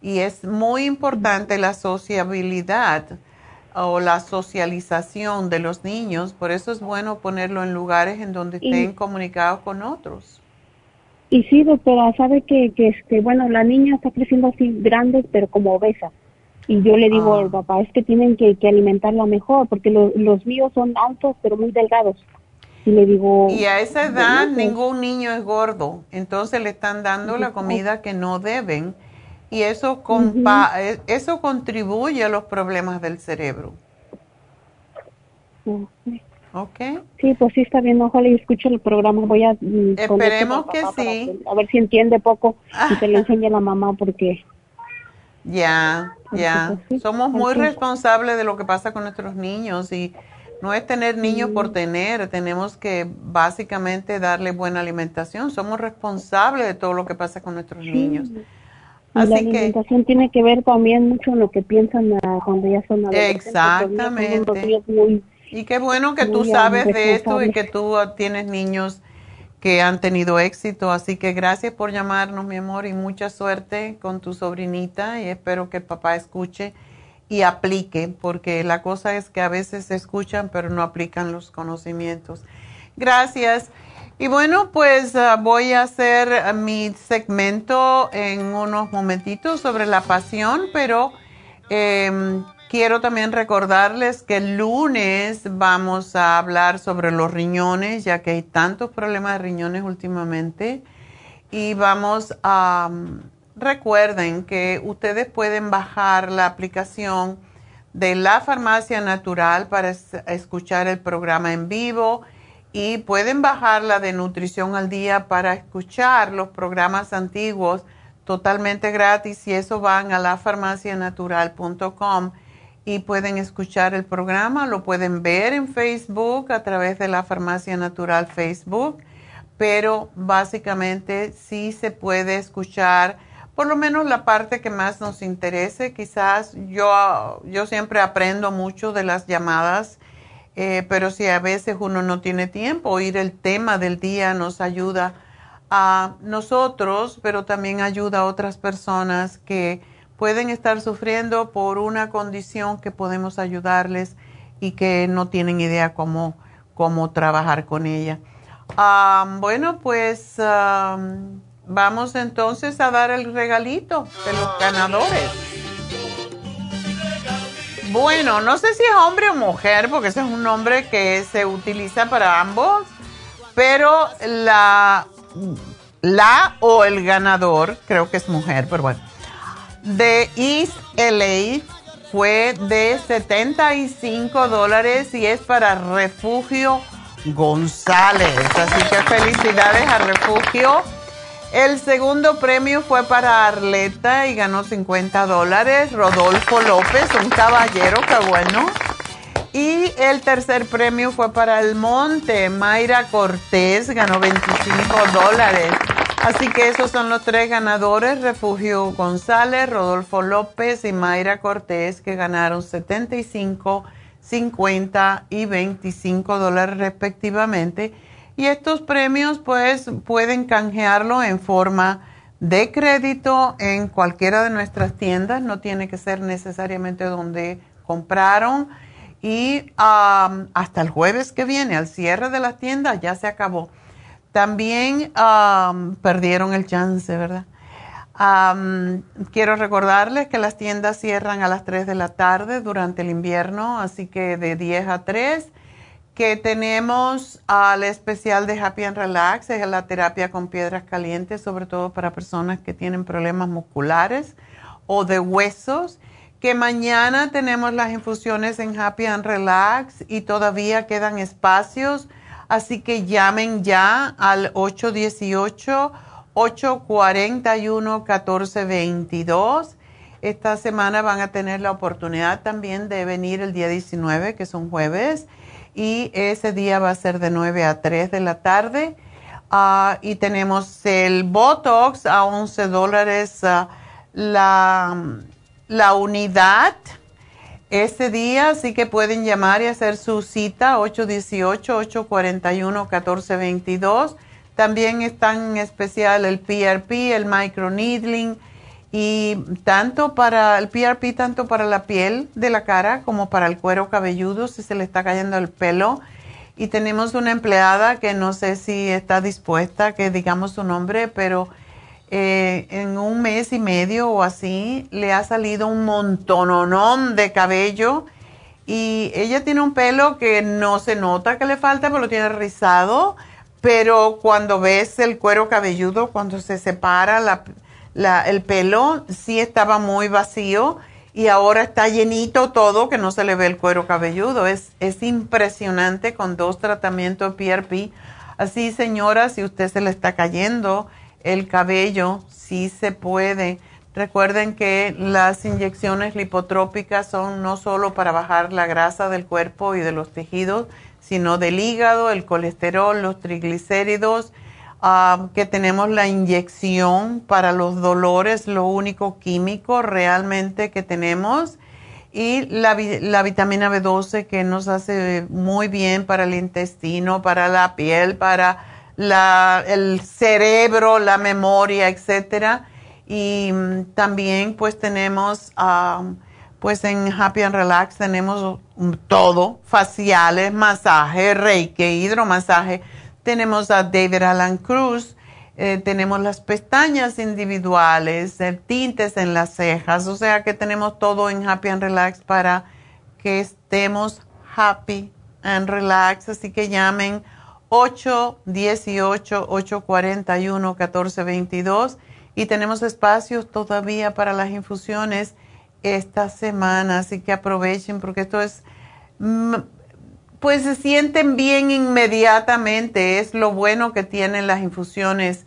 Speaker 3: Y es muy importante la sociabilidad o la socialización de los niños. Por eso es bueno ponerlo en lugares en donde estén comunicados con otros.
Speaker 13: Y sí, doctora, sabe que, que este, bueno, la niña está creciendo así grande, pero como obesa. Y yo le digo al ah. papá, es que tienen que, alimentarla mejor, porque los míos son altos, pero muy delgados. Y le digo...
Speaker 3: Y a esa edad ningún niño es gordo, entonces le están dando la comida que no deben y eso, compa eh, eso contribuye a los problemas del cerebro.
Speaker 13: ¿Ok? Sí, pues sí está bien, ojalá y escuche el programa, voy a...
Speaker 3: Mm, Esperemos que sí.
Speaker 13: a ver si entiende poco y se le enseñe a la mamá porque...
Speaker 3: Ya, ya. Somos muy responsables de lo que pasa con nuestros niños y no es tener niños por tener, tenemos que básicamente darle buena alimentación. Somos responsables de todo lo que pasa con nuestros niños.
Speaker 13: Así la alimentación tiene que ver también mucho en lo que piensan cuando ya son
Speaker 3: adolescentes. Exactamente. y qué bueno que tú sabes de esto y que tú tienes niños han tenido éxito. Así que gracias por llamarnos, mi amor, y mucha suerte con tu sobrinita. Y espero que el papá escuche y aplique, porque la cosa es que a veces se escuchan, pero no aplican los conocimientos. Gracias. Y bueno, pues ah, voy a hacer mi segmento en unos momentitos sobre la pasión, pero eh, Quiero también recordarles que el lunes vamos a hablar sobre los riñones, ya que hay tantos problemas de riñones últimamente. Y vamos a, recuerden que ustedes pueden bajar la aplicación de la farmacia natural para escuchar el programa en vivo y pueden bajar la de nutrición al día para escuchar los programas antiguos totalmente gratis y eso van a lafarmacianatural.com y pueden escuchar el programa, lo pueden ver en Facebook a través de la Farmacia Natural Facebook, pero básicamente sí se puede escuchar por lo menos la parte que más nos interese. Quizás yo, yo siempre aprendo mucho de las llamadas, eh, pero si a veces uno no tiene tiempo, oír el tema del día nos ayuda a nosotros, pero también ayuda a otras personas que pueden estar sufriendo por una condición que podemos ayudarles y que no tienen idea cómo, cómo trabajar con ella. bueno, pues vamos entonces a dar el regalito de los ganadores. Bueno, no sé si es hombre o mujer, porque ese es un nombre que se utiliza para ambos, pero la, la o el ganador, creo que es mujer, pero bueno de East LA fue de 75 dólares y es para Refugio González. Así que felicidades a Refugio. El segundo premio fue para Arleta y ganó 50 dólares. Rodolfo López, un caballero, qué bueno. Y el tercer premio fue para El Monte. Mayra Cortés ganó 25 dólares. Así que esos son los tres ganadores, Refugio González, Rodolfo López y Mayra Cortés, que ganaron 75, 50 y 25 dólares respectivamente. Y estos premios pues pueden canjearlo en forma de crédito en cualquiera de nuestras tiendas, no tiene que ser necesariamente donde compraron. Y hasta el jueves que viene, al cierre de las tiendas, ya se acabó. También perdieron el chance, ¿verdad? quiero recordarles que las tiendas cierran a las 3 de la tarde durante el invierno, así que de 10 a 3, que tenemos al especial de Happy and Relax, es la terapia con piedras calientes, sobre todo para personas que tienen problemas musculares o de huesos, que mañana tenemos las infusiones en Happy and Relax y todavía quedan espacios Así que llamen ya al 818 841-1422. Esta semana van a tener la oportunidad también de venir el día 19, que es un jueves, y ese día va a ser de 9 a 3 de la tarde. Ah, y tenemos el Botox a 11 dólares ah, la, la unidad ese día, así que pueden llamar y hacer su cita 818-841-1422. También están en especial el PRP, el microneedling y tanto para el PRP, tanto para la piel de la cara como para el cuero cabelludo si se le está cayendo el pelo. Y tenemos una empleada que no sé si está dispuesta que digamos su nombre, pero eh, en un mes y medio o así le ha salido un montononón de cabello y ella tiene un pelo que no se nota que le falta, pero lo tiene rizado pero cuando ves el cuero cabelludo, cuando se separa el pelo, sí estaba muy vacío y ahora está llenito todo, que no se le ve el cuero cabelludo. Es, es impresionante con dos tratamientos PRP. Así, señora, si usted se le está cayendo el cabello, sí se puede. Recuerden que las inyecciones lipotrópicas son no solo para bajar la grasa del cuerpo y de los tejidos, sino del hígado, el colesterol, los triglicéridos, ah, que tenemos la inyección para los dolores, lo único químico realmente que tenemos, y la, vitamina B12 que nos hace muy bien para el intestino, para la piel, para el cerebro, la memoria, etcétera. Y mm, también pues tenemos... Pues en Happy and Relax tenemos todo, faciales, masaje, reiki, hidromasaje. Tenemos a David Alan Cruz, eh, tenemos las pestañas individuales, el tintes en las cejas, o sea que tenemos todo en Happy and Relax para que estemos happy and relax. Así que llamen 818-841-1422 y tenemos espacios todavía para las infusiones esta semana, así que aprovechen porque esto es, mm, pues se sienten bien inmediatamente, es lo bueno que tienen las infusiones.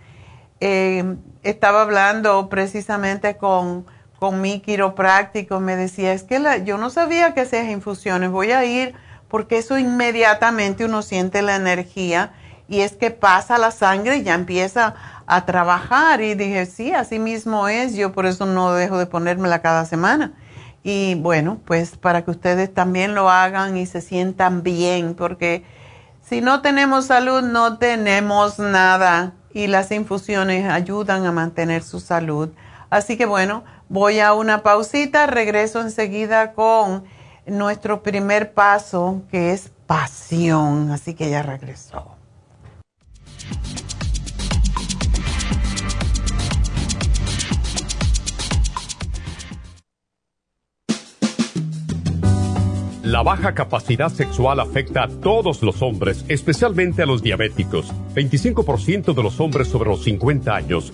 Speaker 3: Eh, estaba hablando precisamente con, con mi quiropráctico, me decía, es que yo no sabía que hacías infusiones, voy a ir porque eso inmediatamente uno siente la energía y es que pasa la sangre y ya empieza a trabajar y dije, sí, así mismo es, yo por eso no dejo de ponérmela cada semana. Y bueno, pues para que ustedes también lo hagan y se sientan bien, porque si no tenemos salud, no tenemos nada y las infusiones ayudan a mantener su salud. Así que bueno, voy a una pausita, regreso enseguida con nuestro primer paso, que es pasión. Así que ya regresó.
Speaker 11: La baja capacidad sexual afecta a todos los hombres, especialmente a los diabéticos. 25% de los hombres sobre los 50 años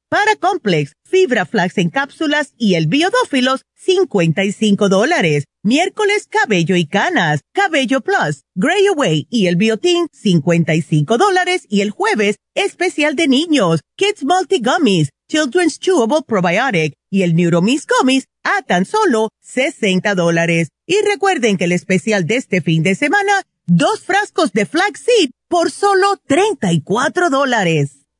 Speaker 4: Paracomplex, Fibra Flax en cápsulas y el Biodófilos, 55 dólares. Miércoles, cabello y canas, Cabello Plus, Gray Away y el Biotin, 55 dólares. Y el jueves, especial de niños, Kids Multi Gummies, Children's Chewable Probiotic y el Neuromis Gummies a tan solo 60 dólares. Y recuerden que el especial de este fin de semana, dos frascos de flaxseed por solo 34 dólares.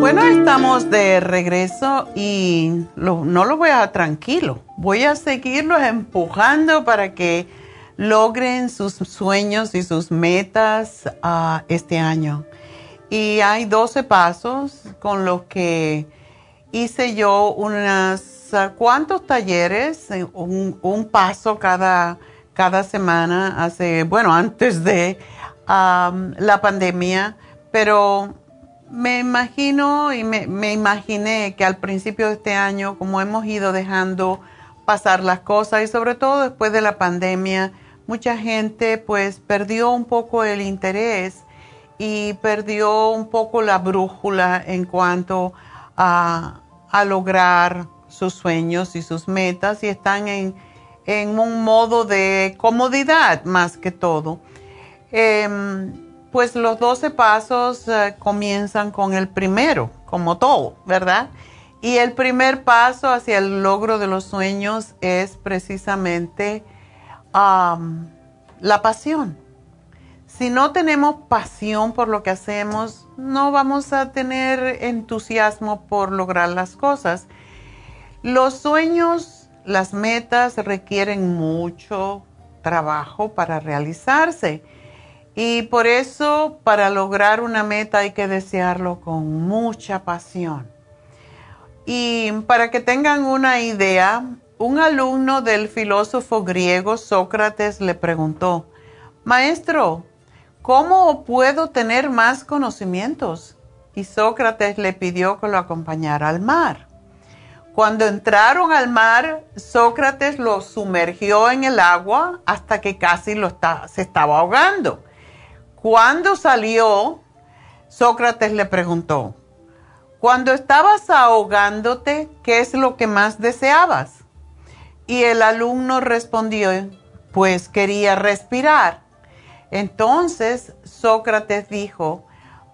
Speaker 3: Bueno, estamos de regreso y no lo voy a tranquilo. Voy a seguirlos empujando para que logren sus sueños y sus metas uh, este año. Y hay 12 pasos con los que hice yo unas uh, cuantos talleres, eh, un, paso cada, cada semana, hace, bueno, antes de um, la pandemia, pero me imagino y me, imaginé que al principio de este año, como hemos ido dejando pasar las cosas y sobre todo después de la pandemia, mucha gente pues perdió un poco el interés y perdió un poco la brújula en cuanto a, a lograr sus sueños y sus metas y están en, en un modo de comodidad más que todo. Eh, pues los 12 pasos eh, comienzan con el primero, como todo, ¿verdad? Y el primer paso hacia el logro de los sueños es precisamente la pasión. Si no tenemos pasión por lo que hacemos, no vamos a tener entusiasmo por lograr las cosas. Los sueños, las metas requieren mucho trabajo para realizarse y por eso para lograr una meta hay que desearlo con mucha pasión. Y para que tengan una idea, un alumno del filósofo griego Sócrates le preguntó, Maestro, ¿cómo puedo tener más conocimientos? Y Sócrates le pidió que lo acompañara al mar. Cuando entraron al mar, Sócrates lo sumergió en el agua hasta que casi lo se estaba ahogando. Cuando salió, Sócrates le preguntó, cuando estabas ahogándote, ¿qué es lo que más deseabas? Y el alumno respondió, pues quería respirar. Entonces Sócrates dijo,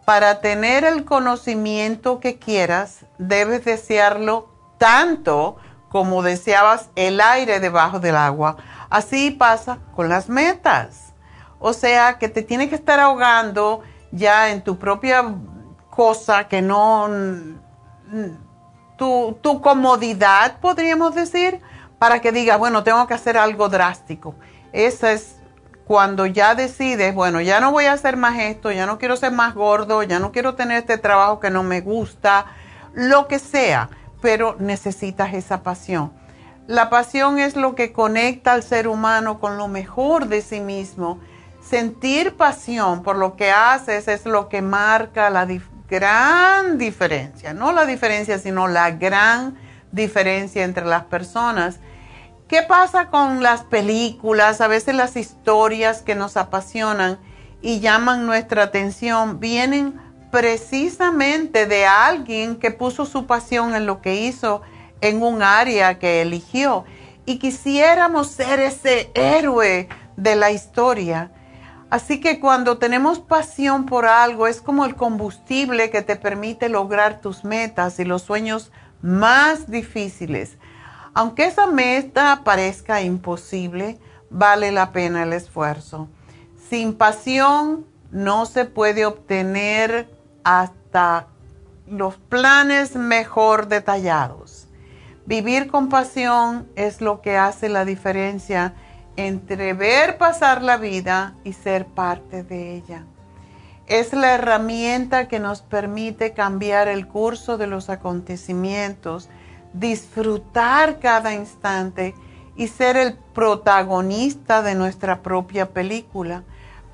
Speaker 3: para tener el conocimiento que quieras, debes desearlo tanto como deseabas el aire debajo del agua. Así pasa con las metas. O sea, que te tienes que estar ahogando ya en tu propia cosa que no... Tu, tu comodidad, podríamos decir, para que digas, bueno, tengo que hacer algo drástico. Esa es cuando ya decides, bueno, ya no voy a hacer más esto, ya no quiero ser más gordo, ya no quiero tener este trabajo que no me gusta, lo que sea, pero necesitas esa pasión. La pasión es lo que conecta al ser humano con lo mejor de sí mismo sentir pasión por lo que haces es lo que marca la gran diferencia, no la diferencia, sino la gran diferencia entre las personas. ¿Qué pasa con las películas? A veces las historias que nos apasionan y llaman nuestra atención vienen precisamente de alguien que puso su pasión en lo que hizo en un área que eligió. Y quisiéramos ser ese héroe de la historia Así que cuando tenemos pasión por algo es como el combustible que te permite lograr tus metas y los sueños más difíciles. Aunque esa meta parezca imposible, vale la pena el esfuerzo. Sin pasión no se puede obtener hasta los planes mejor detallados. Vivir con pasión es lo que hace la diferencia entre ver pasar la vida y ser parte de ella. Es la herramienta que nos permite cambiar el curso de los acontecimientos, disfrutar cada instante y ser el protagonista de nuestra propia película.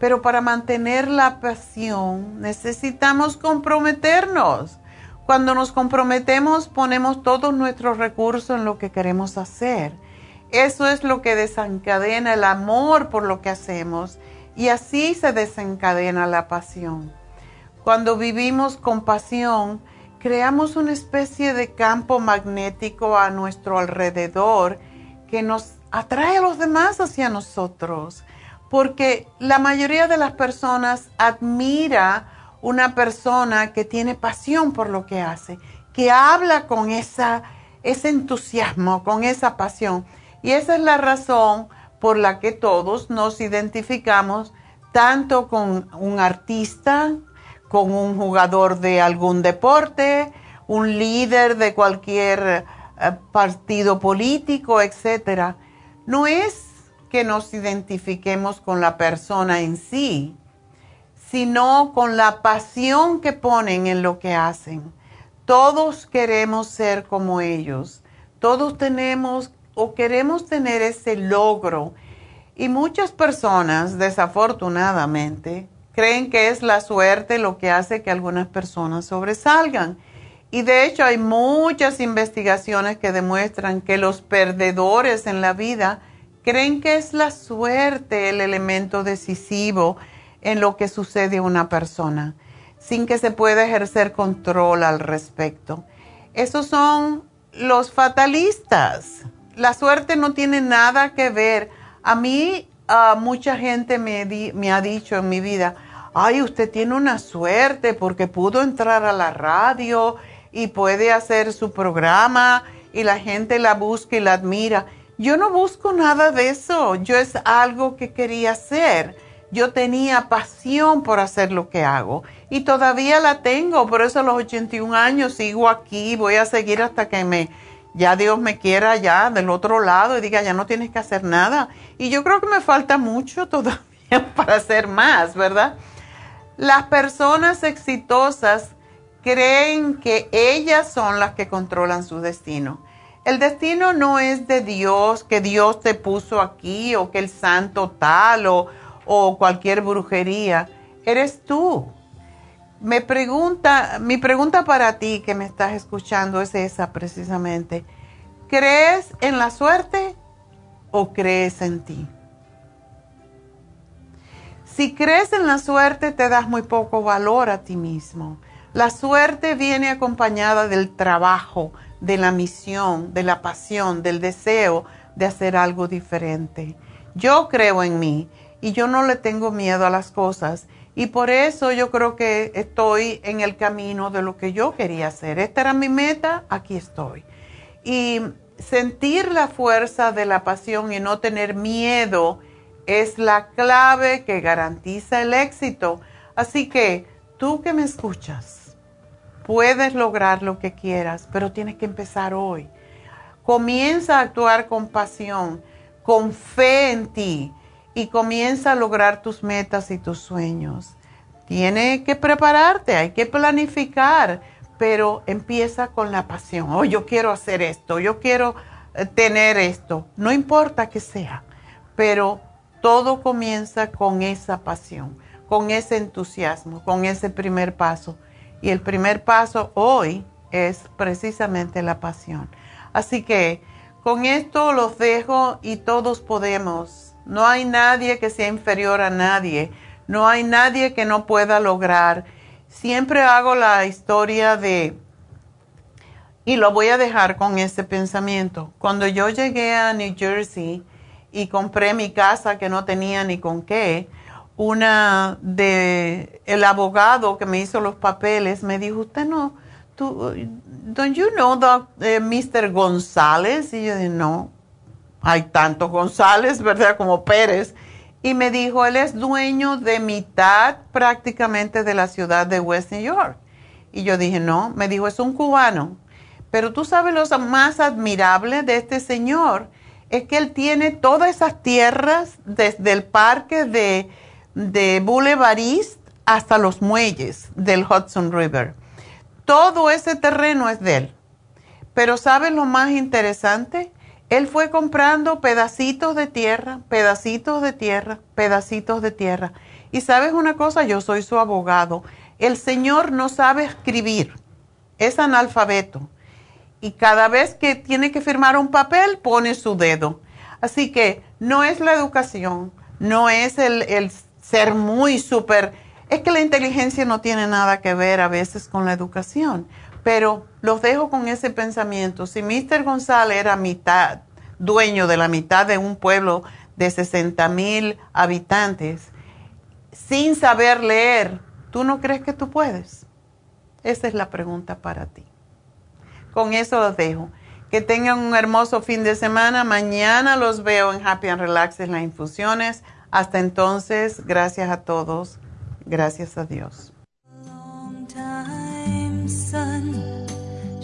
Speaker 3: Pero para mantener la pasión necesitamos comprometernos. Cuando nos comprometemos ponemos todos nuestros recursos en lo que queremos hacer eso es lo que desencadena el amor por lo que hacemos y así se desencadena la pasión. Cuando vivimos con pasión, creamos una especie de campo magnético a nuestro alrededor que nos atrae a los demás hacia nosotros, porque la mayoría de las personas admira una persona que tiene pasión por lo que hace, que habla con ese entusiasmo, con esa pasión. Y esa es la razón por la que todos nos identificamos tanto con un artista, con un jugador de algún deporte, un líder de cualquier eh, partido político, etc. No es que nos identifiquemos con la persona en sí, sino con la pasión que ponen en lo que hacen. Todos queremos ser como ellos. Todos tenemos o queremos tener ese logro. Y muchas personas, desafortunadamente, creen que es la suerte lo que hace que algunas personas sobresalgan. Y de hecho hay muchas investigaciones que demuestran que los perdedores en la vida creen que es la suerte el elemento decisivo en lo que sucede a una persona, sin que se pueda ejercer control al respecto. Esos son los fatalistas la suerte no tiene nada que ver. A mí, mucha gente me, me ha dicho en mi vida, ay, usted tiene una suerte porque pudo entrar a la radio y puede hacer su programa y la gente la busca y la admira. Yo no busco nada de eso, yo es algo que quería hacer. Yo tenía pasión por hacer lo que hago y todavía la tengo, por eso a los 81 años sigo aquí, voy a seguir hasta que me ya Dios me quiera ya del otro lado y diga, ya no tienes que hacer nada. Y yo creo que me falta mucho todavía para hacer más, ¿verdad? Las personas exitosas creen que ellas son las que controlan su destino. El destino no es de Dios, que Dios te puso aquí o que el santo tal o, o cualquier brujería. Eres tú. Me pregunta, mi pregunta para ti que me estás escuchando es esa precisamente. ¿Crees en la suerte o crees en ti? Si crees en la suerte te das muy poco valor a ti mismo. La suerte viene acompañada del trabajo, de la misión, de la pasión, del deseo de hacer algo diferente. Yo creo en mí y yo no le tengo miedo a las cosas y por eso yo creo que estoy en el camino de lo que yo quería hacer. Esta era mi meta, aquí estoy. Y sentir la fuerza de la pasión y no tener miedo es la clave que garantiza el éxito. Así que tú que me escuchas, puedes lograr lo que quieras, pero tienes que empezar hoy. Comienza a actuar con pasión, con fe en ti y comienza a lograr tus metas y tus sueños. Tiene que prepararte, hay que planificar, pero empieza con la pasión. Oh, yo quiero hacer esto, yo quiero eh, tener esto. No importa que sea, pero todo comienza con esa pasión, con ese entusiasmo, con ese primer paso. Y el primer paso hoy es precisamente la pasión. Así que con esto los dejo y todos podemos no hay nadie que sea inferior a nadie. No hay nadie que no pueda lograr. Siempre hago la historia de, y lo voy a dejar con ese pensamiento. Cuando yo llegué a New Jersey y compré mi casa que no tenía ni con qué, una de el abogado que me hizo los papeles me dijo, usted no, tú, don't you know eh, Mr. González? Y yo dije, no, hay tantos González, ¿verdad? Como Pérez. Y me dijo, él es dueño de mitad prácticamente de la ciudad de West New York. Y yo dije, no, me dijo, es un cubano. Pero tú sabes lo más admirable de este señor es que él tiene todas esas tierras desde el parque de, de Boulevard hasta los muelles del Hudson River. Todo ese terreno es de él. Pero ¿sabes lo más interesante? Él fue comprando pedacitos de tierra, pedacitos de tierra, pedacitos de tierra. Y sabes una cosa, yo soy su abogado. El señor no sabe escribir, es analfabeto y cada vez que tiene que firmar un papel pone su dedo. Así que no es la educación, no es el, ser muy súper, es que la inteligencia no tiene nada que ver a veces con la educación, pero los dejo con ese pensamiento. Si Mr. González era mitad, dueño de la mitad de un pueblo de 60 mil habitantes, sin saber leer, ¿tú no crees que tú puedes? Esa es la pregunta para ti. Con eso los dejo. Que tengan un hermoso fin de semana. Mañana los veo en Happy and Relax en las infusiones. Hasta entonces, gracias a todos. Gracias a Dios.